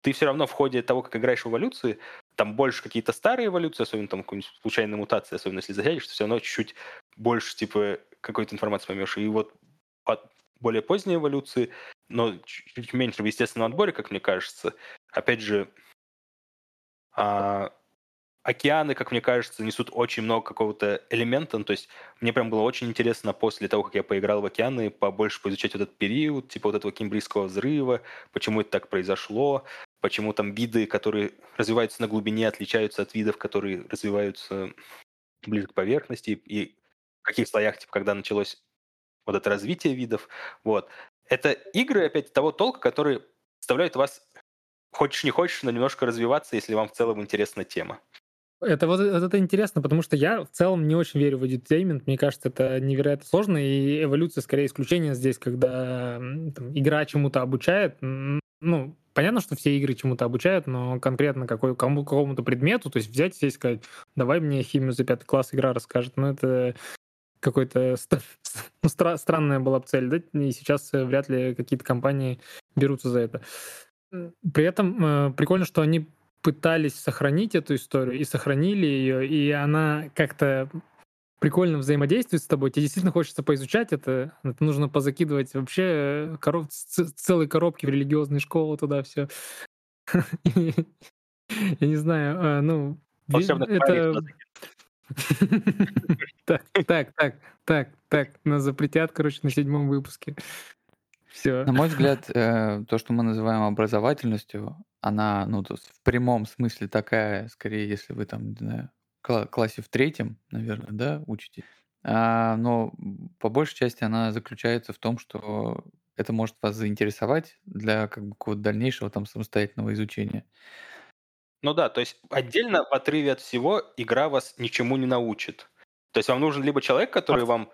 ты все равно в ходе того, как играешь в эволюции, там больше какие-то старые эволюции, особенно там какую-нибудь случайные мутации, особенно если засядешь, ты все равно чуть-чуть больше, типа, какой-то информации поймешь. И вот более поздние эволюции, но чуть меньше в естественном отборе, как мне кажется, опять же, а, океаны, как мне кажется, несут очень много какого-то элемента. Ну, то есть мне прям было очень интересно после того, как я поиграл в океаны, побольше поизучать вот этот период, типа вот этого кембрийского взрыва, почему это так произошло, почему там виды, которые развиваются на глубине, отличаются от видов, которые развиваются ближе к поверхности, и в каких слоях, типа, когда началось вот это развитие видов. Вот. Это игры, опять, того толка, которые заставляют вас, хочешь не хочешь, но немножко развиваться, если вам в целом интересна тема. Это вот это интересно, потому что я в целом не очень верю в edutainment. Мне кажется, это невероятно сложно, и эволюция скорее исключение здесь, когда там, игра чему-то обучает. Ну, понятно, что все игры чему-то обучают, но конкретно какой, кому, какому-то предмету, то есть взять и сесть и сказать, давай мне химию за пятый класс игра расскажет. Ну, это какой-то ну, стра- странная была бы цель, да? И сейчас э, вряд ли какие-то компании берутся за это. При этом э, прикольно, что они пытались сохранить эту историю и сохранили ее, и она как-то прикольно взаимодействует с тобой, тебе действительно хочется поизучать это, это нужно позакидывать вообще коров... целые коробки в религиозные школы туда все. Я не знаю, а, ну, это... Так, так, так, так, так, нас запретят, короче, на седьмом выпуске. Все. На мой взгляд, э, то, что мы называем образовательностью, она, ну, то есть в прямом смысле такая, скорее, если вы там, не знаю, классе в третьем, наверное, да, учите. А, но по большей части она заключается в том, что это может вас заинтересовать для как бы какого-то дальнейшего там самостоятельного изучения. Ну да, то есть отдельно в отрыве от всего игра вас ничему не научит. То есть вам нужен либо человек, который вам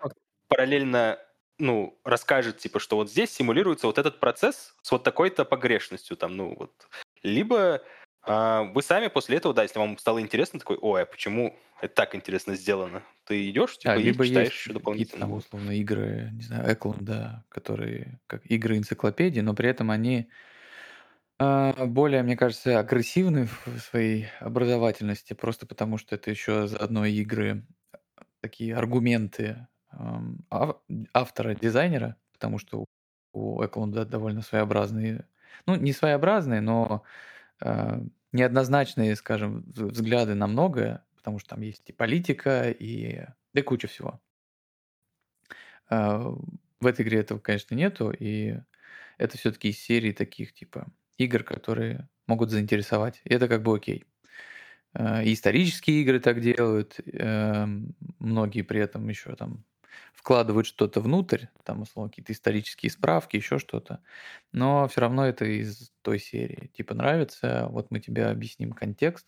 параллельно ну, расскажет, типа, что вот здесь симулируется вот этот процесс с вот такой-то погрешностью, там, ну, вот. Либо вы сами после этого, да, если вам стало интересно, такой, ой, а почему это так интересно сделано? Ты идешь, типа, а, либо и читаешь еще дополнительно. Там, условно, игры, не знаю, Эклон, да, которые как игры энциклопедии, но при этом они а, более, мне кажется, агрессивны в своей образовательности, просто потому что это еще заодно игры, такие аргументы автора, дизайнера, потому что у Эклунда довольно своеобразные, ну, не своеобразные, но неоднозначные, скажем, взгляды на многое, потому что там есть и политика, и да куча всего. Э, в этой игре этого, конечно, нету, и это все-таки из серии таких, типа, игр, которые могут заинтересовать. И это как бы окей. Э, и исторические игры так делают, э, многие при этом еще там вкладывают что-то внутрь, там, условно, какие-то исторические справки, еще что-то, но все равно это из той серии. Типа нравится, вот мы тебе объясним контекст,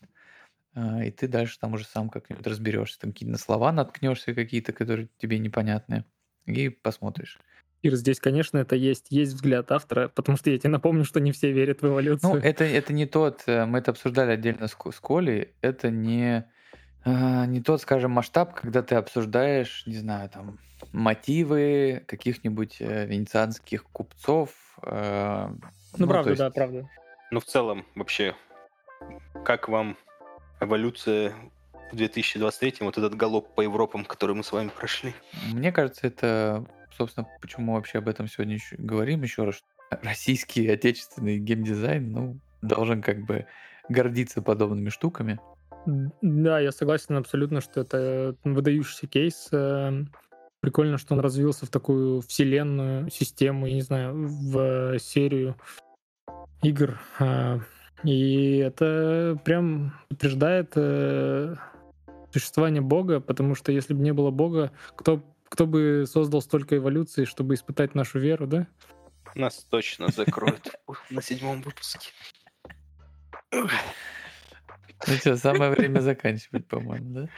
а, и ты дальше там уже сам как-нибудь разберешься, там какие-то слова наткнешься какие-то, которые тебе непонятны, и посмотришь. Ир, здесь, конечно, это есть, есть взгляд автора, потому что я тебе напомню, что не все верят в эволюцию. Ну, это, это не тот, э, мы это обсуждали отдельно с, с Колей, это не а, не тот, скажем, масштаб, когда ты обсуждаешь, не знаю, там, мотивы каких-нибудь э, венецианских купцов. Э, ну, ну, правда, есть... да, правда. Ну, в целом, вообще, как вам эволюция в 2023 вот этот галоп по Европам, который мы с вами прошли? Мне кажется, это, собственно, почему мы вообще об этом сегодня еще говорим еще раз. Российский отечественный геймдизайн, ну, должен как бы гордиться подобными штуками. Да, я согласен абсолютно, что это выдающийся кейс. Эм, прикольно, что он развился в такую вселенную, систему, я не знаю, в серию игр. А, и это прям подтверждает э, существование Бога, потому что если бы не было Бога, кто, кто бы создал столько эволюций, чтобы испытать нашу веру, да? Нас точно закроют на седьмом выпуске. Ну что, самое время заканчивать, по-моему, да?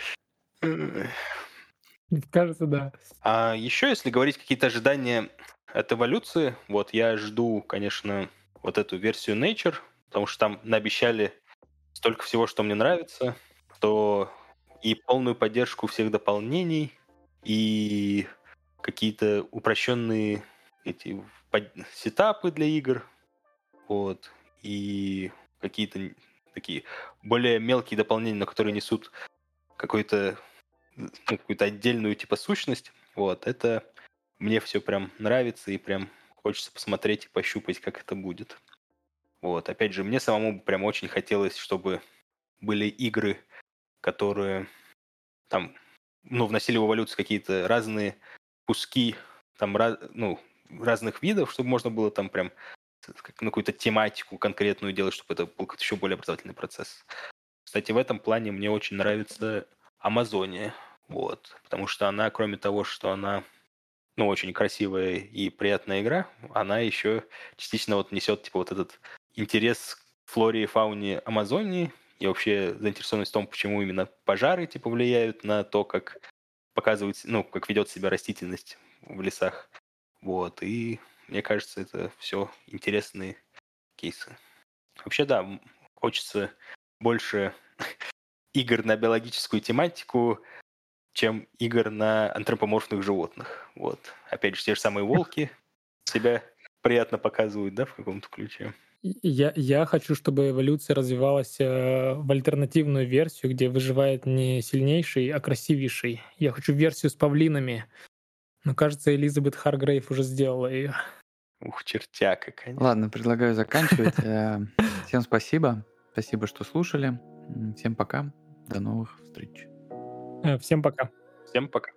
Кажется, да. А еще, если говорить какие-то ожидания от эволюции, вот я жду, конечно, вот эту версию Nature, потому что там наобещали столько всего, что мне нравится, то и полную поддержку всех дополнений, и какие-то упрощенные эти сетапы для игр, вот, и какие-то такие более мелкие дополнения, но которые несут какой-то ну, какую-то отдельную типа сущность. Вот, это мне все прям нравится и прям хочется посмотреть и пощупать, как это будет. Вот, опять же, мне самому прям очень хотелось, чтобы были игры, которые там, ну, вносили в эволюцию какие-то разные куски, там, раз, ну, разных видов, чтобы можно было там прям на какую-то тематику конкретную делать, чтобы это был еще более образовательный процесс. Кстати, в этом плане мне очень нравится Амазония, вот, потому что она, кроме того, что она ну, очень красивая и приятная игра, она еще частично вот несет типа вот этот интерес к флоре и фауне Амазонии и вообще заинтересованность в том, почему именно пожары типа влияют на то, как показывается, ну, как ведет себя растительность в лесах. Вот, и мне кажется, это все интересные кейсы. Вообще, да, хочется больше игр на биологическую тематику, чем игр на антропоморфных животных. Вот. Опять же, те же самые волки себя приятно показывают, да, в каком-то ключе. Я, я хочу, чтобы эволюция развивалась э, в альтернативную версию, где выживает не сильнейший, а красивейший. Я хочу версию с павлинами. Но кажется, Элизабет Харгрейв уже сделала ее. Ух, чертяка, конечно. Ладно, предлагаю заканчивать. Э, всем спасибо. Спасибо, что слушали. Всем пока. До новых встреч. Э, всем пока. Всем пока.